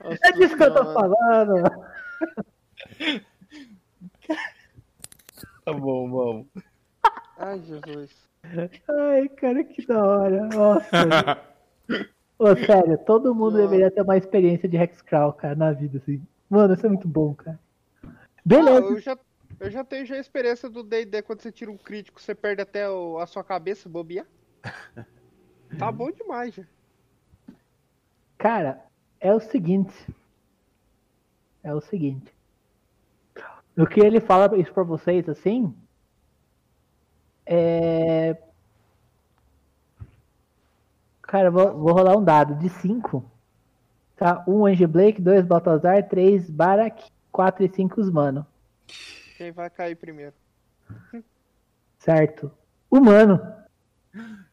Nossa É disso que eu tô falando. tá bom, vamos. Ai, Jesus. Ai, cara, que da hora. Nossa. Ô, sério, todo mundo Nossa. deveria ter uma experiência de Hexcrawl, cara, na vida, assim. Mano, isso é muito bom, cara. Ah, Beleza. eu, já, eu já tenho já a experiência do D&D quando você tira um crítico, você perde até o- a sua cabeça bobear. Tá bom demais, já. Cara, é o seguinte. É o seguinte. O que ele fala isso pra vocês, assim. É. Cara, vou, vou rolar um dado de 5. Tá? Um Ange Blake, dois Baltazar, três Barak, quatro e cinco os mano. Quem vai cair primeiro? Certo? Humano.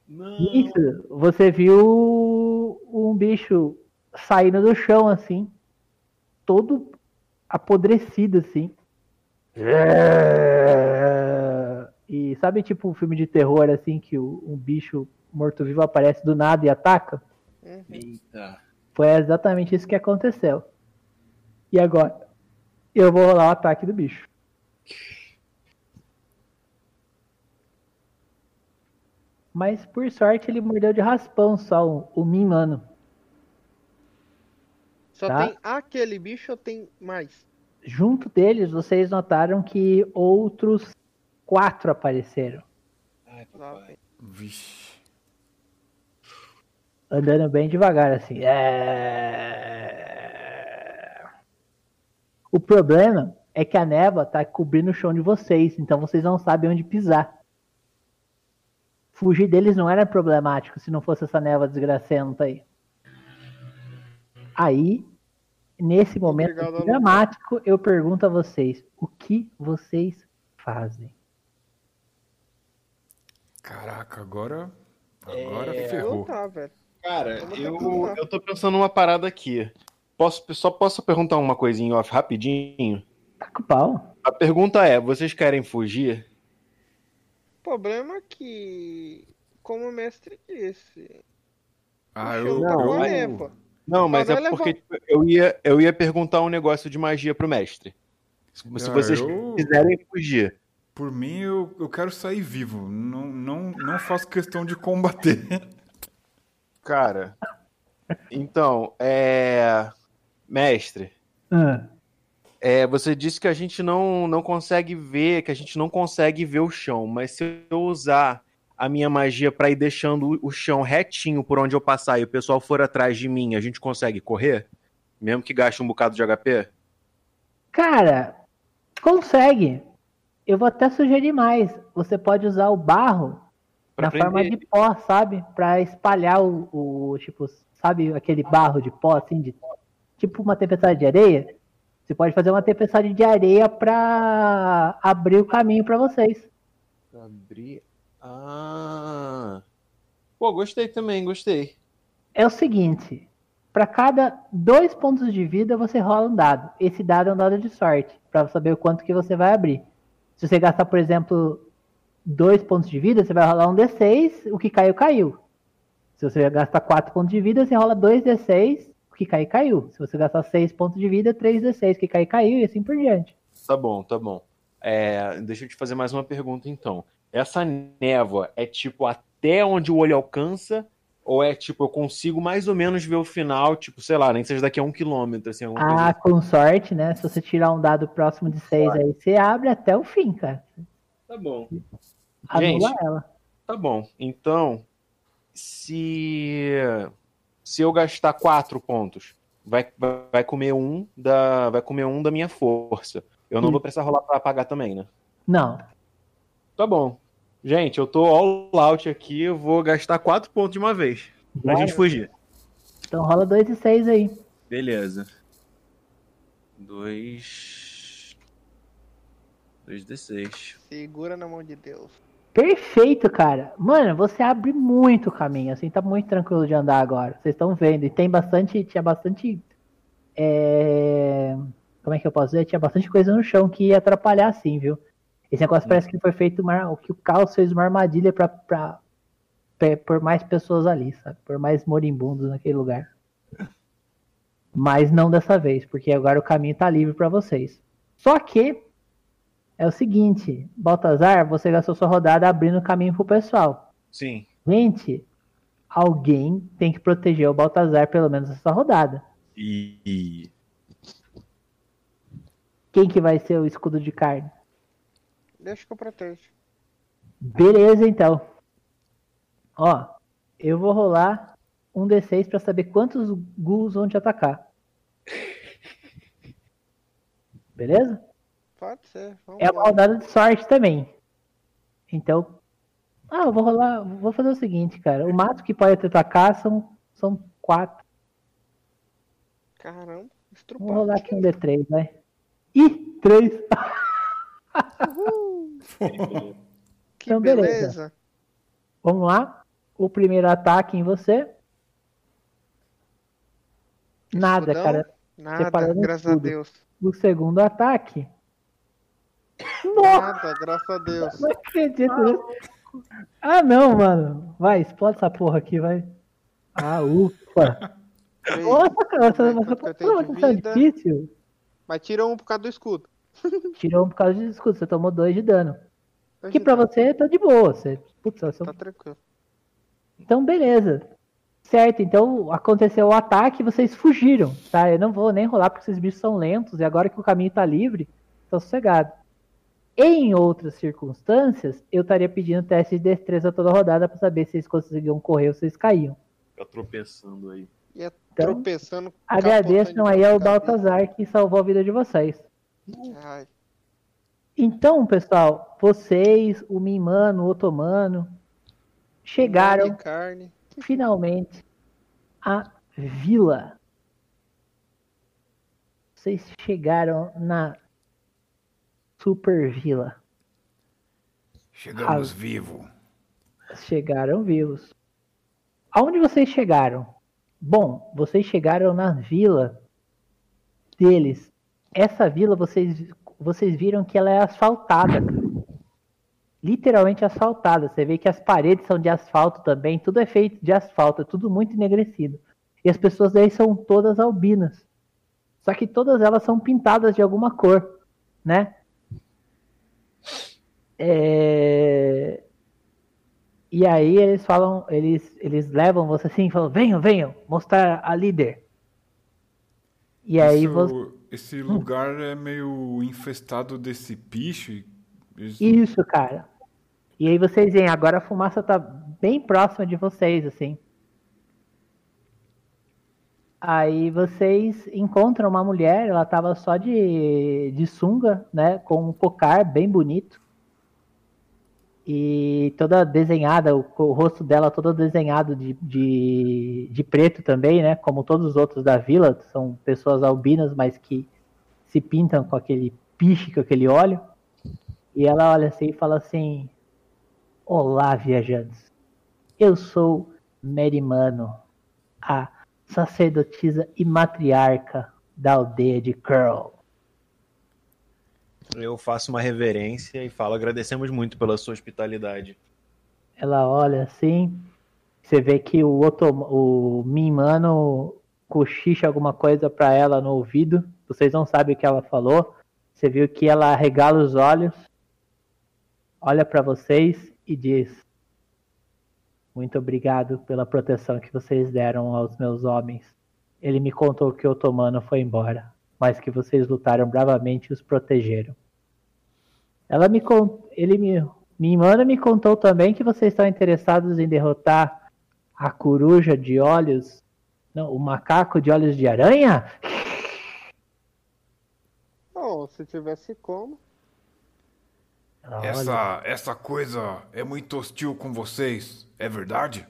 Não. Isso, você viu um bicho saindo do chão assim, todo apodrecido assim. E sabe tipo um filme de terror assim que o- um bicho morto-vivo aparece do nada e ataca? Uhum. Eita. Foi exatamente isso que aconteceu. E agora? Eu vou rolar o ataque do bicho. Mas por sorte ele mordeu de raspão só o, o Min, mano. Só Tá. tem aquele bicho ou tem mais? Junto deles, vocês notaram que outros quatro apareceram. Ai, papai. Vixe. Andando bem devagar, assim. É... O problema é que a névoa tá cobrindo o chão de vocês, então vocês não sabem onde pisar. Fugir deles não era problemático se não fosse essa névoa desgracenta aí. Aí, nesse momento Obrigado, dramático, eu pergunto a vocês: o que vocês fazem? Caraca, agora. Agora É, Eu ferrou. tá, velho. Cara, eu, eu tô pensando numa parada aqui. Posso, só posso perguntar uma coisinha off rapidinho? Tá com pau? A pergunta é: vocês querem fugir? O problema é que, como o mestre disse, Ah, eu. tá a eu-. Não, mas é porque tipo, eu ia, eu ia perguntar um negócio de magia pro mestre. Se se Ah, vocês eu- quiserem fugir. Por mim, eu, eu quero sair vivo. Não, não, não faço questão de combater. Cara, então, é. Mestre, Ah, é, você disse que a gente não, não consegue ver, que a gente não consegue ver o chão, mas se eu usar a minha magia pra ir deixando o- o chão retinho por onde eu passar e o pessoal for atrás de mim, a gente consegue correr? Mesmo que gaste um bocado de HP? Cara, consegue. Eu vou até sugerir mais. Você pode usar o barro Pra na forma prender. de pó, sabe? Pra espalhar o, o, tipo, sabe aquele barro de pó, assim, de tipo uma tempestade de areia, você pode fazer uma tempestade de areia para abrir o caminho para vocês. Abrir. Ah. Pô, gostei também, gostei. É o seguinte: para cada dois pontos de vida você rola um dado. Esse dado é um dado de sorte para saber o quanto que você vai abrir. Se você gastar, por exemplo, dois pontos de vida, você vai rolar um D6, o que caiu, caiu. Se você gastar quatro pontos de vida, você rola dois D6, o que caiu, caiu. Se você gastar seis pontos de vida, três D6, o que caiu, caiu, e assim por diante. Tá bom, tá bom. É, deixa eu te fazer mais uma pergunta então. Essa névoa é tipo até onde o olho alcança? Ou é tipo, eu consigo mais ou menos ver o final, tipo, sei lá, nem seja daqui a um quilômetro, assim, Ah, assim. com sorte, né? Se você tirar um dado próximo de seis aí, você abre até o fim, cara. Tá bom. Anula Gente. ela. Tá bom. Então, se se eu gastar quatro pontos, vai, vai, vai comer um da vai comer um da minha força. Eu não Hum. vou precisar rolar pra apagar também, né? Não. Tá bom. Gente, eu tô all out aqui, eu vou gastar quatro pontos de uma vez. Pra gente fugir. Então rola dois e seis aí. Beleza. Dois. Dois D6. Segura na mão de Deus. Perfeito, cara. Mano, você abre muito caminho, assim, tá muito tranquilo de andar agora. Vocês estão vendo. E tem bastante, tinha bastante. é, Como é que eu posso dizer? Tinha bastante coisa no chão que ia atrapalhar, assim, viu? Esse negócio parece que foi feito uma... que o caos fez uma armadilha pra, pra... pra- por mais pessoas ali, sabe? Por mais moribundos naquele lugar. Mas não dessa vez, porque agora o caminho tá livre pra vocês. Só que é o seguinte, Baltazar, você gastou sua rodada abrindo caminho pro pessoal. Sim. Gente, alguém tem que proteger o Baltazar pelo menos essa rodada. E. Quem que vai ser o escudo de carne? Deixa que eu protejo. Beleza, então. Ó, eu vou rolar um D6 pra saber quantos ghouls vão te atacar. Beleza? Pode ser. Vamos É uma rodada de sorte também. Então. Ah, eu vou rolar. Vou fazer o seguinte, cara. O máximo que pode te atacar são, são quatro. Caramba, Vou estrupado. rolar aqui um D3, vai. Ih, três. Que Então, beleza. beleza. Vamos lá. O primeiro ataque em você. Nada, Escudão? cara. Nada, Separando graças a tudo. Deus. O segundo ataque. Nossa, Nada, graças a Deus. não acredito nisso. Ah, não, mano. Vai, explode essa porra aqui, vai. Ah, ufa. Nossa, cara, essa, é essa porra tá difícil. Mas tira um por causa do escudo. Tirou um por causa de escudo. Você tomou dois de dano. Que pra você tá de boa. Você, putz, você Tá tranquilo. Então, beleza. Certo, então aconteceu o ataque e vocês fugiram, tá? Eu não vou nem rolar porque esses bichos são lentos e agora que o caminho tá livre, tô sossegado. Em outras circunstâncias, eu estaria pedindo teste de destreza toda rodada pra saber se eles conseguiam correr ou se eles caíam. Fica tropeçando aí. Ia Então, tropeçando. Agradeçam capotando aí de ao. Baltazar que salvou a vida de vocês. Ai, Então, pessoal, vocês, o Mimano, o Otomano, chegaram finalmente a vila. Vocês chegaram na super vila. Chegamos Ah. vivo. Chegaram vivos. Aonde vocês chegaram? Bom, vocês chegaram na vila deles. Essa vila vocês vocês viram que ela é asfaltada. cara. Literalmente asfaltada. Você vê que as paredes são de asfalto também, tudo é feito de asfalto, é tudo muito enegrecido. E as pessoas daí são todas albinas. Só que todas elas são pintadas de alguma cor, né? É... E aí eles falam, eles, eles levam você assim e falam, venham, venham, mostrar a líder. E aí Isso- você. Esse lugar é meio infestado desse piche. Eles- Isso, cara. E aí vocês veem, agora a fumaça tá bem próxima de vocês, assim. Aí vocês encontram uma mulher, ela tava só de, de sunga, né? Com um cocar bem bonito. E toda desenhada, o, o rosto dela todo desenhado de, de, de, preto também, né? Como todos os outros da vila, são pessoas albinas, mas que se pintam com aquele piche, com aquele óleo. E ela olha assim e fala assim: Olá, viajantes. Eu sou Merimano, a sacerdotisa e matriarca da aldeia de Curl. Eu faço uma reverência e falo: agradecemos muito pela sua hospitalidade. Ela olha assim, você vê que o outro, o Mimano cochicha alguma coisa para ela no ouvido. Vocês não sabem o que ela falou. Você viu que ela regala os olhos, olha para vocês e diz: Muito obrigado pela proteção que vocês deram aos meus homens. Ele me contou que o otomano foi embora mas que vocês lutaram bravamente e os protegeram. Ela me ele me, minha irmã me contou também que vocês estão interessados em derrotar a coruja de olhos, não, o macaco de olhos de aranha? Oh, se tivesse como. Essa, essa coisa é muito hostil com vocês, é verdade?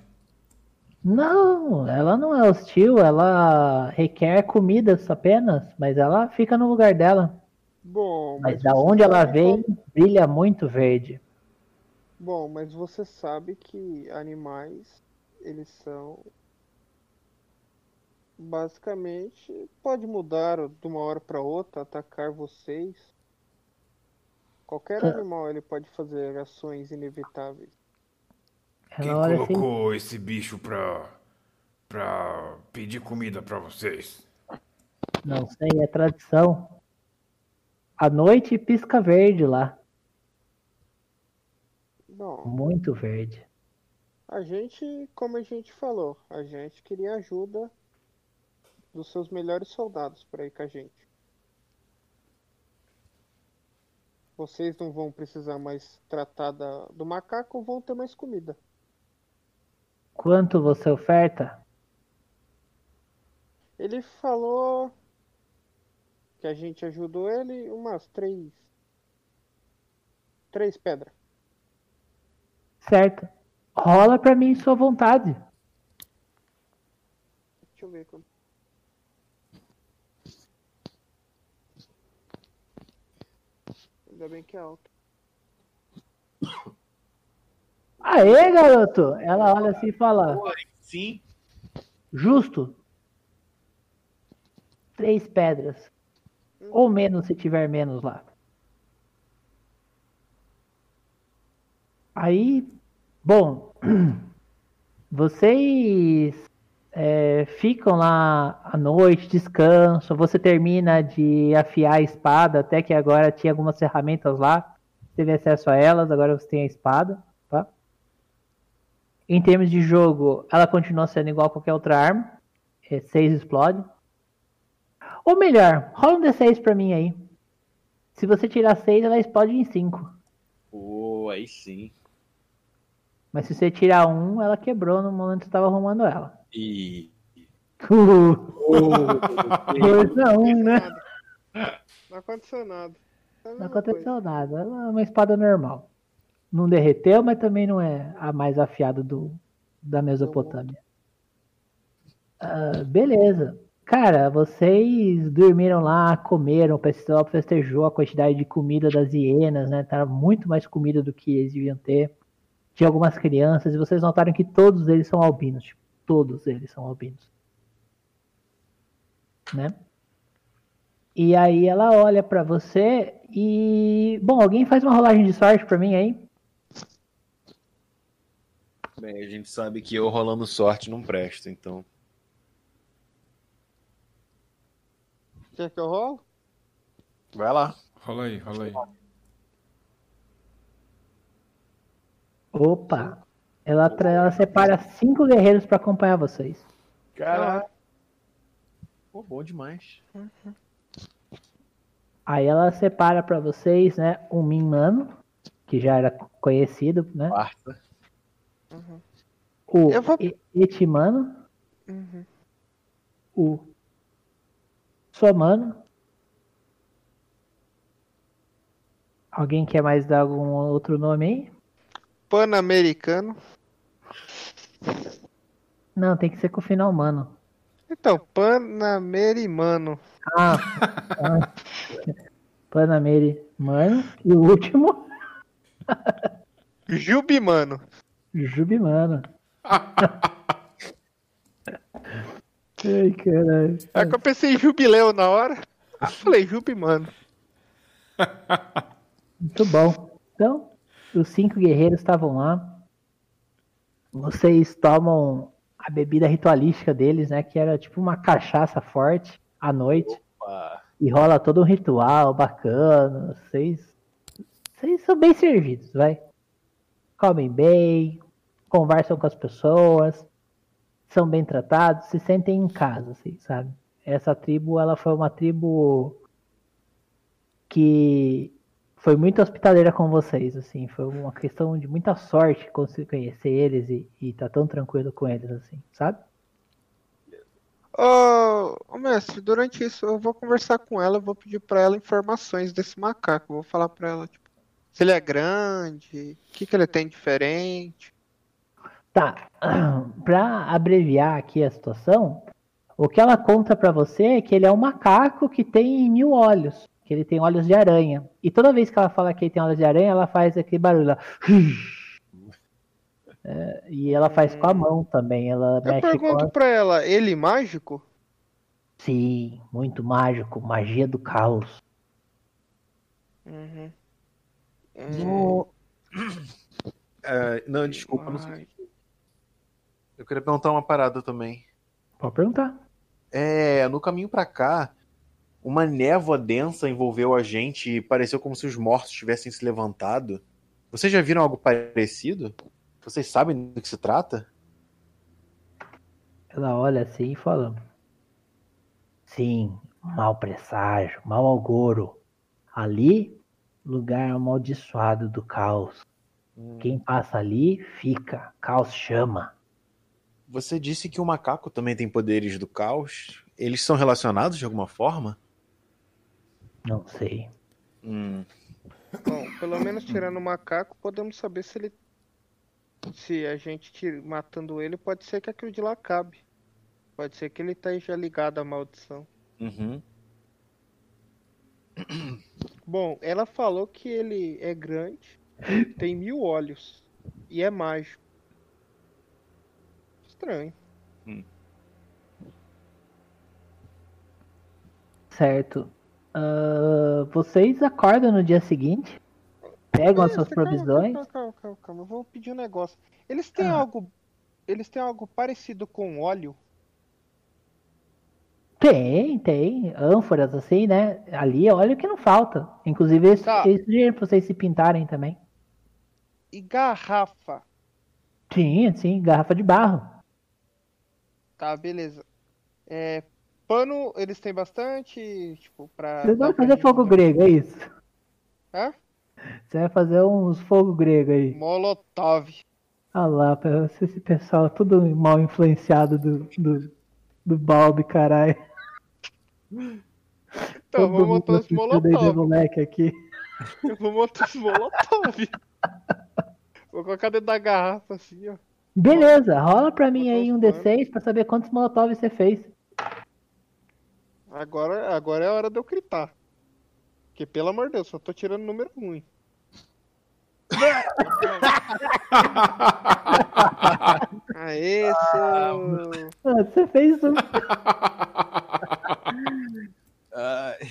Não, ela não é hostil, ela requer comidas apenas, mas ela fica no lugar dela. Bom, mas, mas da onde ela vem, como... brilha muito verde. Bom, mas você sabe que animais, eles são basicamente pode mudar de uma hora para outra, atacar vocês. Qualquer ah. animal ele pode fazer ações inevitáveis. Quem colocou assim... esse bicho pra, pra pedir comida pra vocês? Não sei, é tradição. À noite pisca verde lá. Bom, Muito verde. A gente, como a gente falou, a gente queria ajuda dos seus melhores soldados para ir com a gente. Vocês não vão precisar mais tratar da, do macaco, vão ter mais comida. Quanto você oferta? Ele falou que a gente ajudou ele umas três. Três pedras. Certo. Rola pra mim sua vontade. Deixa eu ver como. Ainda bem que é alto. Aê, garoto! Ela olha assim e fala. Sim. Justo. Três pedras. Ou menos se tiver menos lá. Aí, bom, vocês é, ficam lá à noite, descansam, você termina de afiar a espada, até que agora tinha algumas ferramentas lá, teve acesso a elas, agora você tem a espada. Em termos de jogo, ela continua sendo igual a qualquer outra arma. É 6 explode. Ou melhor, rola um D6 pra mim aí. Se você tirar 6, ela explode em 5. Oh, aí sim. Mas se você tirar 1, um, ela quebrou no momento que você tava arrumando ela. E. Uh, Dois a um, né? Não aconteceu nada. Não aconteceu nada. Ela é uma espada normal não derreteu, mas também não é a mais afiada do, da Mesopotâmia. Uh, beleza. Cara, vocês dormiram lá, comeram, o pessoal festejou a quantidade de comida das hienas, né? Tava muito mais comida do que eles deviam ter. Tinha algumas crianças, e vocês notaram que todos eles são albinos. Tipo, todos eles são albinos. Né? E aí ela olha para você e. Bom, alguém faz uma rolagem de sorte para mim aí? Bem, a gente sabe que eu rolando sorte não presta, então. Quer que eu rolo? Vai lá. Rola aí, rola aí. Opa! Ela, ela separa cinco guerreiros para acompanhar vocês. Caraca! Pô, bom demais. Aí ela separa para vocês, né, um Minmano, que já era conhecido, né? Quarta. Uhum. O Eu vou... Etimano. Uhum. O Somano. Alguém quer mais dar algum outro nome aí? Pan-Americano. Não, tem que ser com o final humano. Então, Panamerimano. Ah, ah. Panameri, mano. E o último, Jubimano. Jubimano. Ai, caralho. Aí que eu pensei em jubileu na hora. Ah, falei, Jubimano. Muito bom. Então, os cinco guerreiros estavam lá. Vocês tomam a bebida ritualística deles, né? Que era tipo uma cachaça forte à noite. Opa. E rola todo um ritual bacana. Vocês, vocês são bem servidos, vai. Comem bem, conversam com as pessoas, são bem tratados, se sentem em casa, assim, sabe? Essa tribo, ela foi uma tribo que foi muito hospitaleira com vocês, assim, foi uma questão de muita sorte conseguir conhecer eles e, e tá tão tranquilo com eles, assim, sabe? Ô, ô, mestre, durante isso eu vou conversar com ela, vou pedir pra ela informações desse macaco. Vou falar pra ela, tipo, se ele é grande, o que que ele tem diferente. Tá, pra abreviar aqui a situação, o que ela conta pra você é que ele é um macaco que tem mil olhos, que ele tem olhos de aranha. E toda vez que ela fala que ele tem olhos de aranha, ela faz aquele barulho. É, e ela faz com a mão também, ela Eu mexe com pergunto a... pra ela, ele mágico? Sim, muito mágico, magia do caos. Uhum. No- É, não, desculpa, não sei. Eu queria perguntar uma parada também. Pode perguntar. É, no caminho pra cá, uma névoa densa envolveu a gente e pareceu como se os mortos tivessem se levantado. Vocês já viram algo parecido? Vocês sabem do que se trata? Ela olha assim e fala: Sim, mau presságio, mau auguro. Ali, lugar amaldiçoado do caos. Quem passa ali, fica. Caos chama. Você disse que o macaco também tem poderes do caos. Eles são relacionados de alguma forma? Não sei. Hum, Bom, pelo menos tirando o macaco, podemos saber se ele. Se a gente tira- matando ele, pode ser que aquilo de lá cabe. Pode ser que ele esteja ligado à maldição. uhum. Bom, ela falou que ele é grande, tem mil olhos e é mágico. Estranho. Certo. Ah, vocês acordam no dia seguinte, pegam as É, suas calma, provisões. Calma, calma, calma, calma. Eu vou pedir um negócio. Eles têm Ah. algo. Eles têm algo parecido com óleo? Tem, tem. ânforas assim, né? Ali, olha o que não falta. Inclusive, eles, Tá. sugeriram pra vocês se pintarem também. E garrafa. Sim, sim, garrafa de barro. Tá, beleza. É, pano, eles têm bastante, tipo, pra. Você dar vai pra fazer fogo grego, é isso? Hã? Você vai fazer uns fogo grego aí. Molotov. Olha lá, esse pessoal tudo mal influenciado do, do, do balde, caralho. Então, Todo mundo montar os molotov. moleque aqui. Eu vou montar os molotov. Vou colocar dentro da garrafa assim, ó. Beleza, rola pra mim aí um Molotov. D6 pra saber quantos molotov você fez. Agora, agora é a hora de eu gritar. Porque, pelo amor de Deus, só tô tirando número ruim. Aê, seu... Ah, você fez um. Ai,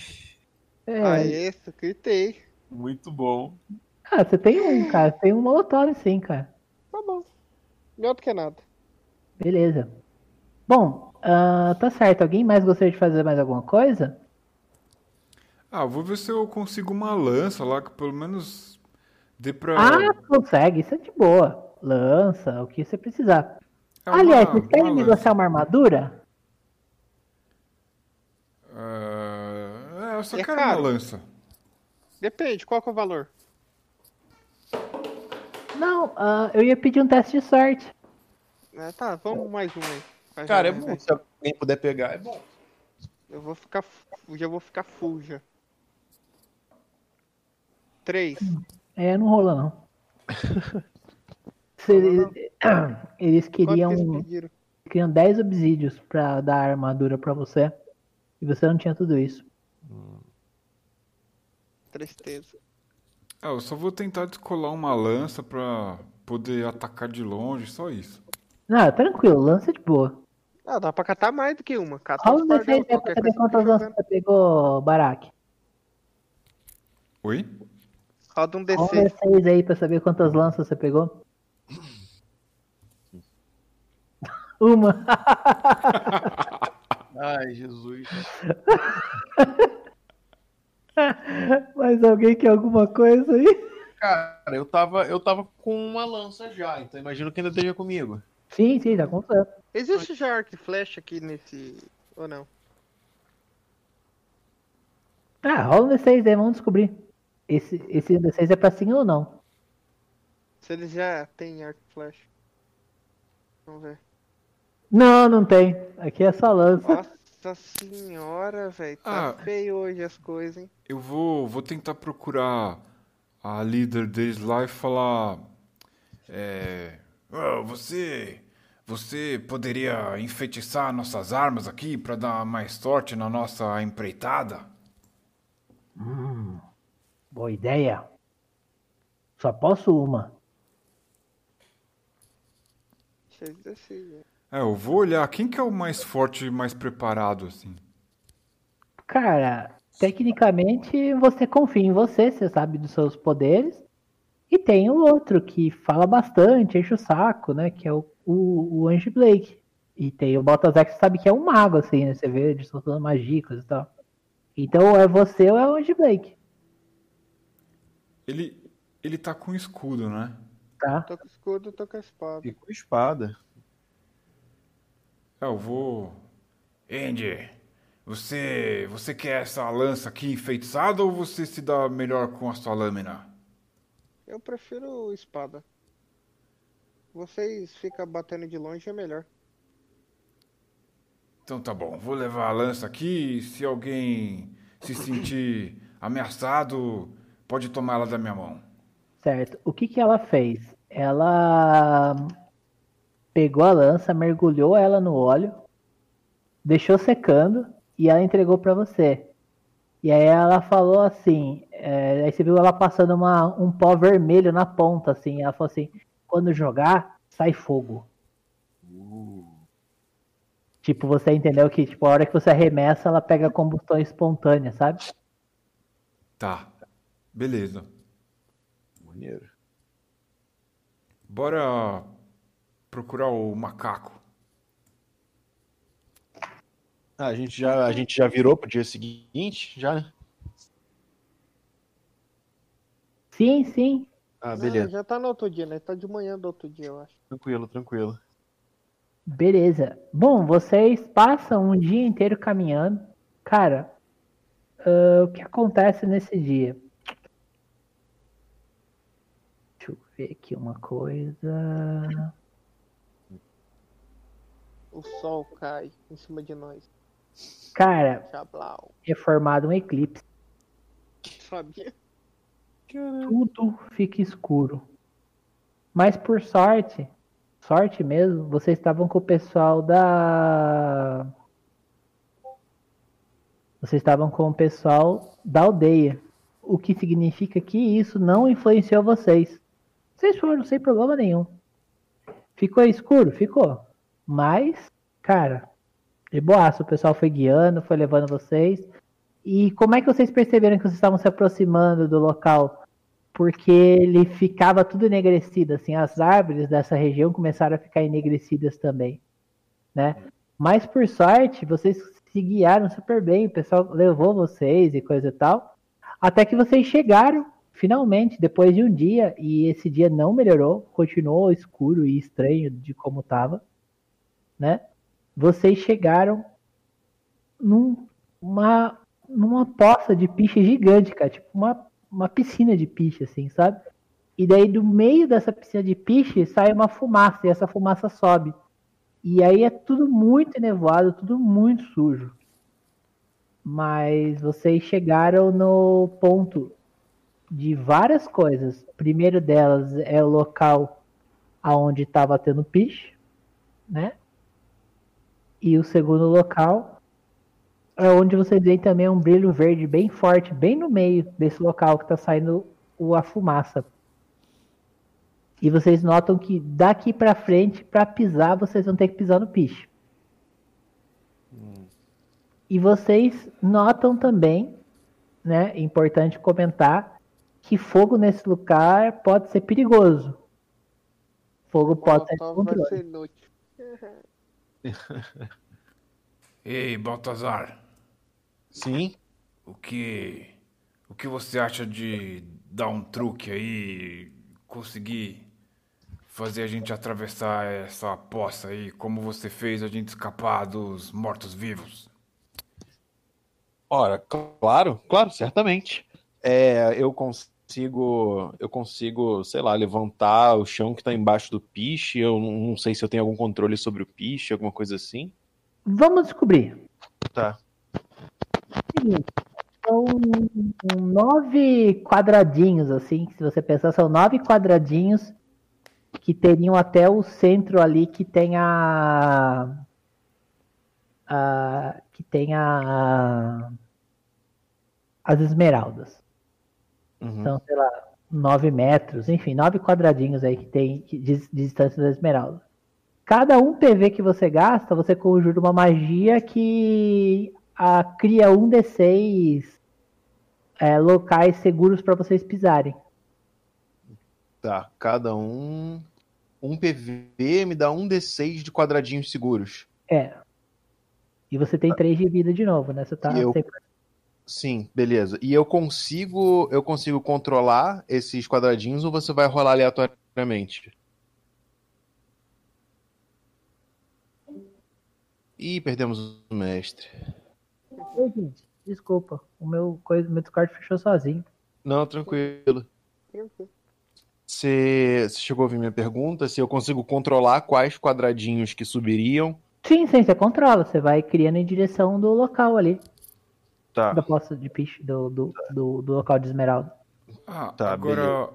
É. Aê, gritei. muito bom. Ah, você tem um, cara. Você tem um molotov sim, cara. Tá bom. Melhor do que nada. Beleza. Bom, ah, tá certo. Alguém mais gostaria de fazer mais alguma coisa? Ah, vou ver se eu consigo uma lança lá que pelo menos dê pra. Ah, consegue. Isso é de boa. Lança, o que você precisar. É uma- Aliás, vocês querem negociar uma armadura? Lança. É, eu só É quero caro. uma lança. Depende, qual que é o valor? Não, ah, eu ia pedir um teste de sorte. É, tá, vamos mais um aí. Cara, é bom. Se alguém puder pegar, é bom. Eu vou ficar. Já vou ficar full já. Três. É, não rola não. Você- eles queriam, eles queriam 10 obsídios pra dar armadura pra você. E você não tinha tudo isso. Tristeza. Ah, eu só vou tentar descolar uma lança pra poder atacar de longe, só isso. Não, tranquilo, lança de boa. Ah, dá pra catar mais do que uma. Cata Rola um D6 aí pra qualquer saber coisa quantas lanças você pegou, Barak. Oi? Roda um Rola um D6. D6 aí pra saber quantas lanças você pegou. Uma. Ai, Jesus. Mais alguém quer alguma coisa aí? Cara, eu tava, eu tava com uma lança já, então imagino que ainda esteja comigo. Sim, sim, tá com você. Existe já arco e flecha aqui nesse. Ou não? Ah, rola um D6 aí, vamos descobrir. Esse, esse D6 é pra sim ou não. Se eles já têm arco e flecha. Vamos ver. Não, não tem. Aqui é só lança. Nossa senhora, velho. Tá Ah. feio hoje as coisas, hein? Eu vou, vou tentar procurar a líder deles lá e falar. É. "Ah, você. Você poderia enfeitiçar nossas armas aqui pra dar mais sorte na nossa empreitada? Boa ideia. Só posso uma. Deixa eu decidir. É, eu vou olhar. Quem que é o mais forte e mais preparado, assim? Cara, tecnicamente você confia em você, você sabe dos seus poderes. E tem o outro que fala bastante, enche o saco, né? Que é o, o, o Ange Blake. E tem o Baltazar que você sabe que é um mago, assim, né? Você vê ele soltando magicos e tal. Então ou é você ou é o Ange Blake, Ele. Ele tá com escudo, né? tá? Tô com escudo, tô com a espada. E com espada. É, eu vou. Andy, você. Você quer essa lança aqui enfeitiçada ou você se dá melhor com a sua lâmina? Eu prefiro espada. Vocês ficam batendo de longe é melhor. Então tá bom, vou levar a lança aqui. Se alguém se sentir ameaçado, pode tomar ela da minha mão. Certo. O que que ela fez? Ela pegou a lança, mergulhou ela no óleo, deixou secando e ela entregou pra você. E aí ela falou assim, é, aí você viu ela passando uma, um pó vermelho na ponta, assim. Ela falou assim, quando jogar, sai fogo. Tipo, você entendeu que tipo, a hora que você arremessa, ela pega combustão espontânea, sabe? Tá, beleza. Maneiro. Bora procurar o macaco. Ah, a gente já, a gente já virou pro dia seguinte, já, né? Sim, sim. Ah, Não, beleza. já tá no outro dia, né? Tá de manhã do outro dia, eu acho. Tranquilo, tranquilo. Beleza. Bom, vocês passam um dia inteiro caminhando. Cara, ah, o que acontece nesse dia? Deixa eu ver aqui uma coisa. O sol cai em cima de nós. Cara, Chablau. é formado um eclipse. Sabia? Tudo fica escuro. Mas por sorte, sorte mesmo, vocês estavam com o pessoal da. Vocês estavam com o pessoal da aldeia. O que significa que isso não influenciou vocês. Vocês foram sem problema nenhum. Ficou escuro? Ficou. Mas, cara, de boaço, o pessoal foi guiando, foi levando vocês. E como é que vocês perceberam que vocês estavam se aproximando do local? Porque ele ficava tudo enegrecido, assim, as árvores dessa região começaram a ficar enegrecidas também, né? Mas por sorte, vocês se guiaram super bem, o pessoal levou vocês e coisa e tal, até que vocês chegaram, finalmente, depois de um dia, e esse dia não melhorou, continuou escuro e estranho de como estava, né? Vocês chegaram num, uma, numa poça de piche gigante, cara, tipo uma, uma piscina de piche, assim, sabe? E daí do meio dessa piscina de piche sai uma fumaça, e essa fumaça sobe. E aí é tudo muito enevoado, tudo muito sujo. Mas vocês chegaram no ponto de várias coisas. O primeiro delas é o local aonde estava tendo piche, né? E o segundo local é onde vocês veem também um brilho verde bem forte, bem no meio desse local que está saindo a fumaça. E vocês notam que daqui para frente, para pisar, vocês vão ter que pisar no piche. E vocês notam também, né, é importante comentar, que fogo nesse lugar pode ser perigoso. Fogo pode ser controle. ser inútil. Ei, Baltazar, Sim. o que. O que você acha de dar um truque aí, conseguir fazer a gente atravessar essa poça aí, como você fez a gente escapar dos mortos-vivos? Ora, claro, claro, certamente. É, eu consigo, eu consigo, sei lá, levantar o chão que tá embaixo do piche. Eu não sei se eu tenho algum controle sobre o piche, alguma coisa assim. Vamos descobrir. Tá. Seguinte, são nove quadradinhos, assim, que se você pensar, são nove quadradinhos que teriam até o centro ali que tem a. a- que tem a. as esmeraldas. Uhum. São, sei lá, nove metros, enfim, nove quadradinhos aí que tem de, distância da esmeralda. Cada um PV que você gasta, você conjura uma magia que ah, cria um D6 é, locais seguros para vocês pisarem. Tá. Cada um. Um PV me dá um D6 de quadradinhos seguros. É. E você tem três de vida de novo, né? Você tá E eu- Sim, beleza. E eu consigo, eu consigo controlar esses quadradinhos ou você vai rolar aleatoriamente? Ih, perdemos o mestre. Oi, gente, Desculpa, o meu, coisa, meu Discord fechou sozinho. Não, tranquilo. Tranquilo. Você, você chegou a ouvir minha pergunta? Se eu consigo controlar quais quadradinhos que subiriam? Sim, sim, você controla. Você vai criando em direção do local ali. Tá. Da poça de piche, do, do, do, do local de esmeralda. Ah, Tá, agora,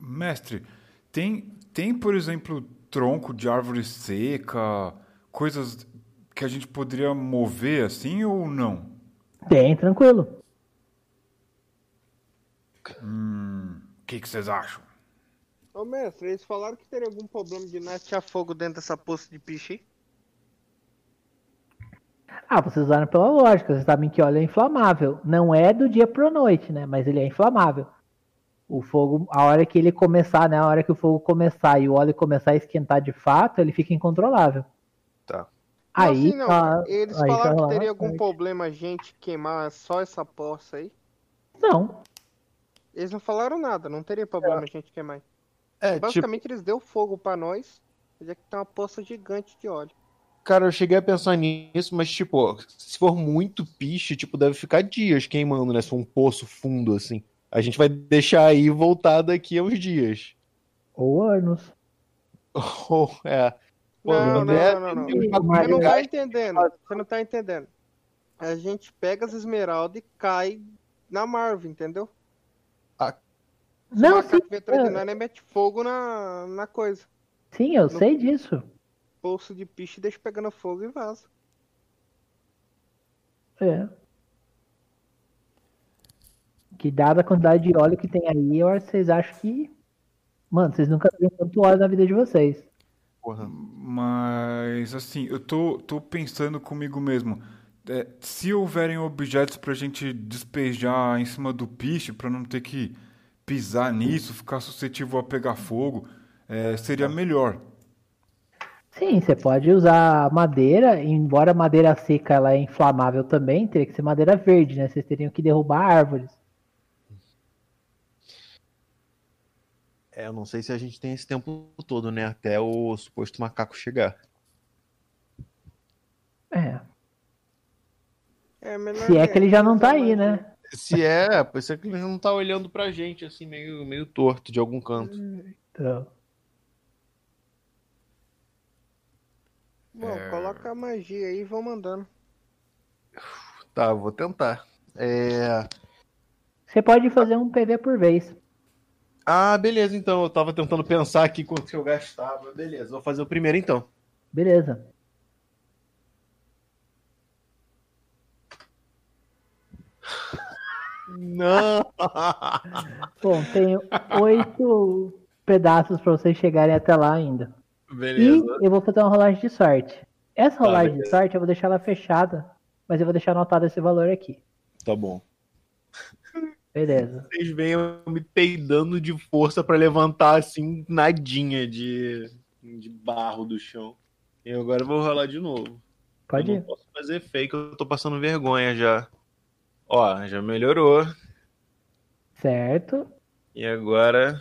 mestre, tem, tem, por exemplo, tronco de árvore seca, coisas que a gente poderia mover assim ou não? Bem tranquilo. Hum, o que, que vocês acham? Ô mestre, eles falaram que teria algum problema de não achar fogo dentro dessa poça de piche aí? Ah, vocês usaram pela lógica, vocês sabem que óleo é inflamável. Não é do dia pra noite, né? Mas ele é inflamável. O fogo, a hora que ele começar, né? A hora que o fogo começar e o óleo começar a esquentar de fato, ele fica incontrolável. Tá. Não, Aí, assim, não. tá- Eles aí tá falaram que rolando teria algum bastante. problema a gente queimar só essa poça aí. Não. Eles não falaram nada, não teria problema a gente queimar. É, tipo, Basicamente eles deu fogo pra nós, já que tem uma poça gigante de óleo. Cara, eu cheguei a pensar nisso, mas, tipo, se for muito piche, tipo, deve ficar dias queimando, né? Se for um poço fundo, assim. A gente vai deixar aí voltar daqui a uns dias. Ou anos. Ou, é. Pô, Não, não, não, não, não. bagulho Você não tá entendendo. Você não tá entendendo. A gente pega as esmeraldas e cai na Marvel, entendeu? O Não, sim, de é. mete fogo na, na coisa. sim, eu Não- sei disso. Bolso de piche, deixa pegando fogo e vaza. É. Que dada a quantidade de óleo que tem aí, eu acho que vocês acham que. Mano, vocês nunca viram tanto óleo na vida de vocês. Porra. Mas, assim, eu tô, tô pensando comigo mesmo. É, se houverem objetos pra gente despejar em cima do piche, pra não ter que pisar nisso, ficar suscetível a pegar fogo, é, seria melhor. Sim, você pode usar madeira, embora a madeira seca ela é inflamável também, teria que ser madeira verde, né? Vocês teriam que derrubar árvores. É, eu não sei se a gente tem esse tempo todo, né? Até o suposto macaco chegar. É. É Se é que ele já não tá aí, né? Se é, pode ser que ele não tá olhando pra gente, assim, meio, meio torto de algum canto. Então, Bom, coloca a magia aí e vão mandando. Tá, vou tentar. É... você pode fazer um PV por vez. Ah, beleza, então. Eu tava tentando pensar aqui quanto que eu gastava. Beleza, vou fazer o primeiro então. Beleza. Não! Bom, tem oito pedaços pra vocês chegarem até lá ainda. Beleza. E eu vou fazer uma rolagem de sorte. Essa Tá, rolagem de beleza. sorte eu vou deixar ela fechada, mas eu vou deixar anotado esse valor aqui. Tá bom. Beleza. Vocês veem eu me peidando de força pra levantar assim, nadinha de, de barro do chão. E agora eu vou rolar de novo. Pode eu ir. não posso fazer fake, eu tô passando vergonha já. Ó, já melhorou. Certo. E agora.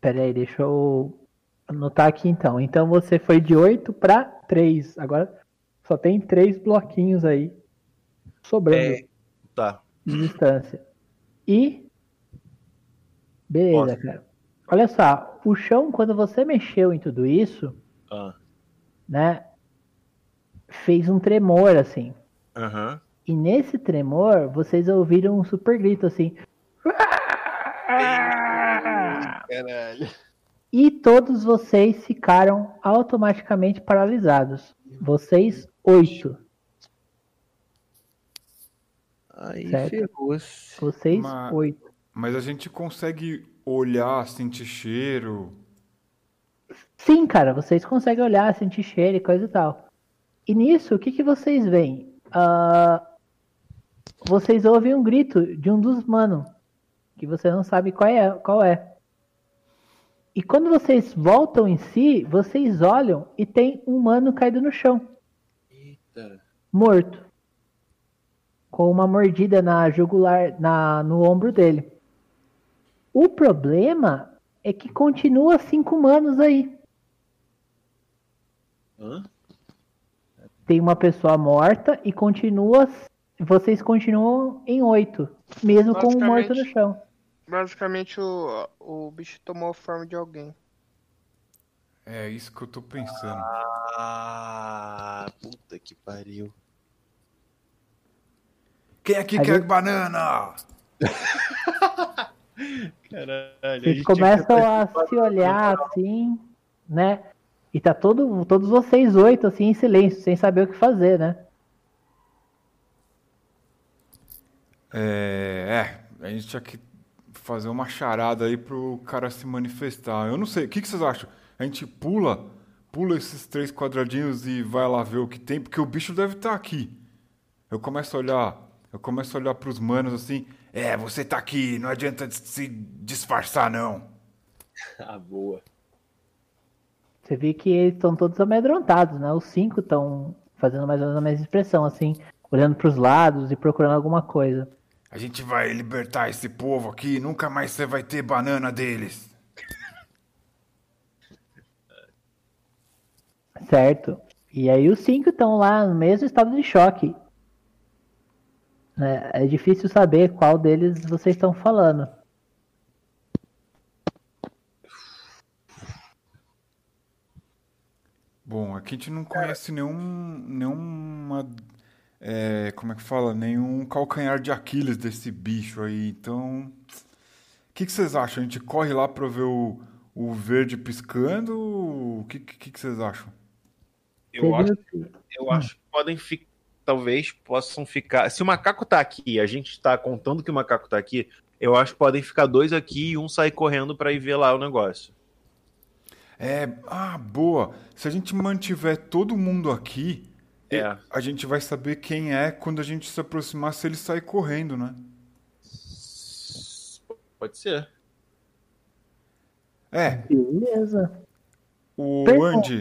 Pera aí, deixa eu anotar aqui então. Então você foi de 8 para 3. Agora só tem três bloquinhos aí sobrando É, tá. de distância. E. Beleza, cara. Olha só, o chão, quando você mexeu em tudo isso, Ah, né? Fez um tremor assim. Aham. E nesse tremor, vocês ouviram um super grito assim. Caralho. E todos vocês ficaram automaticamente paralisados. Vocês oito. Aí ferrou-se. Vocês Mas- oito. Mas a gente consegue olhar, sentir cheiro. Sim, cara, vocês conseguem olhar, sentir cheiro e coisa e tal. E nisso, o que, que vocês veem? Ah, vocês ouvem um grito de um dos mano, que você não sabe qual é, qual é. E quando vocês voltam em si, vocês olham e tem um mano caído no chão, Eita. morto. Com uma mordida na jugular, na, no ombro dele. O problema é que continua cinco manos aí. Hã? tem uma pessoa morta e continua. Vocês continuam em oito, mesmo com um morto no chão. Basicamente o, o bicho tomou a forma de alguém. É isso que eu tô pensando. Ah, puta que pariu. Quem aqui Aí quer eu- banana? Caralho. Vocês gente começam que- a se olhar assim, né? E tá todo, todos vocês oito assim em silêncio, sem saber o que fazer, né? É, é, a gente tinha que fazer uma charada aí pro cara se manifestar. Eu não sei, o que, que vocês acham? A gente pula, pula esses três quadradinhos e vai lá ver o que tem, porque o bicho deve estar aqui. Eu começo a olhar, eu começo a olhar pros manos assim, é, você tá aqui, não adianta se disfarçar não. Ah, boa. Você vê que eles estão todos amedrontados, né? Os cinco estão fazendo mais ou menos a mesma expressão, assim, olhando pros lados e procurando alguma coisa. A gente vai libertar esse povo aqui, nunca mais você vai ter banana deles. Certo. E aí os cinco estão lá no mesmo estado de choque. É, é difícil saber qual deles vocês estão falando. Bom, aqui a gente não conhece nenhum, nenhuma, é, como é que fala? Nenhum calcanhar de Aquiles desse bicho aí. Então, o que, que vocês acham? A gente corre lá pra ver o, o verde piscando? O que, que, que vocês acham? Eu acho, eu acho que podem ficar. Talvez possam ficar. Se o macaco tá aqui, a gente tá contando que o macaco tá aqui, eu acho que podem ficar dois aqui e um sair correndo pra ir ver lá o negócio. É, ah, boa. Se a gente mantiver todo mundo aqui, É. a gente vai saber quem é quando a gente se aproximar se ele sair correndo, né? Pode ser. É, Beleza. o Pergunta. Andy.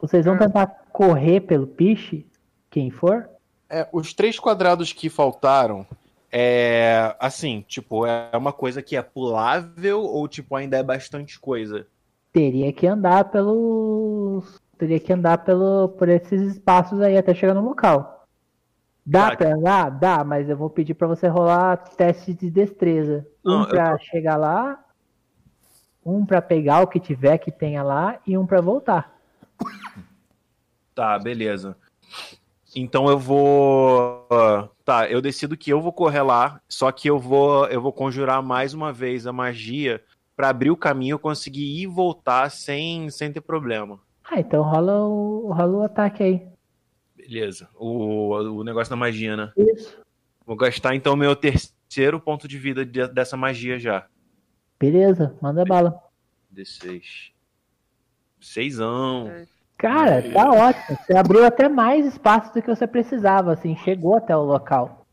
Vocês vão tentar correr pelo piche, quem for? É, os três quadrados que faltaram, é assim, tipo, é uma coisa que é pulável ou tipo ainda é bastante coisa? Teria que andar pelos. Teria que andar pelo, por esses espaços aí até chegar no local. Dá Tá. pra andar? Dá, mas eu vou pedir pra você rolar teste de destreza. Não, Um eu pra chegar lá, um pra pegar o que tiver que tenha lá e um pra voltar. Tá, beleza. Então eu vou. Tá, eu decido que eu vou correr lá, só que eu vou, eu vou conjurar mais uma vez a magia pra abrir o caminho, eu conseguir ir e voltar sem, sem ter problema. Ah, então rola o, rola o ataque aí. Beleza. O, o negócio da magia, né? Isso. Vou gastar então meu terceiro ponto de vida de- dessa magia já. Beleza, manda bala. D6. Seisão. Cara, tá ótimo. Você abriu até mais espaço do que você precisava, assim, chegou até o local.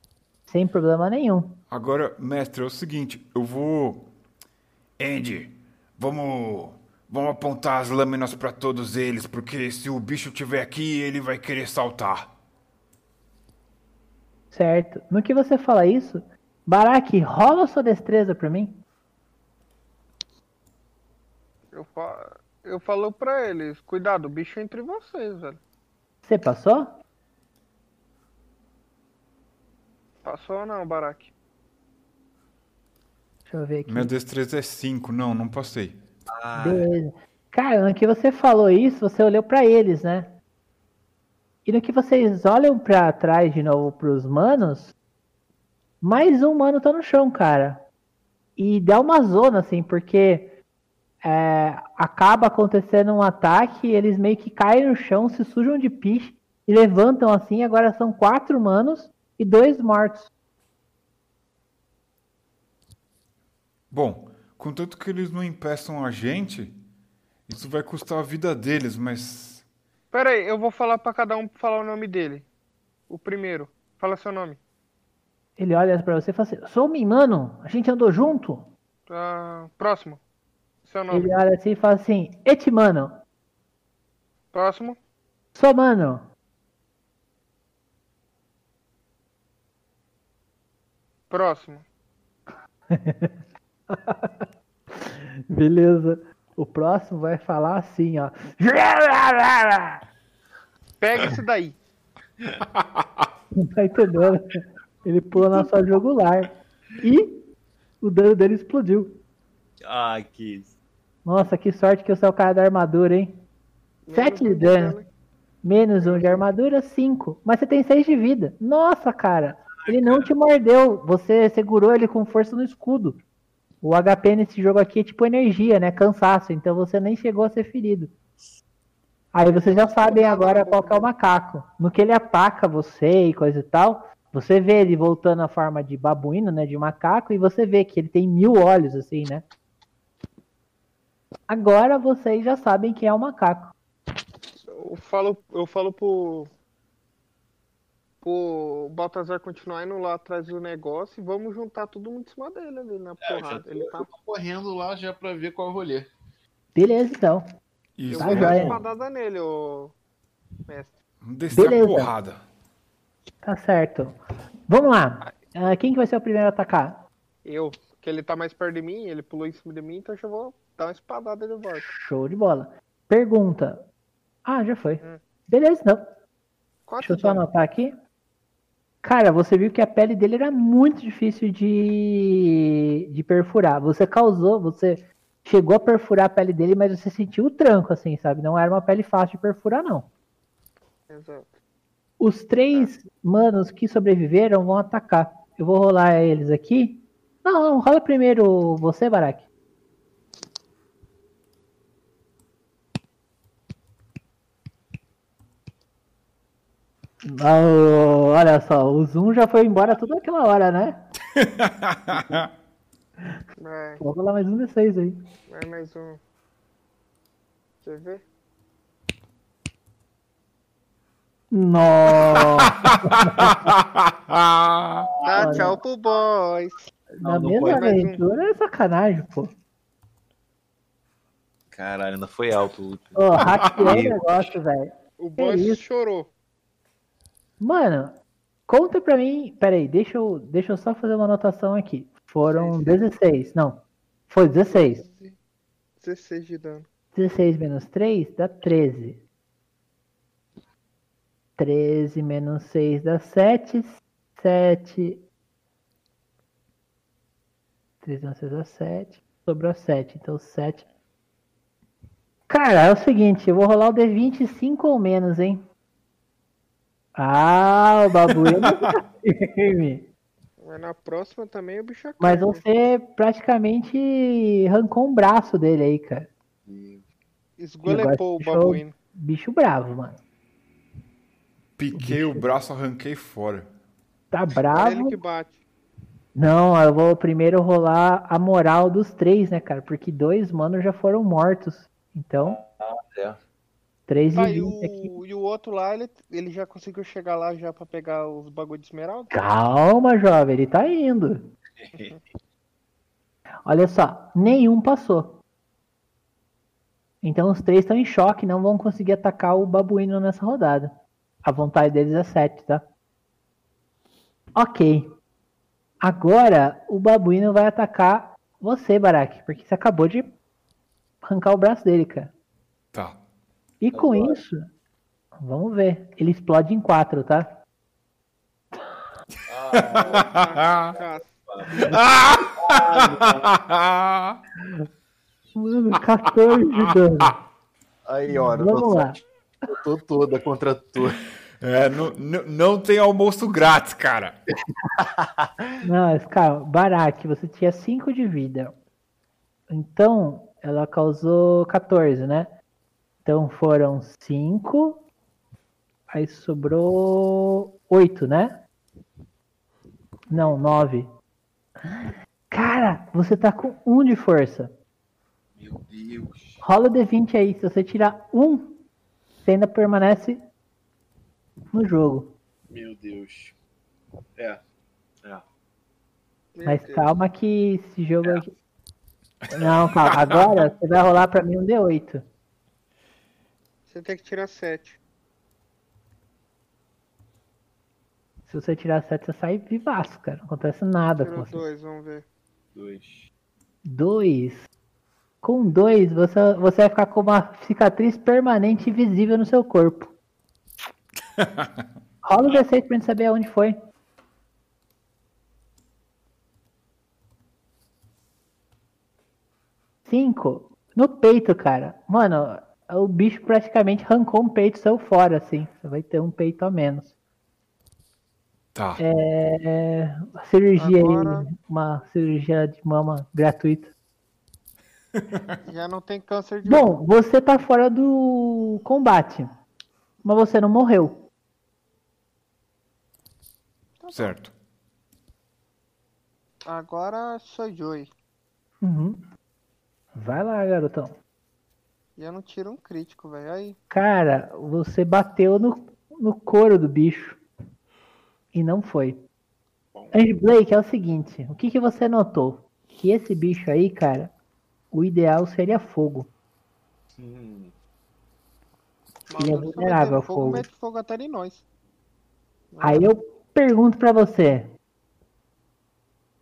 Sem problema nenhum. Agora, mestre, é o seguinte, eu vou. Andy, vamos. Vamos apontar as lâminas pra todos eles, porque se o bicho tiver aqui, ele vai querer saltar. Certo. No que você fala isso, Barak, rola sua destreza pra mim. Eu, fa... eu falo pra eles, cuidado, o bicho é entre vocês, velho. Você passou? Passou ou não, Barak? Deixa eu ver aqui. Minha destreza é 5. Não, não passei. Ah, Beleza. Cara, no que você falou isso, você olhou pra eles, né? E no que vocês olham pra trás de novo pros manos, mais um mano tá no chão, cara. E dá uma zona, assim, porque é, acaba acontecendo um ataque, eles meio que caem no chão, se sujam de piche e levantam assim. Agora são quatro manos e dois mortos. Bom, contanto que eles não impeçam a gente, isso vai custar a vida deles, mas. Pera aí, eu vou falar pra cada um falar o nome dele. O primeiro. Fala seu nome. Ele olha pra você e fala assim: Some, mano, a gente andou junto. Ah, próximo. Seu nome. Ele olha assim e fala assim: Eti, mano, Próximo. sou mano. Próximo. Beleza. O próximo vai falar assim, ó. Pega esse daí. Não tá entendendo. Ele pula na sua jugular. E o dano dele explodiu. ah, que. Nossa, que sorte que você é o cara da armadura, hein? Sete de dano. Menos um de armadura, cinco. Mas você tem seis de vida. Nossa, cara. Ele não te mordeu. Você segurou ele com força no escudo. O HP nesse jogo aqui é tipo energia, né? Cansaço. Então você nem chegou a ser ferido. Aí vocês já sabem agora qual é o macaco. No que ele ataca você e coisa e tal, você vê ele voltando à forma de babuíno, né? De macaco, e você vê que ele tem mil olhos, assim, né? Agora vocês já sabem quem é o macaco. Eu falo, eu falo pro. Pro Baltazar continuar indo lá atrás do negócio e vamos juntar todo mundo em cima dele ali na É, eu já porrada. tô, Ele tá. eu correndo lá já pra ver qual é o rolê. Beleza, então. Eu Isso, Tá vou dar uma espadada nele, ô. Mestre. Vamos descer a Beleza. porrada. Tá certo. Vamos lá. Ah, quem que vai ser o primeiro a atacar? Eu, que ele tá mais perto de mim, ele pulou em cima de mim, então eu já vou dar uma espadada de volta. Show de bola. Pergunta. Ah, já foi. Hum. Beleza. Deixa Quatro eu só de anotar aqui. Cara, você viu que a pele dele era muito difícil de, de perfurar. Você causou, você chegou a perfurar a pele dele, mas você sentiu o tranco, assim, sabe? Não era uma pele fácil de perfurar, não. Exato. Os três manos que sobreviveram vão atacar. Eu vou rolar eles aqui. Não, não, rola primeiro você, Barak. Oh, olha só, o Zoom já foi embora toda aquela hora, né? Vai, Vou rolar mais um D6 aí. vai mais um. Quer ver? Nossa, Tá, Olha. tchau pro boys. na Não, não mesma foi mais um. aventura é sacanagem, pô. Caralho, ainda foi alto. o último. Ô, hackeei o negócio, velho. O boys chorou. Mano, conta pra mim. Peraí, deixa eu, deixa eu só fazer uma anotação aqui. Foram 16. Não, foi 16. 16 de dano. 16 menos 3 dá 13. 13 menos 6 dá 7. 7. 3 menos 6 dá 7. Sobrou 7. Então 7. Cara, é o seguinte, eu vou rolar o D20 5 ou menos, hein? Ah, o babuíno tá firme. Mas na próxima também o bicho é Mas né? você praticamente arrancou um braço dele aí, cara. Esgolepou o babuíno. Bicho bravo, mano. Piquei o braço, arranquei fora. Tá bravo. ele que bate. Não, eu vou primeiro rolar a moral dos três, né, cara? Porque dois manos já foram mortos. Então, é. Três Tá, e vinte aqui. o, e o outro lá, ele, ele já conseguiu chegar lá já pra pegar os bagulho de esmeralda? Calma, jovem, ele tá indo. Olha só, nenhum passou. Então os três estão em choque, não vão conseguir atacar o babuíno nessa rodada. A vontade deles é 7, tá? Ok. Agora o babuíno vai atacar você, Barak, porque você acabou de arrancar o braço dele, cara. Tá. E com isso, vamos ver. Ele explode em 4, tá? Cara, Mano, 14 de dano. Aí, ó, Vamos lá. Eu tô toda contra tu. É, não, não, não tem almoço grátis, cara. Não, calma, Barak, você tinha 5 de vida. Então, ela causou 14, né? Então foram 5. Aí sobrou 8, né? Não, 9. Cara, você tá com 1 de força. Meu Deus. Rola o D20 aí. Se você tirar 1, você ainda permanece no jogo. Meu Deus. É. meu Mas Deus. calma que esse jogo aqui. Não, calma. Agora você vai rolar pra mim um D8. Você tem que tirar 7. Se você tirar 7, você sai vivaço, cara. Não acontece nada com Tirou você. 2, vamos ver. Dois. 2. Com 2, você, você vai ficar com uma cicatriz permanente e visível no seu corpo. Rola o D6 pra gente saber aonde foi. Cinco. No peito, cara. Mano, o bicho praticamente arrancou um peito e saiu fora, assim. Você vai ter um peito a menos. Tá. É, cirurgia Agora- aí, uma cirurgia de mama gratuita. Já não tem câncer de Bom, você tá fora do combate, mas você não morreu. Certo. Agora sou Joey. Uhum. Vai lá, garotão. E eu não tiro um crítico, velho. Aí. Cara, você bateu no, no couro do bicho e não foi. Andy Blake, é o seguinte, o que, que você notou? Que esse bicho aí, cara, o ideal seria fogo. Hum. Ele é vulnerável ao fogo, fogo. mete fogo até em nós. Aí eu pergunto pra você.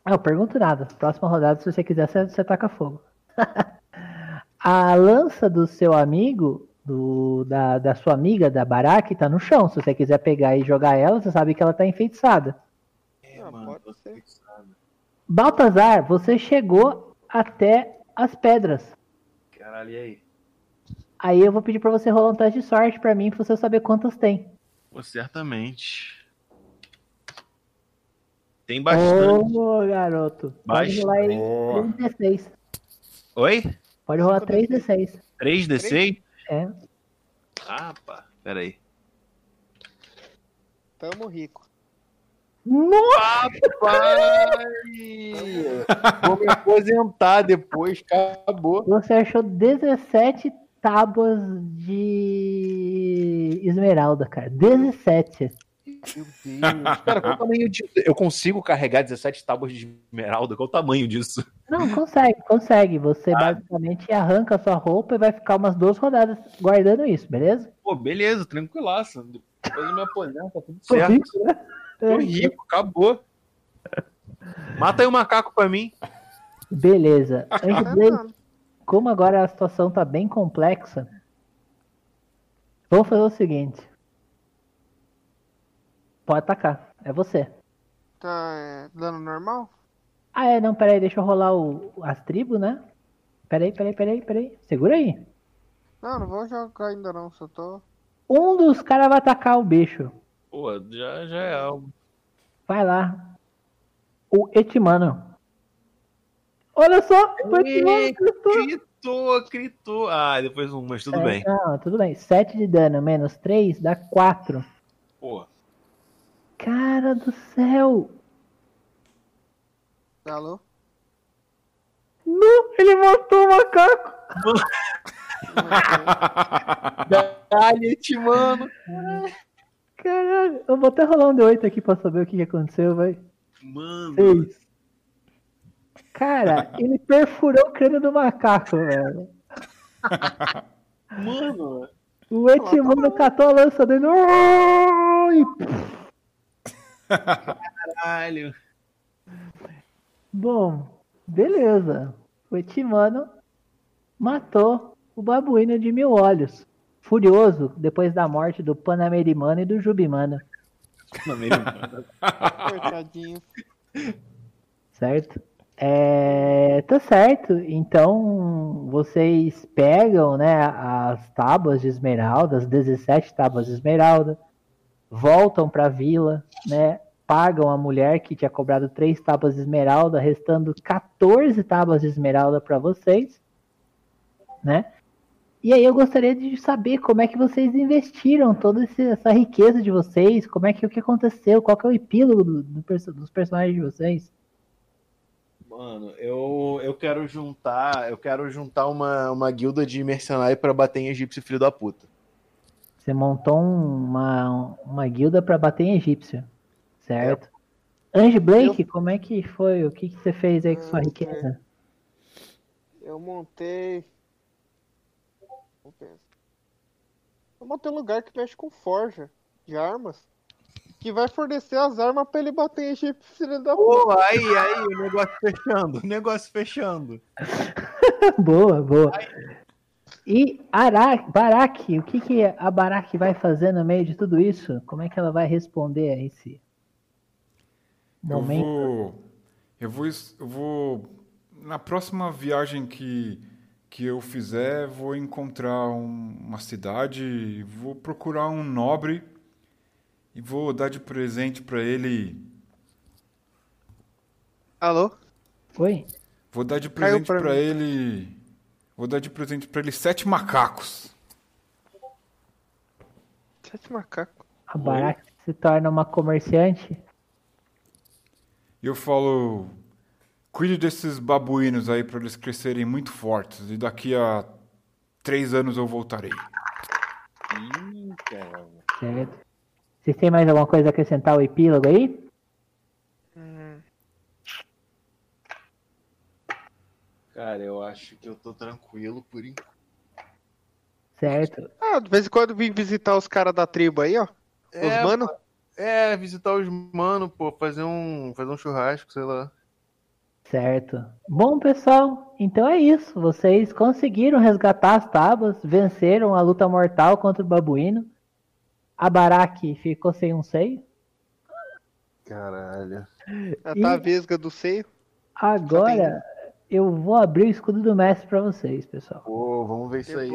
Ah, eu pergunto nada. Próxima rodada, se você quiser, você, você taca fogo. a lança do seu amigo, do, da, da sua amiga, da Barak, tá no chão. Se você quiser pegar e jogar ela, você sabe que ela tá enfeitiçada. É, Ah, mano, pode ser. Baltazar, você chegou até as pedras. Caralho, e aí? Aí eu vou pedir pra você rolar um teste de sorte pra mim, pra você saber quantas tem. Pô, certamente. Tem bastante. Ô, garoto. Pode Bastante. rolar aí Boa. 3d6. Oi? Pode rolar Cinco 3d6. 3D6? É. Ah, pá. Pera aí. Tamo rico. Nossa! Vou me aposentar depois, acabou. Você achou 17 tábuas de esmeralda, cara. 17. Meu Deus. Cara, qual o tamanho disso? Eu consigo carregar 17 tábuas de esmeralda? Qual o tamanho disso? Não, consegue, consegue. Você basicamente arranca a sua roupa e vai ficar umas duas rodadas guardando isso, beleza? Pô, beleza, tranquilaço. Depois eu me aposento, tá tudo Tô certo. rico, né? Tô rico, acabou. Mata aí o macaco pra mim. Beleza. Tá como agora a situação tá bem complexa, vamos fazer o seguinte. Pode atacar. É você. Tá é, dano normal? Ah, é, não, peraí, deixa eu rolar o, as tribos, né? Peraí, peraí, peraí, peraí. Segura aí. Não, não vou jogar ainda não, só tô. Um dos caras vai atacar o bicho. Pô, já, já é algo. Vai lá. o Etimano. Olha só, o Etimano. Gritou, gritou. Ah, depois um, mas tudo É, bem. Não, tudo bem. 7 de dano menos 3 dá 4. Pô, Cara do céu! Alô? Não, ele matou o macaco! Dale, mano. Caralho, eu vou até rolar um D8 aqui pra saber o que, que aconteceu, vai. Mano. Seis. Cara, ele perfurou o crânio do macaco, velho. Mano. O Etimano catou a lança dele e Caralho. Bom, beleza. O Etimano matou o babuíno de mil olhos. Furioso depois da morte do Panamerimano e do Jubimano, Coitadinho. certo? É, tá certo. Então vocês pegam, né, as tábuas de esmeralda, as 17 tábuas de esmeralda, voltam pra vila, né? Pagam a mulher que tinha cobrado três tábuas de esmeralda, restando 14 tábuas de esmeralda para vocês, né? E aí eu gostaria de saber como é que vocês investiram toda essa riqueza de vocês, como é que o que aconteceu, qual que é o epílogo do- do dos personagens de vocês. Mano, eu, eu quero juntar. Eu quero juntar uma, uma guilda de mercenário pra bater em egípcio filho da puta. Você montou um- uma, uma guilda para bater em egípcio, certo? Ange Blake, como é que foi? O que, que você fez aí com sua riqueza? Eu montei. Eu montei um lugar que mexe com forja de armas. Que vai fornecer as armas pra ele bater em Egito, filho da puta. Pô, aí, aí, o negócio fechando. O negócio fechando. boa, boa. E Arak, Barak, o que, que a Barak vai fazer no meio de tudo isso? Como é que ela vai responder a esse Eu momento? vou, eu vou, eu vou, na próxima viagem que, que eu fizer, vou encontrar um- uma cidade, vou procurar um nobre e vou dar de presente para ele, Alô? Oi? vou dar de presente para mim. ele, vou dar de presente para ele sete macacos. Sete macacos. A Barak se torna uma comerciante? E eu falo, cuide desses babuínos aí para eles crescerem muito fortes e daqui a três anos eu voltarei. Ih, caramba. Certo. Vocês têm mais alguma coisa a acrescentar ao epílogo aí? Hum, Cara, eu acho que eu tô tranquilo por enquanto. Certo. Ah, de vez em quando vim visitar os caras da tribo aí, ó. Os É, mano. É, visitar os mano, pô, fazer um, fazer um churrasco, sei lá. Certo. Bom, pessoal, então é isso. Vocês conseguiram resgatar as tábuas, venceram a luta mortal contra o babuíno. A Barak ficou sem um seio. Caralho. E- tá a vesga do seio. Agora eu vou abrir o escudo do mestre pra vocês, pessoal. Pô, vamos ver isso aí.